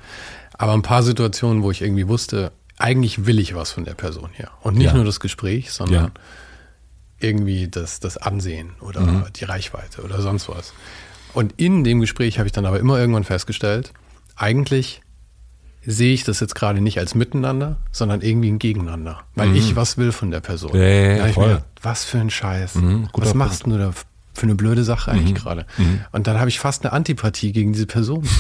Speaker 1: Aber ein paar Situationen, wo ich irgendwie wusste, eigentlich will ich was von der Person hier. Und nicht
Speaker 2: Ja.
Speaker 1: nur das Gespräch, sondern
Speaker 2: Ja.
Speaker 1: Irgendwie das, das Ansehen oder
Speaker 2: Mhm.
Speaker 1: die Reichweite oder sonst was. Und in dem Gespräch habe ich dann aber immer irgendwann festgestellt, eigentlich sehe ich das jetzt gerade nicht als Miteinander, sondern irgendwie ein Gegeneinander. Weil ich was will von der Person.
Speaker 2: Mhm. Ja, ja, ja,
Speaker 1: mir was für ein Scheiß.
Speaker 2: Mhm,
Speaker 1: was machst du da für eine blöde Sache eigentlich
Speaker 2: Mhm.
Speaker 1: gerade? Und dann habe ich fast eine Antipathie gegen diese Person.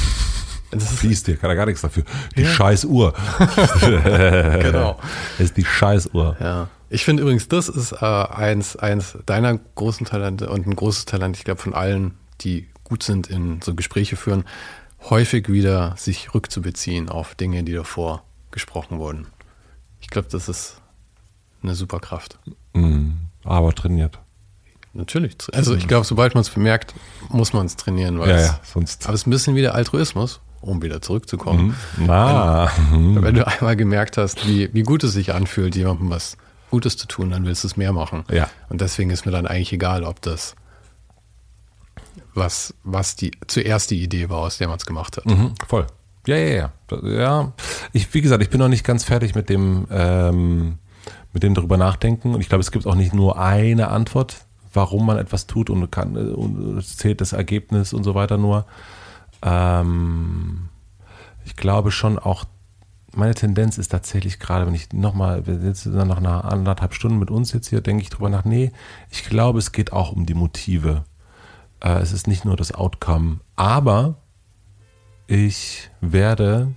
Speaker 1: Das
Speaker 2: Fließt dir, kann er gar nichts dafür. Die
Speaker 1: Ja.
Speaker 2: scheiß Uhr.
Speaker 1: genau.
Speaker 2: Das ist die scheiß Uhr.
Speaker 1: Ja. Ich finde übrigens, das ist äh, eins, eins deiner großen Talente und ein großes Talent, ich glaube, von allen, die gut sind in so Gespräche führen, häufig wieder sich rückzubeziehen auf Dinge, die davor gesprochen wurden. Ich glaube, das ist eine super Kraft.
Speaker 2: Mhm. Aber trainiert.
Speaker 1: Natürlich. Also ich glaube, sobald man es bemerkt, muss man es trainieren. Weil
Speaker 2: Ja, ja, sonst.
Speaker 1: Aber es ist ein bisschen wie der Altruismus, um wieder zurückzukommen.
Speaker 2: Na. Mhm.
Speaker 1: Wenn du einmal gemerkt hast, wie, wie gut es sich anfühlt, jemandem was Gutes zu tun, dann willst du es mehr machen.
Speaker 2: Ja.
Speaker 1: Und deswegen ist mir dann eigentlich egal, ob das was, was die zuerst die Idee war, aus der man es gemacht hat.
Speaker 2: Mhm, voll. Ja, ja, ja. Ja, ich, wie gesagt, ich bin noch nicht ganz fertig mit dem, ähm, mit dem drüber nachdenken. Und ich glaube, es gibt auch nicht nur eine Antwort, warum man etwas tut und kann und zählt das Ergebnis und so weiter nur. Ähm, ich glaube schon auch, meine Tendenz ist tatsächlich gerade, wenn ich nochmal, wir sitzen dann nach einer anderthalb Stunden mit uns jetzt hier, denke ich drüber nach, nee, ich glaube, es geht auch um die Motive. Äh, es ist nicht nur das Outcome, aber ich werde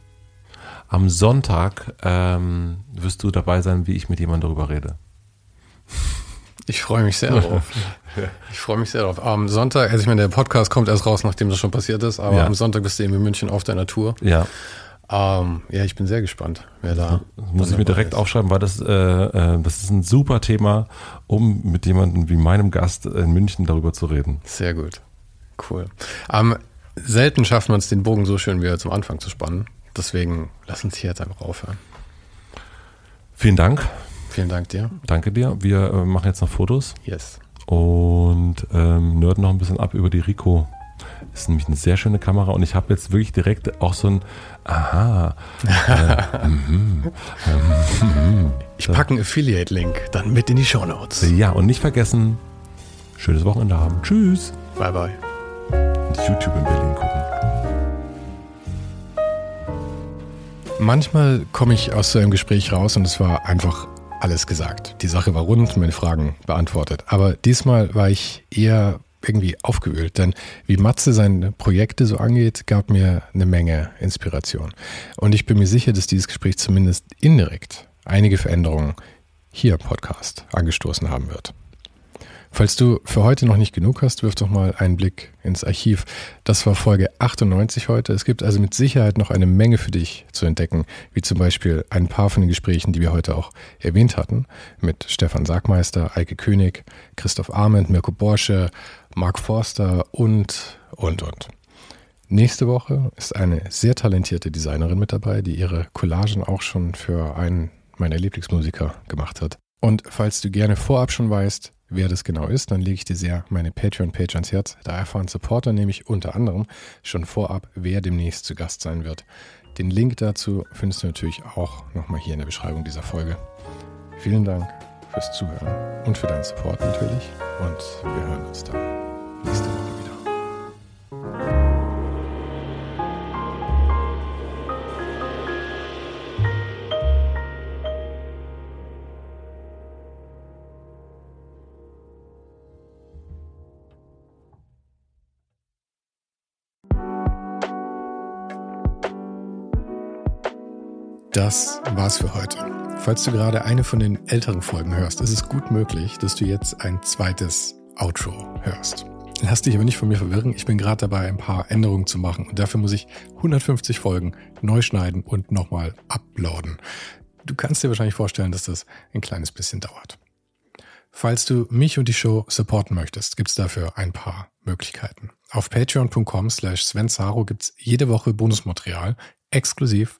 Speaker 2: am Sonntag ähm, wirst du dabei sein, wie ich mit jemandem darüber rede.
Speaker 1: Ich freue mich sehr darauf. Ich freue mich sehr darauf. Am Sonntag, also ich meine, der Podcast kommt erst raus, nachdem das schon passiert ist, aber
Speaker 2: Ja.
Speaker 1: am Sonntag bist du eben in München auf deiner Tour.
Speaker 2: Ja,
Speaker 1: Ähm, ja, ich bin sehr gespannt, wer da.
Speaker 2: das muss ich mir direkt
Speaker 1: ist.
Speaker 2: aufschreiben, weil das, äh, äh, das ist ein super Thema, um mit jemandem wie meinem Gast in München darüber zu reden.
Speaker 1: Sehr gut. Cool. Ähm, selten schaffen wir uns den Bogen so schön wieder zum Anfang zu spannen. Deswegen lass uns hier jetzt einfach aufhören.
Speaker 2: Vielen Dank,
Speaker 1: Vielen Dank dir.
Speaker 2: danke dir. Wir äh, machen jetzt noch Fotos
Speaker 1: Yes.
Speaker 2: und ähm, nörden noch ein bisschen ab über die Rico. Das ist nämlich eine sehr schöne Kamera und ich habe jetzt wirklich direkt auch so ein Aha. Äh, mhm, mhm.
Speaker 1: Ich packe einen Affiliate-Link dann mit in die Show Notes.
Speaker 2: Ja, und nicht vergessen, schönes Wochenende haben. Tschüss.
Speaker 1: Bye, bye.
Speaker 2: Und YouTube in Berlin gucken.
Speaker 1: Manchmal komme ich aus so einem Gespräch raus und es war einfach alles gesagt. Die Sache war rund, meine Fragen beantwortet. Aber diesmal war ich eher irgendwie aufgewühlt, denn wie Matze seine Projekte so angeht, gab mir eine Menge Inspiration. Und ich bin mir sicher, dass dieses Gespräch zumindest indirekt einige Veränderungen hier im Podcast angestoßen haben wird. Falls du für heute noch nicht genug hast, wirf doch mal einen Blick ins Archiv. Das war Folge 98 heute. Es gibt also mit Sicherheit noch eine Menge für dich zu entdecken, wie zum Beispiel ein paar von den Gesprächen, die wir heute auch erwähnt hatten, mit Stefan Sagmeister, Eike König, Christoph Arment, Mirko Borsche, Mark Forster und, und, und. Nächste Woche ist eine sehr talentierte Designerin mit dabei, die ihre Collagen auch schon für einen meiner Lieblingsmusiker gemacht hat. Und falls du gerne vorab schon weißt, wer das genau ist, dann lege ich dir sehr meine Patreon-Page ans Herz. Da erfahren Supporter nämlich unter anderem schon vorab, wer demnächst zu Gast sein wird. Den Link dazu findest du natürlich auch nochmal hier in der Beschreibung dieser Folge. Vielen Dank fürs Zuhören und für deinen Support natürlich. Und wir hören uns dann nächste Woche wieder. Das war's für heute. Falls du gerade eine von den älteren Folgen hörst, ist es gut möglich, dass du jetzt ein zweites Outro hörst. Lass dich aber nicht von mir verwirren. Ich bin gerade dabei, ein paar Änderungen zu machen und dafür muss ich 150 Folgen neu schneiden und nochmal uploaden. Du kannst dir wahrscheinlich vorstellen, dass das ein kleines bisschen dauert. Falls du mich und die Show supporten möchtest, gibt's dafür ein paar Möglichkeiten. Auf patreon.com slash svensaro gibt's jede Woche Bonusmaterial, exklusiv